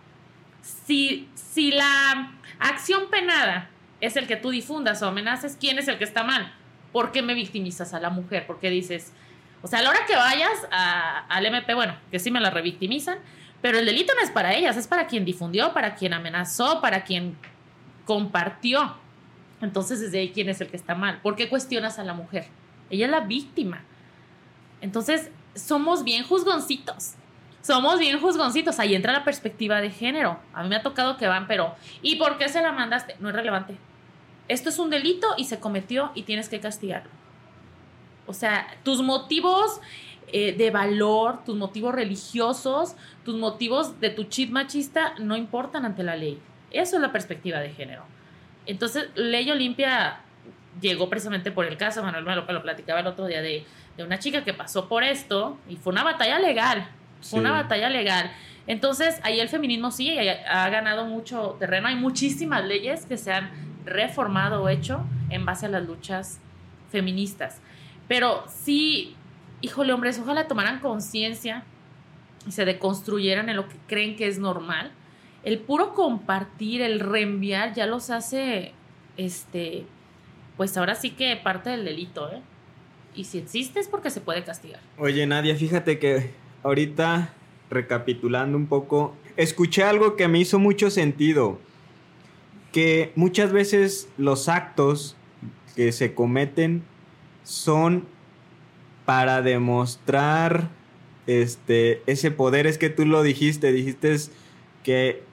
Si, si la acción penada es el que tú difundas o amenaces, ¿quién es el que está mal? ¿Por qué me victimizas a la mujer? ¿Por qué dices, o sea, a la hora que vayas a- al MP, bueno, que sí me la revictimizan, pero el delito no es para ellas, es para quien difundió, para quien amenazó, para quien compartió. Entonces, desde ahí, ¿quién es el que está mal? ¿Por qué cuestionas a la mujer? Ella es la víctima. Entonces, somos bien juzgoncitos. Somos bien juzgoncitos. Ahí entra la perspectiva de género. A mí me ha tocado que van, pero ¿y por qué se la mandaste? No es relevante. Esto es un delito y se cometió y tienes que castigarlo. O sea, tus motivos eh, de valor, tus motivos religiosos, tus motivos de tu chip machista no importan ante la ley. Eso es la perspectiva de género. Entonces, Ley Olimpia llegó precisamente por el caso, Manuel me lo, me lo platicaba el otro día, de, de una chica que pasó por esto y fue una batalla legal. Fue una batalla legal. Entonces, ahí el feminismo sí ha, ha ganado mucho terreno. Hay muchísimas leyes que se han reformado o hecho en base a las luchas feministas. Pero sí, híjole, hombres, ojalá tomaran conciencia y se deconstruyeran en lo que creen que es normal. El puro compartir, el reenviar, ya los hace, este, pues ahora sí que parte del delito, ¿eh? Y si existe es porque se puede castigar. Oye, Nadia, fíjate que ahorita, recapitulando un poco, escuché algo que me hizo mucho sentido. Que muchas veces los actos que se cometen son para demostrar este, ese poder. Es que tú lo dijiste, dijiste que,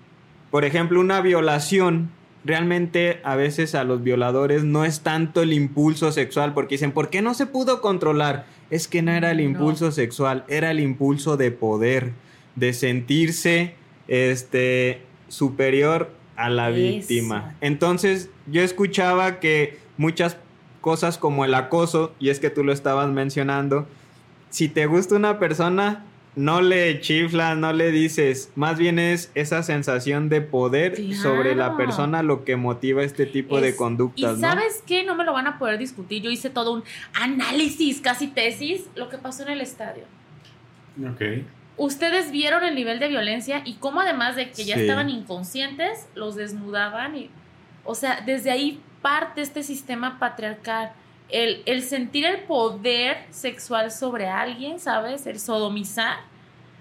por ejemplo, una violación, realmente a veces a los violadores no es tanto el impulso sexual, porque dicen, ¿por qué no se pudo controlar? Es que no era el No. impulso sexual, era el impulso de poder, de sentirse este, superior a la Eso. víctima. Entonces, yo escuchaba que muchas cosas como el acoso, y es que tú lo estabas mencionando, si te gusta una persona, no le chiflas, no le dices, más bien es esa sensación de poder sobre la persona lo que motiva este tipo de conductas, Y ¿no? sabes qué, no me lo van a poder discutir. Yo hice todo un análisis, casi tesis, lo que pasó en el estadio. Ok. Ustedes vieron el nivel de violencia y cómo además de que ya Sí. estaban inconscientes, los desnudaban y, o sea, desde ahí parte este sistema patriarcal. el, el sentir el poder sexual sobre alguien, ¿sabes? El sodomizar.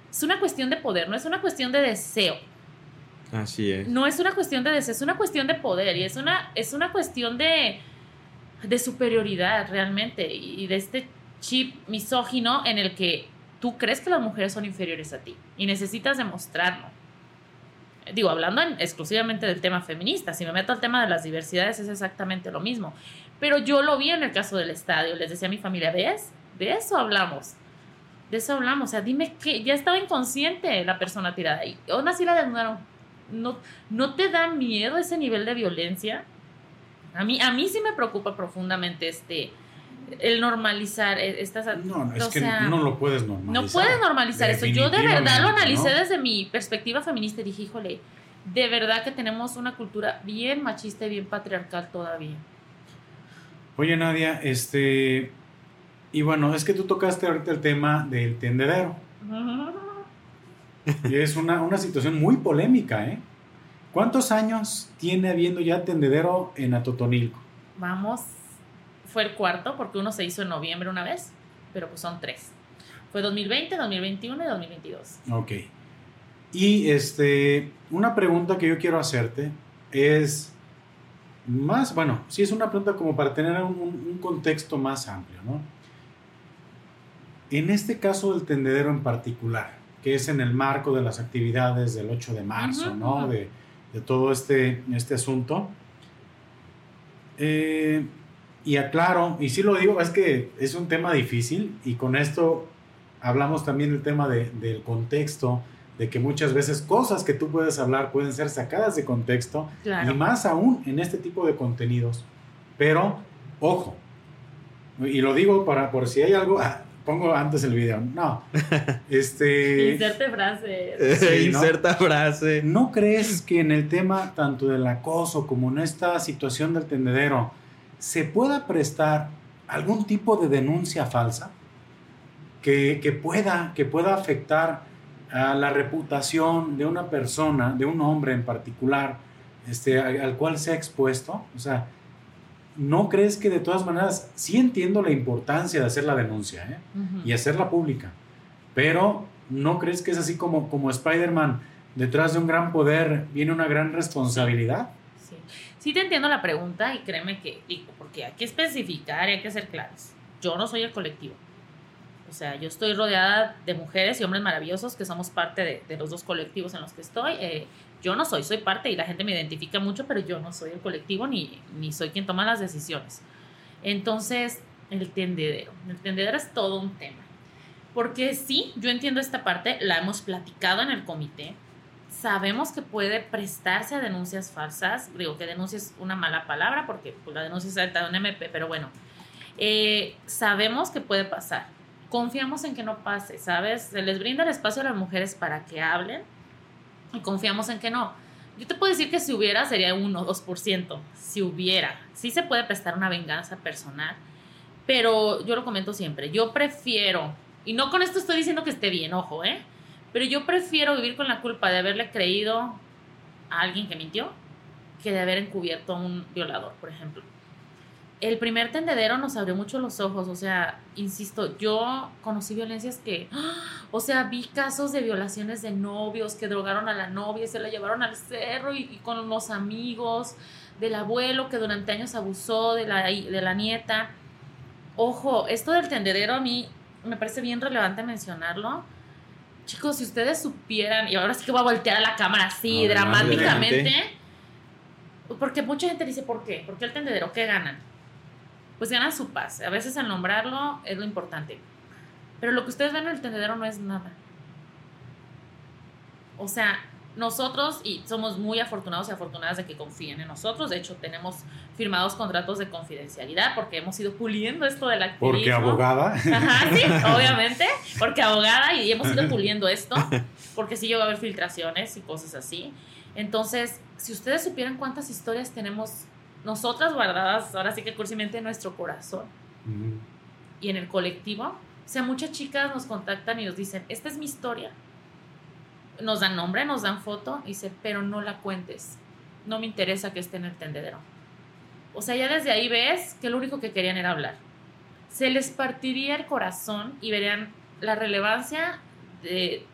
Es una cuestión de poder, no es una cuestión de deseo. Así es. No es una cuestión de deseo, es una cuestión de poder y es una, es una cuestión de, de superioridad realmente y de este chip misógino en el que tú crees que las mujeres son inferiores a ti y necesitas demostrarlo. Digo, hablando en- exclusivamente del tema feminista, si me meto al tema de las diversidades es exactamente lo mismo. Pero yo lo vi en el caso del estadio, les decía a mi familia, ¿ves? De eso hablamos. De eso hablamos. O sea, dime que ya estaba inconsciente la persona tirada y aún así la desnudaron. ¿No, ¿No te da miedo ese nivel de violencia? A mí, a mí sí me preocupa profundamente este, el normalizar e- estas... No, no, es o que no lo puedes normalizar. no puedes normalizar eso. Yo de verdad lo analicé ¿no? desde mi perspectiva feminista y dije, híjole, de verdad que tenemos una cultura bien machista y bien patriarcal todavía. Oye, Nadia, este. Y bueno, es que tú tocaste ahorita el tema del tendedero. Y es una, una situación muy polémica, ¿eh? ¿Cuántos años tiene habiendo ya tendedero en Atotonilco? Vamos, fue el cuarto porque uno se hizo en noviembre una vez, pero pues son tres. Fue 2020, 2021 y 2022. Ok. Y este, una pregunta que yo quiero hacerte es más, bueno, sí es una pregunta como para tener un, un contexto más amplio, ¿no? En este caso del tendedero en particular, que es en el marco de las actividades del 8 de marzo, Ujú, ¿no? ujú. De, de todo este, este asunto. Eh, y aclaro, y sí lo digo, es que es un tema difícil y con esto hablamos también del tema de- del contexto, de que muchas veces cosas que tú puedes hablar pueden ser sacadas de contexto Claro. y más aún en este tipo de contenidos. Pero, ojo, y lo digo para por si hay algo, ah, pongo antes el video. No, este... Inserte frase. Sí, ¿no? Inserta frase. ¿No crees que en el tema tanto del acoso como en esta situación del tendedero se pueda prestar algún tipo de denuncia falsa que, que pueda, que pueda afectar a la reputación de una persona, de un hombre en particular, este, al cual se ha expuesto? O sea, ¿no crees que de todas maneras, sí entiendo la importancia de hacer la denuncia ¿eh? Y hacerla pública, pero ¿no crees que es así como, como Spider-Man? Detrás de un gran poder viene una gran responsabilidad. Sí. Te entiendo la pregunta y créeme que, digo, porque hay que especificar y hay que ser claros. Yo no soy el colectivo. O sea, yo estoy rodeada de mujeres y hombres maravillosos que somos parte de, de los dos colectivos en los que estoy. Eh, yo no soy, soy parte y la gente me identifica mucho, pero yo no soy el colectivo ni, ni soy quien toma las decisiones. Entonces, el tendedero. El tendedero es todo un tema. Porque sí, yo entiendo esta parte, la hemos platicado en el comité, sabemos que puede prestarse a denuncias falsas. Digo que denuncia es una mala palabra porque pues, la denuncia es de un MP, pero bueno, eh, sabemos que puede pasar. Confiamos en que no pase, ¿sabes? Se les brinda el espacio a las mujeres para que hablen y confiamos en que no. Yo te puedo decir que si hubiera sería 1 o 2%, si hubiera. Sí se puede prestar una venganza personal, pero yo lo comento siempre, yo prefiero, y no con esto estoy diciendo que esté bien, ojo, ¿eh? Pero yo prefiero vivir con la culpa de haberle creído a alguien que mintió que de haber encubierto a un violador, por ejemplo. El primer tendedero nos abrió mucho los ojos, o sea, insisto, yo conocí violencias que, ¡ah! o sea, vi casos de violaciones de novios que drogaron a la novia se la llevaron al cerro y, y con los amigos, del abuelo que durante años abusó de la, de la nieta. Ojo, esto del tendedero a mí me parece bien relevante mencionarlo. Chicos, si ustedes supieran, y ahora sí que voy a voltear a la cámara así, dramáticamente, porque mucha gente dice, ¿por qué? ¿Por qué el tendedero? ¿Qué ganan? Pues ganan su paz. A veces al nombrarlo es lo importante. Pero lo que ustedes ven en el tendedero no es nada. O sea, nosotros, y somos muy afortunados y afortunadas de que confíen en nosotros, de hecho tenemos firmados contratos de confidencialidad porque hemos ido puliendo esto del activismo. Porque abogada. Ajá, sí, obviamente, porque abogada y hemos ido puliendo esto, porque sí llegó a haber filtraciones y cosas así. Entonces, si ustedes supieran cuántas historias tenemos nosotras guardadas, ahora sí que cursimente en nuestro corazón Mm, y en el colectivo, o sea, muchas chicas nos contactan y nos dicen, esta es mi historia. Nos dan nombre, nos dan foto y dice, pero no la cuentes. No me interesa que esté en el tendedero. O sea, ya desde ahí ves que lo único que querían era hablar. Se les partiría el corazón y verían la relevancia de,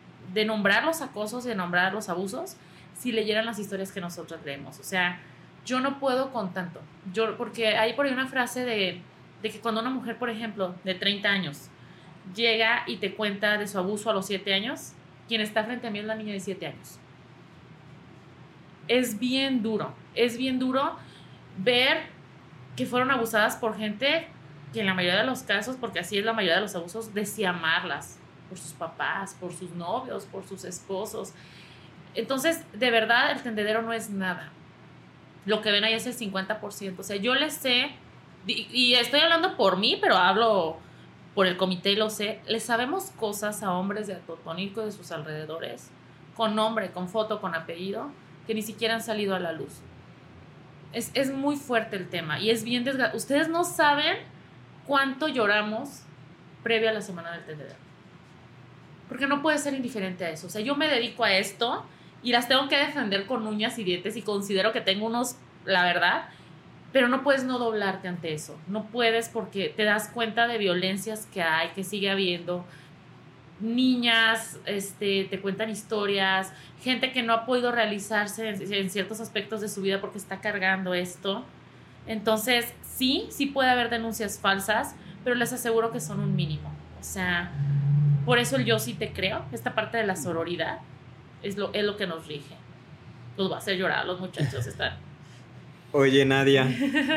nombrar los acosos de nombrar los abusos si leyeran las historias que nosotros leemos. O sea, yo no puedo con tanto. Yo, porque hay por ahí una frase de, de que cuando una mujer, por ejemplo, de 30 años, llega y te cuenta de su abuso a los 7 años, quien está frente a mí es la niña de 7 años. Es bien duro, es bien duro ver que fueron abusadas por gente que en la mayoría de los casos, porque así es la mayoría de los abusos, decía amarlas por sus papás, por sus novios, por sus esposos. Entonces, de verdad, el tendedero no es nada. Lo que ven ahí es el 50%. O sea, yo les sé, y, y estoy hablando por mí, pero hablo por el comité lo sé, le sabemos cosas a hombres de Atotónico y de sus alrededores, con nombre, con foto, con apellido, que ni siquiera han salido a la luz. Es, es muy fuerte el tema y es bien desgastante. Ustedes no saben cuánto lloramos previo a la semana del tendedero. Porque no puede ser indiferente a eso. O sea, yo me dedico a esto y las tengo que defender con uñas y dientes y considero que tengo unos, la verdad, pero no puedes no doblarte ante eso. No puedes porque te das cuenta de violencias que hay, que sigue habiendo. Niñas este, te cuentan historias, gente que no ha podido realizarse en, ciertos aspectos de su vida porque está cargando esto. Entonces, sí, sí puede haber denuncias falsas, pero les aseguro que son un mínimo. O sea, por eso el yo sí te creo, esta parte de la sororidad es lo, es lo que nos rige. Los va a hacer llorar, los muchachos están Oye, Nadia,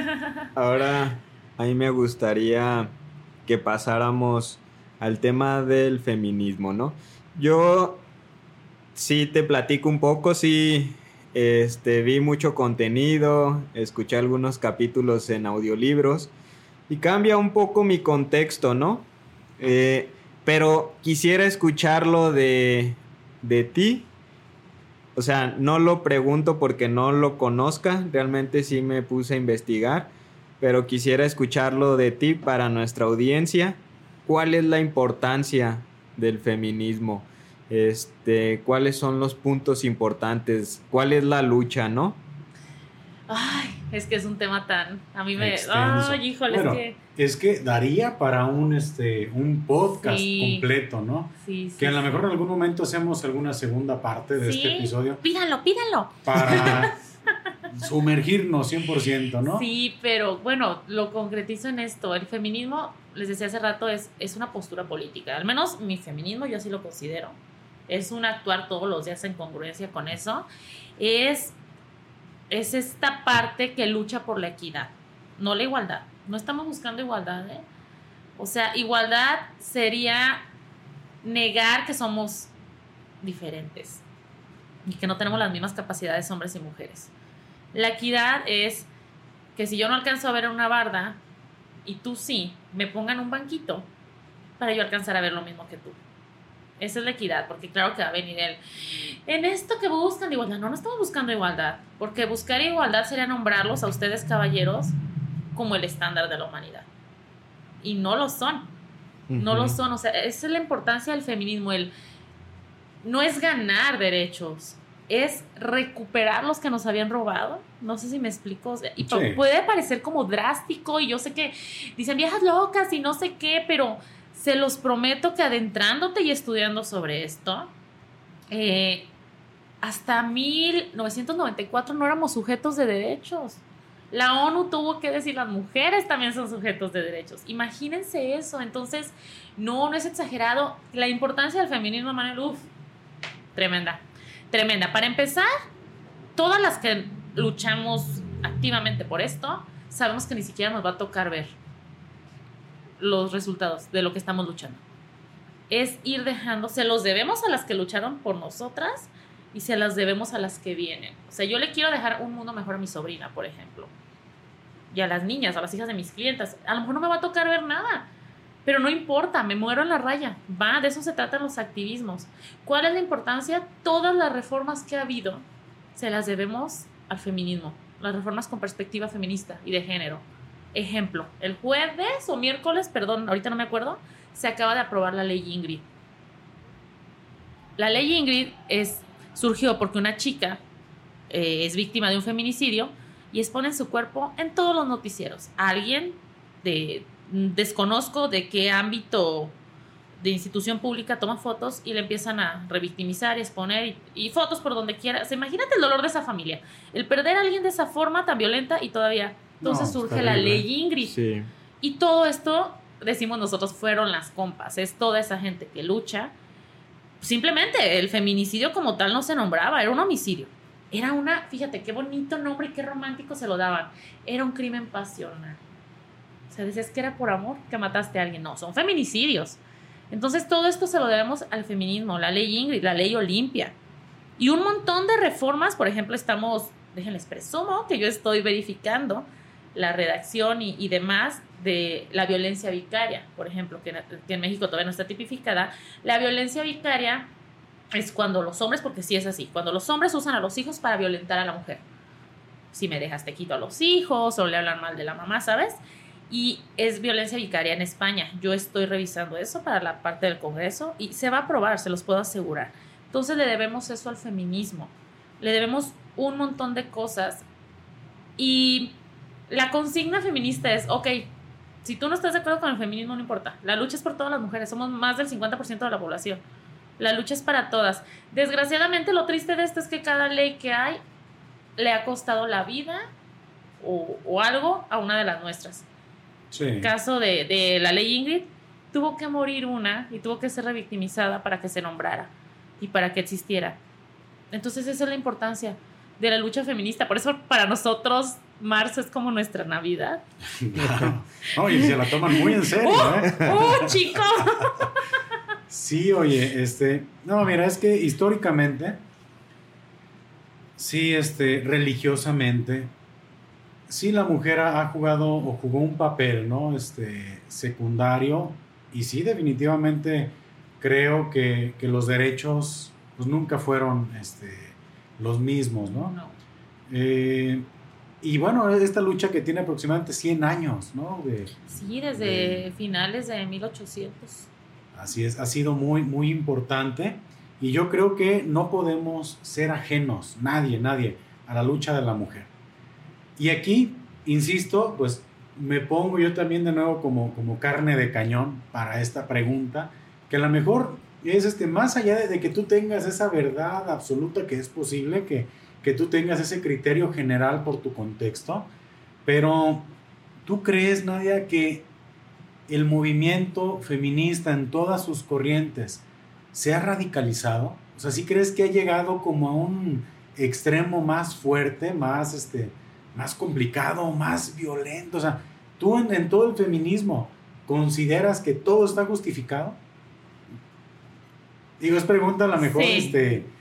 ahora a mí me gustaría que pasáramos al tema del feminismo, ¿no? Yo sí te platico un poco, sí este, vi mucho contenido, escuché algunos capítulos en audiolibros y cambia un poco mi contexto, ¿no? Eh, pero quisiera escucharlo de, de ti o sea, no lo pregunto porque no lo conozca, realmente sí me puse a investigar, pero quisiera escucharlo de ti para nuestra audiencia. ¿Cuál es la importancia del feminismo? Este, ¿cuáles son los puntos importantes? ¿Cuál es la lucha, no? Ay, es que es un tema tan. A mí me. Ay, híjole, bueno, es que. Es que daría para un, este, un podcast Sí. completo, ¿no? Sí, sí, Que a lo mejor en algún momento hacemos alguna segunda parte de Sí, este episodio Pídanlo, pídanlo. para sumergirnos 100%, ¿no? Sí, pero bueno, lo concretizo en esto. El feminismo, les decía hace rato, es, es una postura política. Al menos mi feminismo yo así lo considero. Es un actuar todos los días en congruencia con eso. Es, es esta parte que lucha por la equidad, no la igualdad. No estamos buscando igualdad, ¿eh? O sea, igualdad sería negar que somos diferentes y que no tenemos las mismas capacidades hombres y mujeres. La equidad es que si yo no alcanzo a ver una barda y tú sí, me pongan un banquito para yo alcanzar a ver lo mismo que tú. Esa es la equidad, porque claro que va a venir el... En esto que buscan igualdad, no, no estamos buscando igualdad, porque buscar igualdad sería nombrarlos a ustedes caballeros como el estándar de la humanidad. Y no lo son, no lo son, o sea, esa es la importancia del feminismo, el... No es ganar derechos, es recuperar los que nos habían robado. No sé si me explico. o sea, y Sí. puede parecer como drástico y yo sé que dicen viejas locas y no sé qué, pero se los prometo que adentrándote y estudiando sobre esto, eh, hasta 1994 no éramos sujetos de derechos. La ONU tuvo que decir las mujeres también son sujetos de derechos. Imagínense eso. Entonces, no, no es exagerado. La importancia del feminismo, Manuel, tremenda. Tremenda. Para empezar, todas las que luchamos activamente por esto, sabemos que ni siquiera nos va a tocar ver los resultados de lo que estamos luchando. Es ir dejando, se los debemos a las que lucharon por nosotras y se las debemos a las que vienen. O sea, yo le quiero dejar un mundo mejor a mi sobrina, por ejemplo. Y a las niñas, a las hijas de mis clientes. A lo mejor no me va a tocar ver nada, pero no importa, me muero en la raya. Va, de eso se tratan los activismos. ¿Cuál es la importancia? Todas las reformas que ha habido se las debemos al feminismo. Las reformas con perspectiva feminista y de género. Ejemplo, el jueves o miércoles, perdón, ahorita no me acuerdo, se acaba de aprobar la ley Ingrid. La ley Ingrid es, surgió porque una chica eh, es víctima de un feminicidio y exponen su cuerpo en todos los noticieros. Alguien de desconozco de qué ámbito de institución pública toma fotos y le empiezan a revictimizar y exponer y, fotos por donde quiera. Se imagínate el dolor de esa familia. El perder a alguien de esa forma tan violenta y todavía. Entonces surge la ley Ingrid. Y todo esto, decimos nosotros, fueron las compas. Es toda esa gente que lucha. Simplemente el feminicidio como tal no se nombraba, era un homicidio. Era una, fíjate qué bonito nombre y qué romántico se lo daban. Era un crimen pasional. O sea, decías que era por amor que mataste a alguien. No, son feminicidios. Entonces todo esto se lo debemos al feminismo, la ley Ingrid, la ley Olimpia. Y un montón de reformas, por ejemplo, estamos, déjenles presumo que yo estoy verificando la redacción y, demás de la violencia vicaria, por ejemplo, que, que, en México todavía no está tipificada. La violencia vicaria es cuando los hombres, porque sí es así, cuando los hombres usan a los hijos para violentar a la mujer. Si me dejas te quito a los hijos o le hablan mal de la mamá, ¿sabes? y es violencia vicaria en España. Yo estoy revisando eso para la parte del Congreso y se va a aprobar, se los puedo asegurar. Entonces le debemos eso al feminismo, le debemos un montón de cosas y la consigna feminista es, ok, si tú no estás de acuerdo con el feminismo, no importa, la lucha es por todas las mujeres, somos más del 50% de la población, la lucha es para todas. Desgraciadamente lo triste de esto es que cada ley que hay le ha costado la vida o, o algo a una de las nuestras caso de, la ley Ingrid, tuvo que morir una y tuvo que ser revictimizada para que se nombrara y para que existiera. Entonces esa es la importancia de la lucha feminista. Por eso para nosotros marzo es como nuestra Navidad. Claro. Oye, se la toman muy en serio, ¡Uh! ¿eh? ¡Uh, chico! sí, oye, este, no, mira, es que históricamente, sí, este, religiosamente, sí la mujer ha jugado o jugó un papel, ¿no? Este, secundario y sí definitivamente creo que, los derechos pues nunca fueron este, los mismos, ¿no? Eh, y bueno, esta lucha que tiene aproximadamente 100 años, ¿no? sí, desde finales de 1800. Así es, ha sido muy, muy importante y yo creo que no podemos ser ajenos, nadie, nadie, a la lucha de la mujer. Y aquí, insisto, pues me pongo yo también de nuevo como, como carne de cañón para esta pregunta, que a lo mejor es este, más allá de, que tú tengas esa verdad absoluta que es posible, que, que tú tengas ese criterio general por tu contexto, pero ¿tú crees, Nadia, que el movimiento feminista en todas sus corrientes se ha radicalizado? O sea, ¿sí crees que ha llegado como a un extremo más fuerte, más este, más complicado, más violento. O sea, tú en, todo el feminismo consideras que todo está justificado. Digo, es pregunta a lo mejor, este.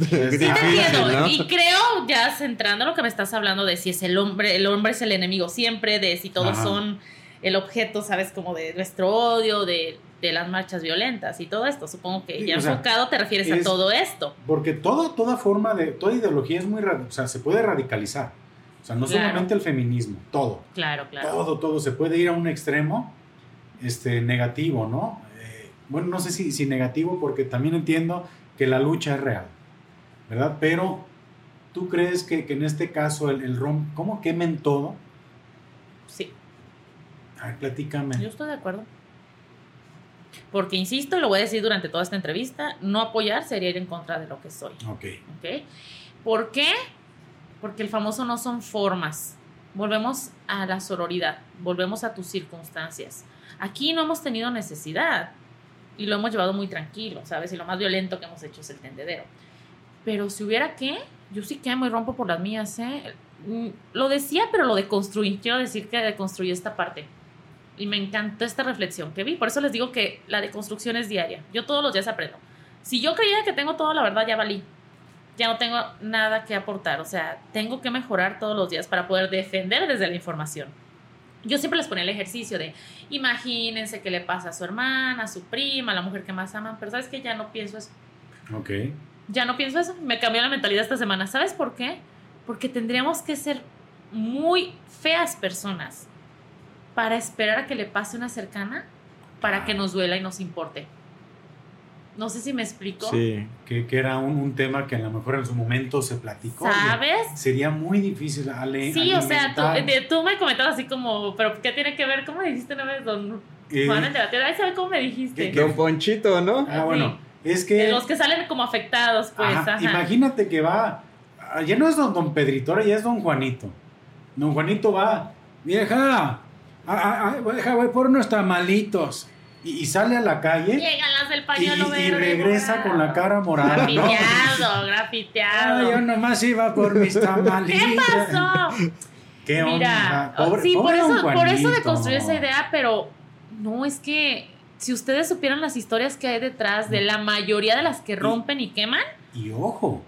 Y creo, ya centrando lo que me estás hablando de si es el hombre, el hombre es el enemigo siempre, de si todos son el objeto, sabes, como de nuestro odio, de, las marchas violentas y todo esto. Supongo que ya enfocado te refieres a todo esto. Porque toda, toda forma de, toda ideología es muy, o sea, se puede radicalizar. O sea, no solamente el feminismo, todo. Claro, claro. Todo, todo. Se puede ir a un extremo este, negativo, ¿no? Eh, bueno, no sé si, si negativo, porque también entiendo que la lucha es real, ¿verdad? Pero, ¿tú crees que, en este caso el, el rom, ¿cómo quemen todo? Sí. A ver, platícame. Yo estoy de acuerdo. Porque, insisto, y lo voy a decir durante toda esta entrevista, no apoyar sería ir en contra de lo que soy. Ok. ¿Ok? ¿Por qué? porque el famoso no son formas. Volvemos a la sororidad, volvemos a tus circunstancias. Aquí no hemos tenido necesidad y lo hemos llevado muy tranquilo, ¿sabes? Y lo más violento que hemos hecho es el tendedero. Pero si hubiera que, yo sí quemo y rompo por las mías, ¿eh? Mm, lo decía, pero lo deconstruí. Quiero decir que deconstruí esta parte. Y me encantó esta reflexión que vi. Por eso les digo que la deconstrucción es diaria. Yo todos los días aprendo. Si yo creía que tengo toda la verdad, ya valí ya no tengo nada que aportar. O sea, tengo que mejorar todos los días para poder defender desde la información. Yo siempre les ponía el ejercicio de, imagínense qué le pasa a su hermana, a su prima, a la mujer que más aman, pero sabes que ya no pienso eso. Ok. Ya no pienso eso. Me cambió la mentalidad esta semana. ¿Sabes por qué? Porque tendríamos que ser muy feas personas para esperar a que le pase una cercana para que nos duela y nos importe. No sé si me explico. Sí. Que, que era un, un tema que a lo mejor en su momento se platicó. ¿Sabes? Sería muy difícil ale, Sí, o sea, tú, de- tú me comentabas así como, pero ¿qué tiene que ver? ¿Cómo me dijiste una vez, don eh, Juan el? Ay, ¿sabe cómo me dijiste? ¿Qué- Don Ponchito, ¿no? Ah, bueno, es De que... los que salen como afectados, pues. Ajá, Ajá. Imagínate que va. ah, Ya no es don, don Pedrito, ahora ya es don Juanito. Don Juanito va. Vieja, ah, ah, vieja, voy por unos tamalitos. Y, y sale a la calle Llegan las del y, pañuelo y verde. regresa morado. con la cara morada. ¿no? Grafiteado, Ah, grafiteado. yo nomás iba por mis tamalitos. ¿Qué pasó? ¿Qué onda? Mira, Pobre- sí, por pobre eso, por eso de construir esa idea, pero no es que si ustedes supieran las historias que hay detrás de la mayoría de las que rompen y queman, Y ojo,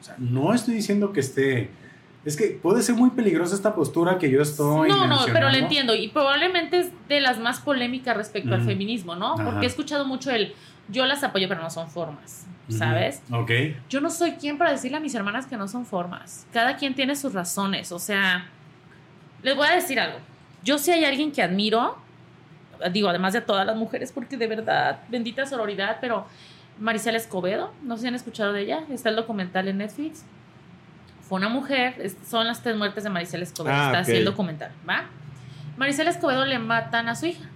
o sea, no estoy diciendo que esté. Es que puede ser muy peligrosa esta postura que yo estoy. no, no, pero lo entiendo y probablemente es de las más polémicas respecto al Ujú. feminismo, ¿no? Ajá. Porque he escuchado mucho el yo las apoyo, pero no son formas. ¿sabes? Ok. Yo no soy quien para decirle a mis hermanas que no son formas. Cada quien tiene sus razones. O sea, les voy a decir algo. Yo sí hay alguien que admiro, digo, además de todas las mujeres, porque de verdad, bendita sororidad, pero Maricela Escobedo, no sé si han escuchado de ella, está el documental en Netflix. Fue una mujer, es- son las tres muertes de Maricela Escobedo, Ah, está así el documental, ¿va? Maricela Escobedo le matan a su hija.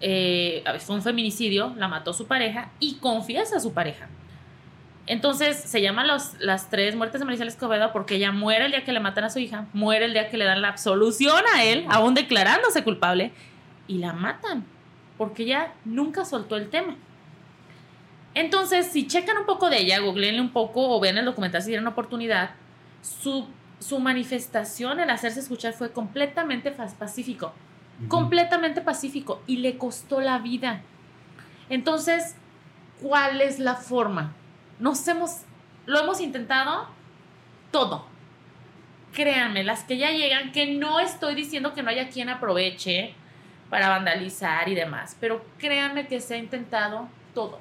Eh, fue un feminicidio, la mató su pareja y confiesa a su pareja. Entonces se llaman los, las tres muertes de Maricela Escobedo porque ella muere el día que le matan a su hija, muere el día que le dan la absolución a él, aún declarándose culpable, y la matan porque ella nunca soltó el tema. Entonces, si checan un poco de ella, googleenle un poco o ven el documental si tienen oportunidad, su, su manifestación, el hacerse escuchar fue completamente pacífico completamente pacífico y le costó la vida. Entonces, ¿cuál es la forma? Nos hemos, lo hemos intentado todo. Créanme, las que ya llegan, que no estoy diciendo que no haya quien aproveche para vandalizar y demás, pero créanme que se ha intentado todo.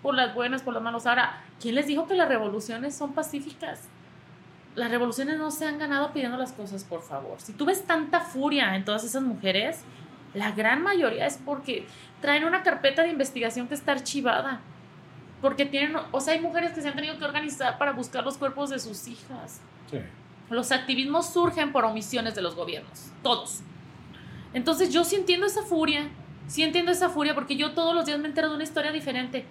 Por las buenas, por las malas. Ahora, ¿quién les dijo que las revoluciones son pacíficas? las revoluciones no se han ganado pidiendo las cosas, por favor. Si tú ves tanta furia en todas esas mujeres, la gran mayoría es porque traen una carpeta de investigación que está archivada. Porque tienen, o sea, hay mujeres que se han tenido que organizar para buscar los cuerpos de sus hijas. Sí. Los activismos surgen por omisiones de los gobiernos, todos. Entonces yo sí entiendo esa furia, sí entiendo esa furia porque yo todos los días me entero de una historia diferente.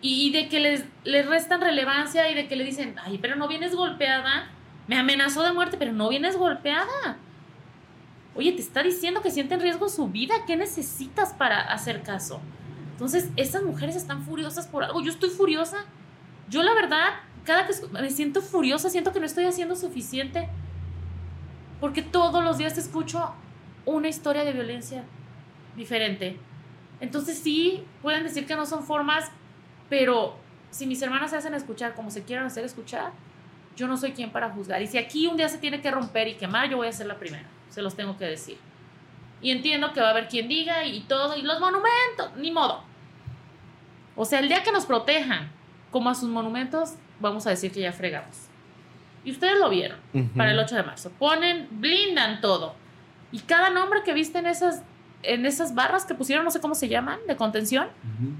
Y de que les, les restan relevancia y de que le dicen, ay, pero no vienes golpeada. Me amenazó de muerte, pero no vienes golpeada. Oye, te está diciendo que siente en riesgo su vida. ¿Qué necesitas para hacer caso? Entonces, esas mujeres están furiosas por algo. Yo estoy furiosa. Yo, la verdad, cada que me siento furiosa, siento que no estoy haciendo suficiente. Porque todos los días escucho una historia de violencia diferente. Entonces, sí, pueden decir que no son formas, pero si mis hermanas se hacen escuchar como se quieran hacer escuchar, yo no soy quien para juzgar. Y si aquí un día se tiene que romper y quemar, yo voy a ser la primera. Se los tengo que decir. Y entiendo que va a haber quien diga y todo, y los monumentos, ni modo. O sea, el día que nos protejan como a sus monumentos, vamos a decir que ya fregamos. Y ustedes lo vieron para el 8 de marzo. Ponen, blindan todo. Y cada nombre que viste en esas, en esas barras que pusieron, no sé cómo se llaman, de contención,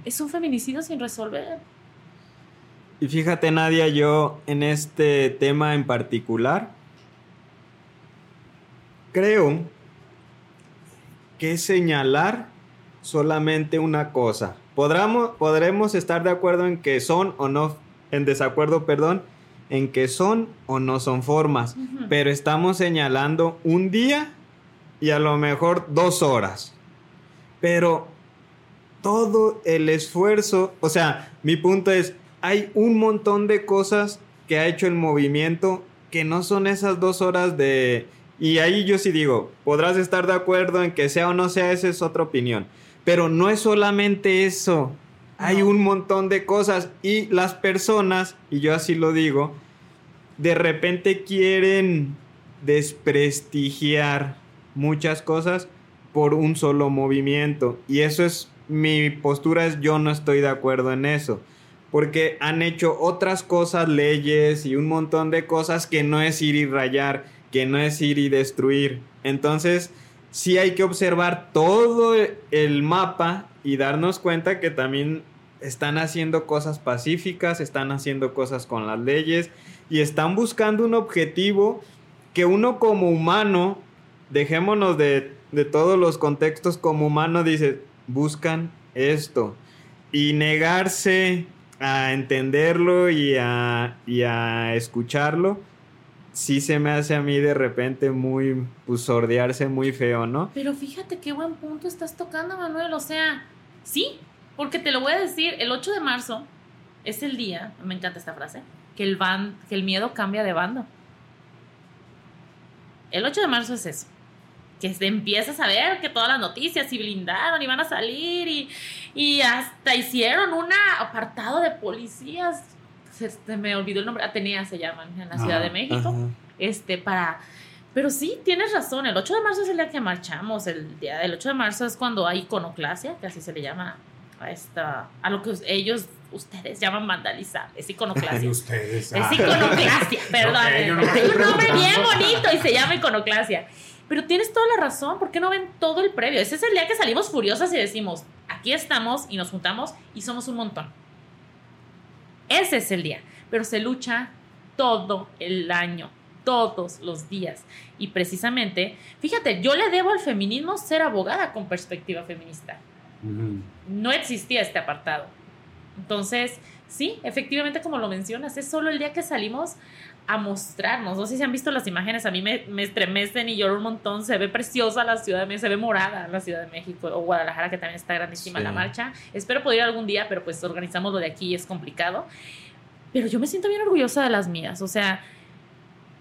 es un feminicidio sin resolver. Y fíjate, Nadia, yo en este tema en particular creo que señalar solamente una cosa. Podremos, podremos estar de acuerdo en que son o no, en desacuerdo, perdón, en que son o no son formas, pero estamos señalando un día y a lo mejor dos horas. Pero todo el esfuerzo, o sea, mi punto es, hay un montón de cosas que ha hecho el movimiento que no son esas dos horas de... Y ahí yo sí digo, podrás estar de acuerdo en que sea o no sea, esa es otra opinión. Pero no es solamente eso. Hay No. un montón de cosas y las personas, y yo así lo digo, de repente quieren desprestigiar muchas cosas por un solo movimiento. Y eso es mi postura, es yo no estoy de acuerdo en eso. Porque han hecho otras cosas, leyes y un montón de cosas que no es ir y rayar, que no es ir y destruir. Entonces, sí hay que observar todo el mapa y darnos cuenta que también están haciendo cosas pacíficas, están haciendo cosas con las leyes y están buscando un objetivo que uno como humano, dejémonos de, de todos los contextos como humano, dice, buscan esto. Y negarse a entenderlo y a, y a escucharlo, sí se me hace a mí de repente muy, pues sordearse muy feo, ¿no? Pero fíjate qué buen punto estás tocando, Manuel. O sea, sí, porque te lo voy a decir, el 8 de marzo es el día, me encanta esta frase, que el, van, que el miedo cambia de bando. El 8 de marzo es eso. Que se empieza a saber que todas las noticias y blindaron y van a salir y, y hasta hicieron un apartado de policías. Se, me olvidó el nombre, Atenea se llaman en la Ciudad de México. Este, para. Pero sí, tienes razón. El 8 de marzo es el día que marchamos. El día del 8 de marzo es cuando hay iconoclasia, que así se le llama a esta. a lo que ellos ustedes llaman vandalizar, es iconoclasia. ustedes. Es ah. iconoclasia, perdón. es un nombre bien bonito y se llama iconoclasia. Pero tienes toda la razón, ¿por qué no ven todo el previo? Ese es el día que salimos furiosas y decimos, aquí estamos y nos juntamos y somos un montón. Ese es el día, pero se lucha todo el año, todos los días. Y precisamente, fíjate, yo le debo al feminismo ser abogada con perspectiva feminista. No existía este apartado. Entonces, sí, efectivamente, como lo mencionas, es solo el día que salimos a mostrarnos. No sé si han visto las imágenes, a mí me, estremecen y lloro un montón. Se ve preciosa la Ciudad de México, se ve morada la Ciudad de México o Guadalajara, que también está grandísima la marcha. Espero poder ir algún día, pero pues organizamos lo de aquí y es complicado. Pero yo me siento bien orgullosa de las mías. O sea,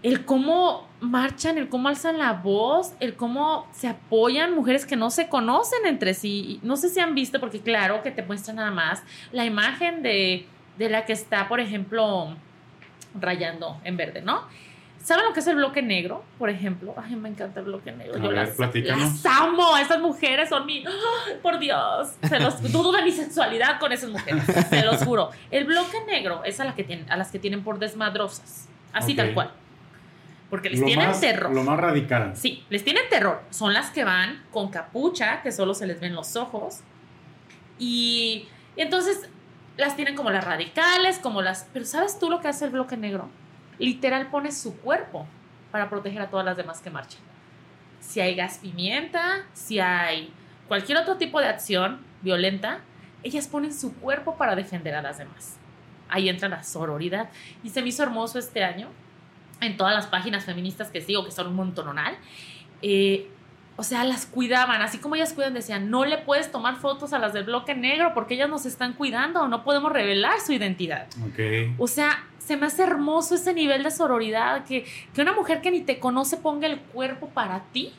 el cómo marchan, el cómo alzan la voz, el cómo se apoyan mujeres que no se conocen entre sí. No sé si han visto, porque claro que te muestra nada más la imagen de, de la que está, por ejemplo, rayando en verde, ¿no? ¿Saben lo que es el bloque negro, por ejemplo? Ay, me encanta el bloque negro. Yo las, las, amo. Esas mujeres son mi. por Dios. Se los dudo de mi sensualidad con esas mujeres. Se los juro. El bloque negro es a, la que tienen, a las que tienen por desmadrosas. Así tal cual. Porque les tienen terror. Lo más radical. Sí, les tienen terror. Son las que van con capucha, que solo se les ven los ojos. Y, y entonces las tienen como las radicales, como las... Pero ¿sabes tú lo que hace el bloque negro? Literal pone su cuerpo para proteger a todas las demás que marchan. Si hay gas pimienta, si hay cualquier otro tipo de acción violenta, ellas ponen su cuerpo para defender a las demás. Ahí entra la sororidad. Y se me hizo hermoso este año, en todas las páginas feministas que sigo, que son un montononal, eh, o sea, las cuidaban, así como ellas cuidan, decían, no le puedes tomar fotos a las del bloque negro porque ellas nos están cuidando, no podemos revelar su identidad. Okay. O sea, se me hace hermoso ese nivel de sororidad, que, que una mujer que ni te conoce ponga el cuerpo para ti,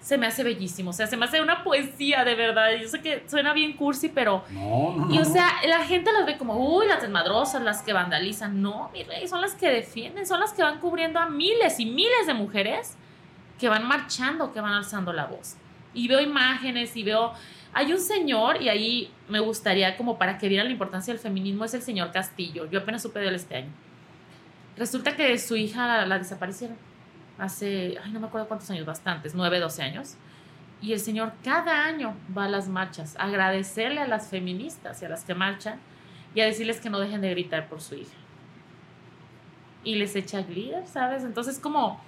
se me hace bellísimo. O sea, se me hace una poesía de verdad. Yo sé que suena bien cursi, pero. No, no. Y o sea, la gente las ve como, uy, las desmadrosas, las que vandalizan. No, mi rey, son las que defienden, son las que van cubriendo a miles y miles de mujeres que van marchando, que van alzando la voz. Y veo imágenes y veo... Hay un señor, y ahí me gustaría como para que vieran la importancia del feminismo, es el señor Castillo. Yo apenas supe de él este año. Resulta que su hija la, desaparecieron hace, ay, no me acuerdo cuántos años, bastantes, 9, 12 años. Y el señor cada año va a las marchas a agradecerle a las feministas y a las que marchan y a decirles que no dejen de gritar por su hija. Y les echa glitter, ¿sabes? Entonces como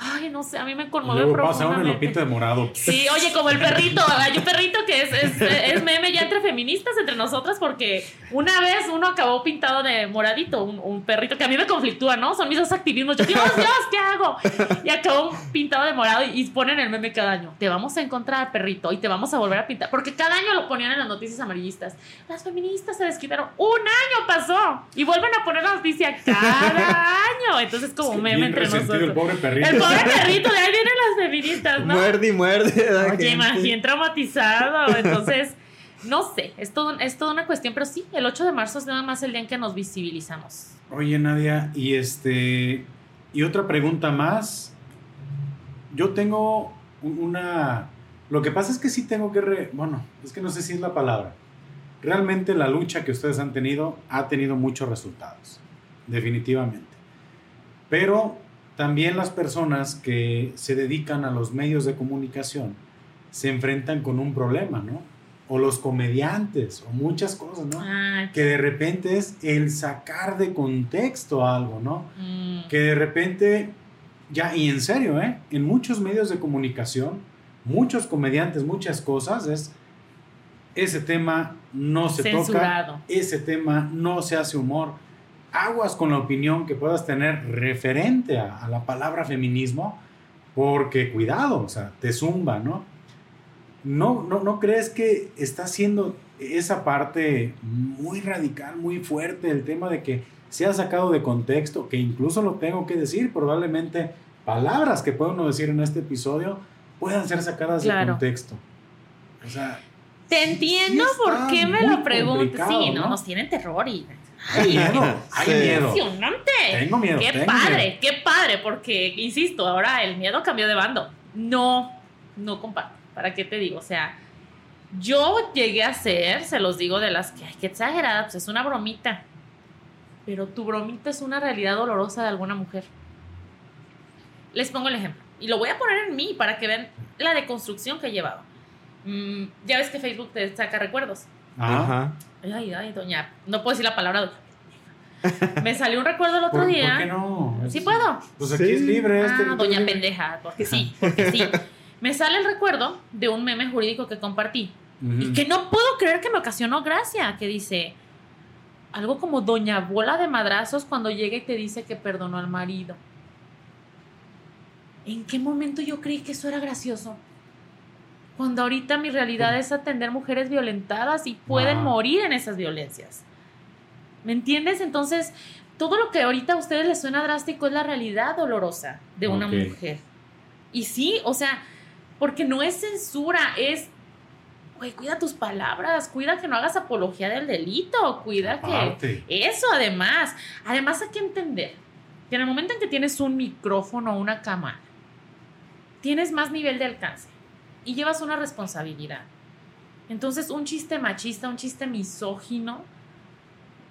Ay, no sé, a mí me conmueve Luego pasa uno y lo pinta de morado. Sí, oye, como el perrito. Hay un perrito que es, es, es, meme ya entre feministas, entre nosotras, porque una vez uno acabó pintado de moradito, un, un, perrito que a mí me conflictúa, ¿no? Son mis dos activismos. Yo, Dios, Dios, ¿qué hago? Y acabó pintado de morado y, ponen el meme cada año. Te vamos a encontrar, perrito, y te vamos a volver a pintar. Porque cada año lo ponían en las noticias amarillistas. Las feministas se desquitaron. Un año pasó. Y vuelven a poner la noticia cada año. Entonces, como meme entre nosotros. El pobre perrito pobre perrito, de ahí vienen las feministas, ¿no? Muerde y muerde. Oye, imagínate traumatizado. Entonces, no sé, es, todo, es toda una cuestión, pero sí, el 8 de marzo es nada más el día en que nos visibilizamos. Oye, Nadia, y este. Y otra pregunta más. Yo tengo una. Lo que pasa es que sí tengo que. Bueno, es que no sé si es la palabra. Realmente la lucha que ustedes han tenido ha tenido muchos resultados. Definitivamente. Pero también las personas que se dedican a los medios de comunicación se enfrentan con un problema, ¿no? o los comediantes, o muchas cosas, ¿no? Ah, Que de repente es el sacar de contexto algo, ¿no? mm, Que de repente, ya, y en serio, ¿eh? En muchos medios de comunicación, muchos comediantes, muchas cosas, es ese tema no se toca, ese tema no se hace humor. Aguas con la opinión que puedas tener referente a, a la palabra feminismo, porque cuidado, o sea, te zumba, ¿no? ¿No, no, ¿No crees que está haciendo esa parte muy radical, muy fuerte, el tema de que se ha sacado de contexto, que incluso lo tengo que decir, probablemente palabras que puedo decir en este episodio puedan ser sacadas de Claro. contexto? O sea, Te sí- entiendo sí por está qué me lo preguntas. Sí, no, nos tienen terror y. Hay miedo, hay Sí. miedo. Impresionante. Tengo miedo. Qué tengo padre, miedo. qué padre, porque, insisto, ahora el miedo cambió de bando. No, no comparto. ¿Para qué te digo? O sea, yo llegué a ser, se los digo, de las que, ay, qué exagerada, pues es una bromita. Pero tu bromita es una realidad dolorosa de alguna mujer. Les pongo el ejemplo. Y lo voy a poner en mí para que vean la deconstrucción que he llevado. Mm, ya ves que Facebook te saca recuerdos. Ajá. Ajá. Ay, ay, doña. No puedo decir la palabra. doña. Me salió un recuerdo el otro ¿Por, día. por qué no? Sí puedo. Pues aquí Sí. es libre. este Ah, doña libre. pendeja, porque sí, porque sí. Me sale el recuerdo de un meme jurídico que compartí y que no puedo creer que me ocasionó gracia, que dice algo como doña bola de madrazos cuando llega y te dice que perdonó al marido. ¿En qué momento yo creí que eso era gracioso? Cuando ahorita mi realidad es atender mujeres violentadas y pueden morir en esas violencias. ¿Me entiendes? Entonces, todo lo que ahorita a ustedes les suena drástico es la realidad dolorosa de una mujer. Y sí, o sea, porque no es censura, es, güey, cuida tus palabras, cuida que no hagas apología del delito, cuida que... Eso además, además hay que entender que en el momento en que tienes un micrófono o una cámara, tienes más nivel de alcance y llevas una responsabilidad. Entonces, un chiste machista, un chiste misógino,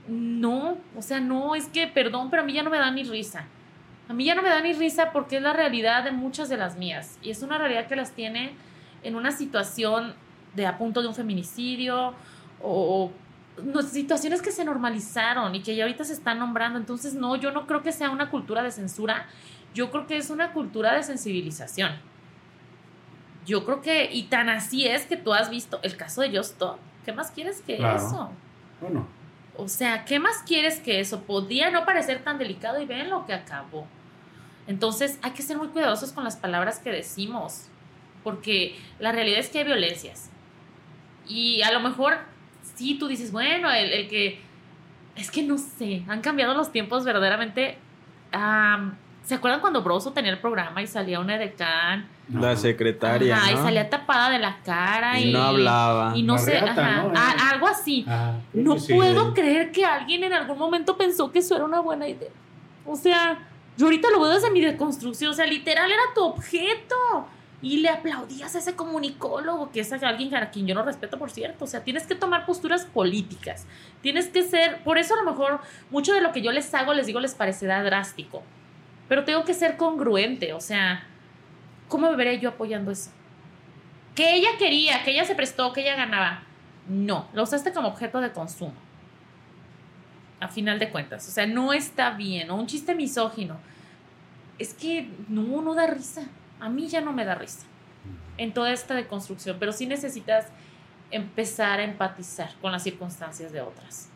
no, o sea, no, es que, perdón, pero a mí ya no me da ni risa. A mí ya no me da ni risa porque es la realidad de muchas de las mías. Y es una realidad que las tiene en una situación de a punto de un feminicidio o, situaciones que se normalizaron y que ya ahorita se están nombrando. Entonces, no, yo no creo que sea una cultura de censura. Yo creo que es una cultura de sensibilización. Yo creo que, y tan así es que tú has visto el caso de Justo. ¿Qué más quieres que Claro. eso? Bueno, O sea, ¿qué más quieres que eso? Podía no parecer tan delicado y ven lo que acabó. Entonces hay que ser muy cuidadosos con las palabras que decimos, porque la realidad es que hay violencias. Y a lo mejor, sí, tú dices, bueno, el, el que... Es que no sé, han cambiado los tiempos verdaderamente. Am, ¿Se acuerdan cuando Broso tenía el programa y salía una edecán? La secretaria. Ajá, ¿no? y salía tapada de la cara y, Y no hablaba. Y no sé, reata, ajá, ¿no? a- algo así. Ah, No sí, puedo creer que alguien en algún momento pensó que eso era una buena idea. O sea, yo ahorita lo veo desde mi deconstrucción. O sea, literal era tu objeto. Y le aplaudías a ese comunicólogo, que es alguien a quien yo no respeto, por cierto. O sea, tienes que tomar posturas políticas. Tienes que ser. Por eso, a lo mejor, mucho de lo que yo les hago, les digo, les parecerá drástico. Pero tengo que ser congruente. O sea, ¿cómo me veré yo apoyando eso? Que ella quería, que ella se prestó, que ella ganaba. No, lo usaste como objeto de consumo. A final de cuentas. O sea, no está bien. O un chiste misógino. Es que no, no da risa. A mí ya no me da risa. En toda esta deconstrucción. Pero sí necesitas empezar a empatizar con las circunstancias de otras.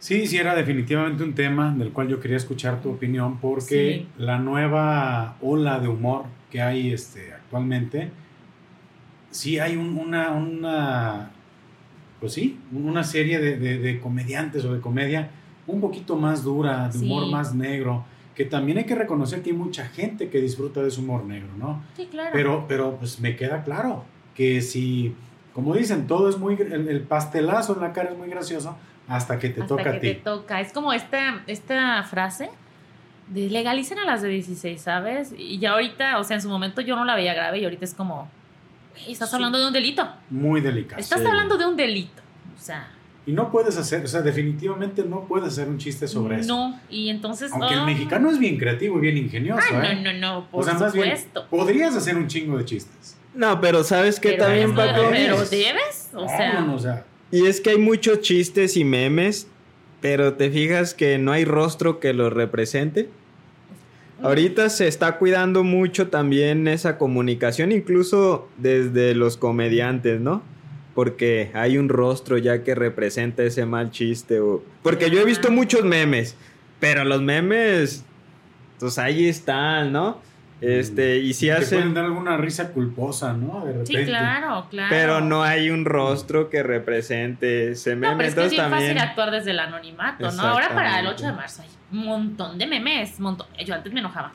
Sí, sí, era definitivamente un tema del cual yo quería escuchar tu opinión porque Sí. la nueva ola de humor que hay este, actualmente, sí hay un- una, una, pues sí, una serie de, de- de comediantes o de comedia un poquito más dura, de humor Sí. más negro, que también hay que reconocer que hay mucha gente que disfruta de ese humor negro, ¿no? Sí, claro. Pero, pero pues me queda claro que si, como dicen, todo es muy, el, el pastelazo en la cara es muy gracioso hasta que te Hasta toca que a ti. te toca. Es como esta, esta frase de legalicen a las de 16, ¿sabes? Y ya ahorita, o sea, en su momento yo no la veía grave y ahorita es como, "Güey, estás Sí. hablando de un delito. Muy delicado. Estás Sí. hablando de un delito. O sea, Y no puedes hacer, o sea, definitivamente no puedes hacer un chiste sobre eso. no. Y entonces. Aunque el ah, mexicano es bien creativo y bien ingenioso, Ah, ¿eh? no, no, no, por o sea, más bien, supuesto. podrías hacer un chingo de chistes. No, pero ¿sabes qué Pero también, Paco? Pero debes, o sea, Vámonos, o sea, Y es que hay muchos chistes y memes, pero te fijas que no hay rostro que los represente. Ahorita se está cuidando mucho también esa comunicación, incluso desde los comediantes, ¿no? Porque hay un rostro ya que representa ese mal chiste. O... Porque yo he visto muchos memes, pero los memes, pues ahí están, ¿no? Este, y si te pueden hacen... dar alguna risa culposa, ¿no? De repente. sí, claro, claro. Pero no hay un rostro que represente ese meme. No, pero es que es Entonces bien también... fácil actuar desde el anonimato, ¿no? Ahora para el 8 de marzo hay un montón de memes, montón. Yo antes me enojaba.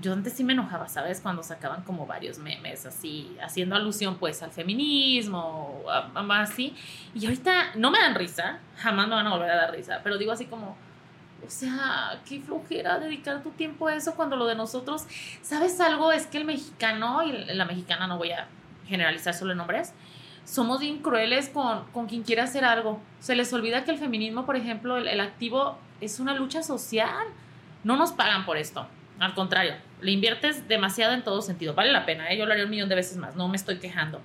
Yo antes sí me enojaba, ¿sabes? Cuando sacaban como varios memes así, haciendo alusión pues al feminismo, a, a más así. Y ahorita no me dan risa, jamás me van a volver a dar risa, pero digo así como, o sea, qué flojera dedicar tu tiempo a eso cuando lo de nosotros, ¿sabes algo? Es que el mexicano y la mexicana, no voy a generalizar solo en nombres, somos bien crueles con, con quien quiere hacer algo. Se les olvida que el feminismo, por ejemplo, el, activo es una lucha social. No nos pagan por esto. Al contrario, le inviertes demasiado en todo sentido. Vale la pena, ¿eh? yo lo haría un millón de veces más, no me estoy quejando.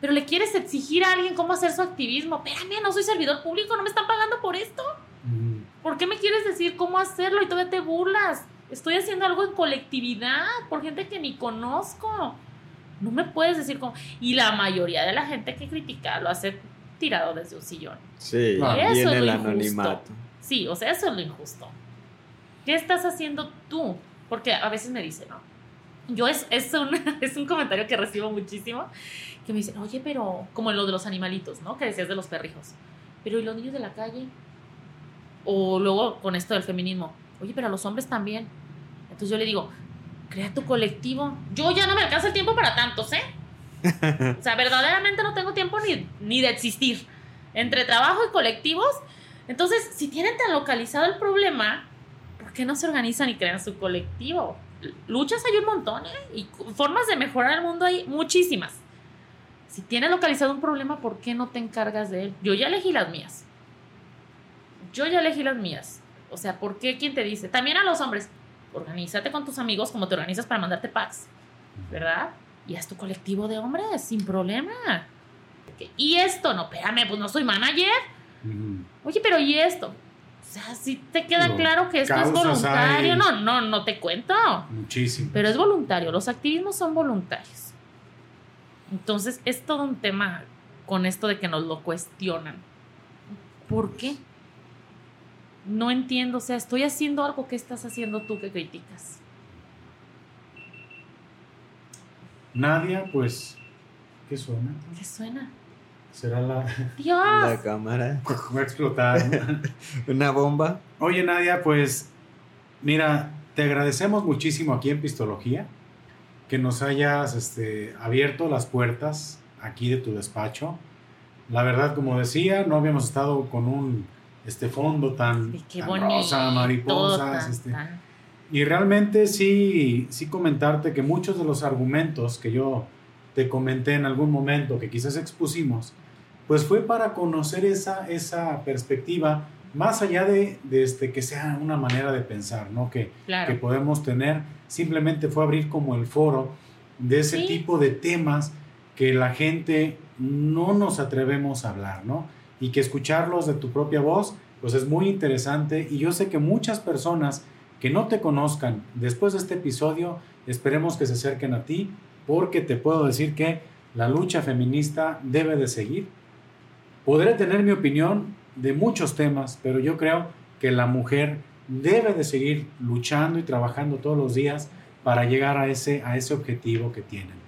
Pero le quieres exigir a alguien cómo hacer su activismo. Espérame, no soy servidor público, no me están pagando por esto. ¿Por qué me quieres decir cómo hacerlo y todavía te burlas? Estoy haciendo algo en colectividad por gente que ni conozco. No me puedes decir cómo. Y la mayoría de la gente que critica lo hace tirado desde un sillón. Sí, y Eso en es el lo injusto. anonimato. Sí, o sea, eso es lo injusto. ¿Qué estás haciendo tú? Porque a veces me dicen, ¿no? Yo es, es, un, es un comentario que recibo muchísimo, que me dicen, oye, pero como en lo de los animalitos, ¿no? Que decías de los perrijos. Pero ¿y los niños de la calle? O luego con esto del feminismo, oye, pero a los hombres también. Entonces yo le digo, crea tu colectivo. Yo ya no me alcanza el tiempo para tantos, ¿eh? O sea, verdaderamente no tengo tiempo ni, ni de existir. Entre trabajo y colectivos. Entonces, si tienen tan localizado el problema, ¿por qué no se organizan y crean su colectivo? Luchas hay un montón, ¿eh? Y formas de mejorar el mundo hay muchísimas. Si tienes localizado un problema, ¿por qué no te encargas de él? Yo ya elegí las mías. Yo ya elegí las mías. O sea, ¿por qué? ¿Quién te dice? También a los hombres, organízate con tus amigos como te organizas para mandarte packs, ¿verdad? Y haz tu colectivo de hombres sin problema. Y esto, no, espérame, pues no soy manager. Oye, pero ¿y esto? O sea, si te queda claro que esto es voluntario. hay. No, no, no te cuento. Muchísimo. Pero es voluntario. Los activismos son voluntarios. Entonces, es todo un tema con esto de que nos lo cuestionan. ¿Por qué? No entiendo. O sea, estoy haciendo algo que estás haciendo tú que criticas. Nadia, pues, ¿qué suena? ¿Qué suena? Será la... ¡Dios! La cámara. Va a explotar. ¿no? Una bomba. Oye, Nadia, pues, mira, te agradecemos muchísimo aquí en Pistología que nos hayas este, abierto las puertas aquí de tu despacho. La verdad, como decía, no habíamos estado con un este fondo tan, bonito. rosa, mariposas. tan- este, tan- Y realmente sí, sí comentarte que muchos de los argumentos que yo te comenté en algún momento, que quizás expusimos, pues fue para conocer esa, esa perspectiva más allá de, de este, que sea una manera de pensar, ¿no? Que, Claro. que podemos tener, simplemente fue abrir como el foro de ese Sí. tipo de temas que la gente no nos atrevemos a hablar, ¿no? Y que escucharlos de tu propia voz, pues es muy interesante y yo sé que muchas personas que no te conozcan después de este episodio, esperemos que se acerquen a ti, porque te puedo decir que la lucha feminista debe de seguir. Podré tener mi opinión de muchos temas, pero yo creo que la mujer debe de seguir luchando y trabajando todos los días para llegar a ese, a ese objetivo que tienen.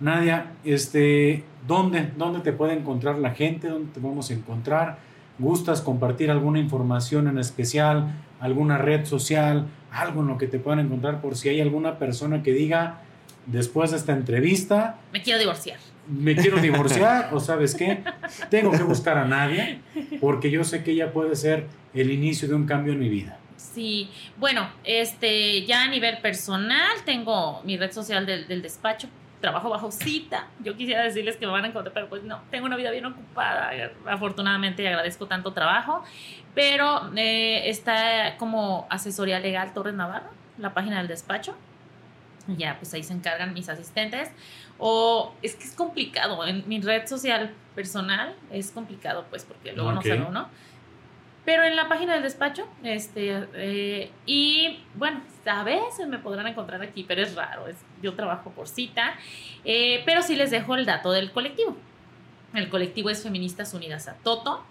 Nadia, este, ¿dónde, ¿dónde te puede encontrar la gente? ¿Dónde te vamos a encontrar? ¿Gustas compartir alguna información en especial? ¿Alguna red social? Algo en lo que te puedan encontrar por si hay alguna persona que diga, después de esta entrevista, Me quiero divorciar. me quiero divorciar o sabes qué, tengo que buscar a Nadia porque yo sé que ella puede ser el inicio de un cambio en mi vida. Sí, bueno, este, ya a nivel personal tengo mi red social del, del despacho, trabajo bajo cita. Yo quisiera decirles que me van a encontrar, pero pues no, tengo una vida bien ocupada, afortunadamente y agradezco tanto trabajo, pero eh, está como asesoría legal Torres Navarro, la página del despacho. Ya, pues ahí se encargan mis asistentes. O es que es complicado. En mi red social personal es complicado, pues, porque luego no salgo, ¿no? Pero en la página del despacho, este, eh, y bueno, a veces me podrán encontrar aquí, pero es raro. Es, yo trabajo por cita, eh, pero sí les dejo el dato del colectivo. El colectivo es Feministas Unidas a Toto.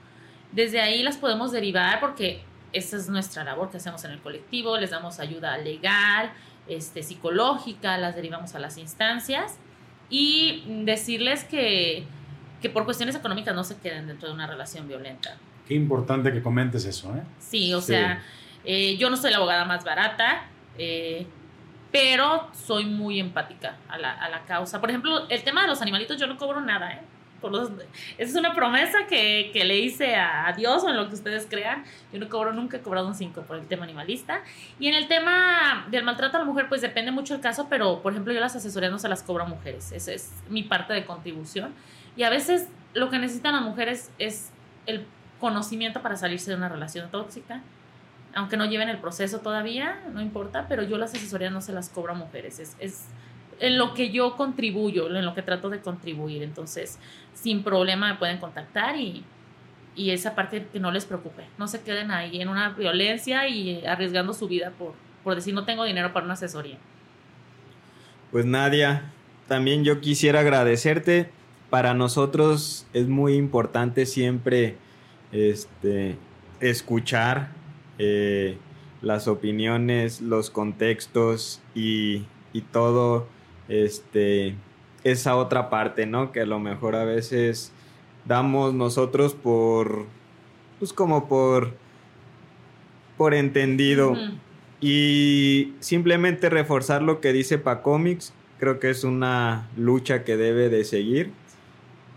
Desde ahí las podemos derivar porque esa es nuestra labor que hacemos en el colectivo. Les damos ayuda legal, este, psicológica, las derivamos a las instancias y decirles que, que por cuestiones económicas no se queden dentro de una relación violenta. Qué importante que comentes eso, ¿eh? Sí, o sea, eh, yo no soy la abogada más barata, eh, pero soy muy empática a la, a la, causa. Por ejemplo, el tema de los animalitos, yo no cobro nada, ¿eh? Por los, esa es una promesa que, que, le hice a, Dios o en lo que ustedes crean. Yo no cobro, nunca he cobrado un 5 por el tema animalista. Y en el tema del maltrato a la mujer, pues depende mucho el caso, pero por ejemplo, yo las asesorías no se las cobro a mujeres. Esa es mi parte de contribución. Y a veces lo que necesitan las mujeres es el conocimiento para salirse de una relación tóxica aunque no lleven el proceso todavía, no importa, pero yo las asesorías no se las cobro a mujeres, es, es en lo que yo contribuyo, en lo que trato de contribuir, entonces sin problema me pueden contactar y, y esa parte que no les preocupe, no se queden ahí en una violencia y arriesgando su vida por, por decir no tengo dinero para una asesoría. Pues Nadia, también yo quisiera agradecerte. Para nosotros es muy importante siempre este, escuchar eh, las opiniones, los contextos y, y, todo este, esa otra parte, ¿no? Que a lo mejor a veces damos nosotros por, pues como por, por entendido. Y simplemente reforzar lo que dice Pacomics, creo que es una lucha que debe de seguir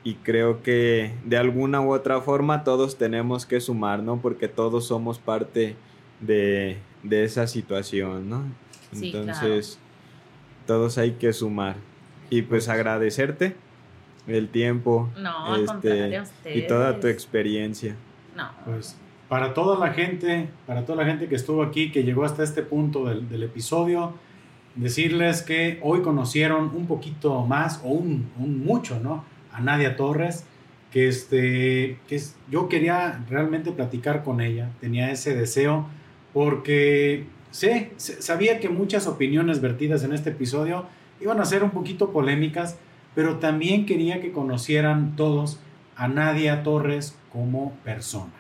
y creo que de alguna u otra forma todos tenemos que sumar, ¿no? Porque todos somos parte de, esa situación, ¿no? Entonces, todos hay que sumar. Y pues agradecerte el tiempo este, y toda tu experiencia. No. Pues para toda la gente, para toda la gente que estuvo aquí, que llegó hasta este punto del, del episodio, decirles que hoy conocieron un poquito más o un, un mucho, ¿no? A Nadia Torres, que, este, que yo quería realmente platicar con ella, tenía ese deseo, porque sé, sabía que muchas opiniones vertidas en este episodio iban a ser un poquito polémicas, pero también quería que conocieran todos a Nadia Torres como persona.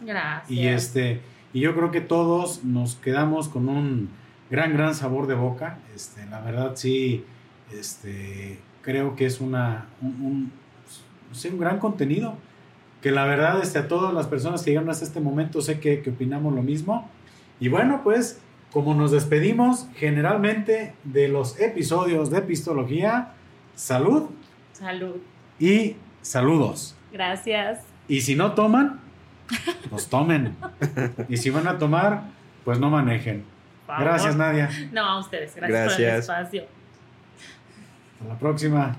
Gracias. Y, este, y yo creo que todos nos quedamos con un gran, gran sabor de boca. Este, la verdad sí, este, creo que es una, un, un, gran contenido. Que la verdad, este, a todas las personas que llegaron hasta este momento, sé que, que opinamos lo mismo. Y bueno, pues, como nos despedimos generalmente de los episodios de Epistología, salud. Salud. Y saludos. Gracias. Y si no toman, pues tomen. y si van a tomar, pues no manejen. Gracias, Nadia. No, a ustedes. Gracias, por el espacio. Hasta la próxima.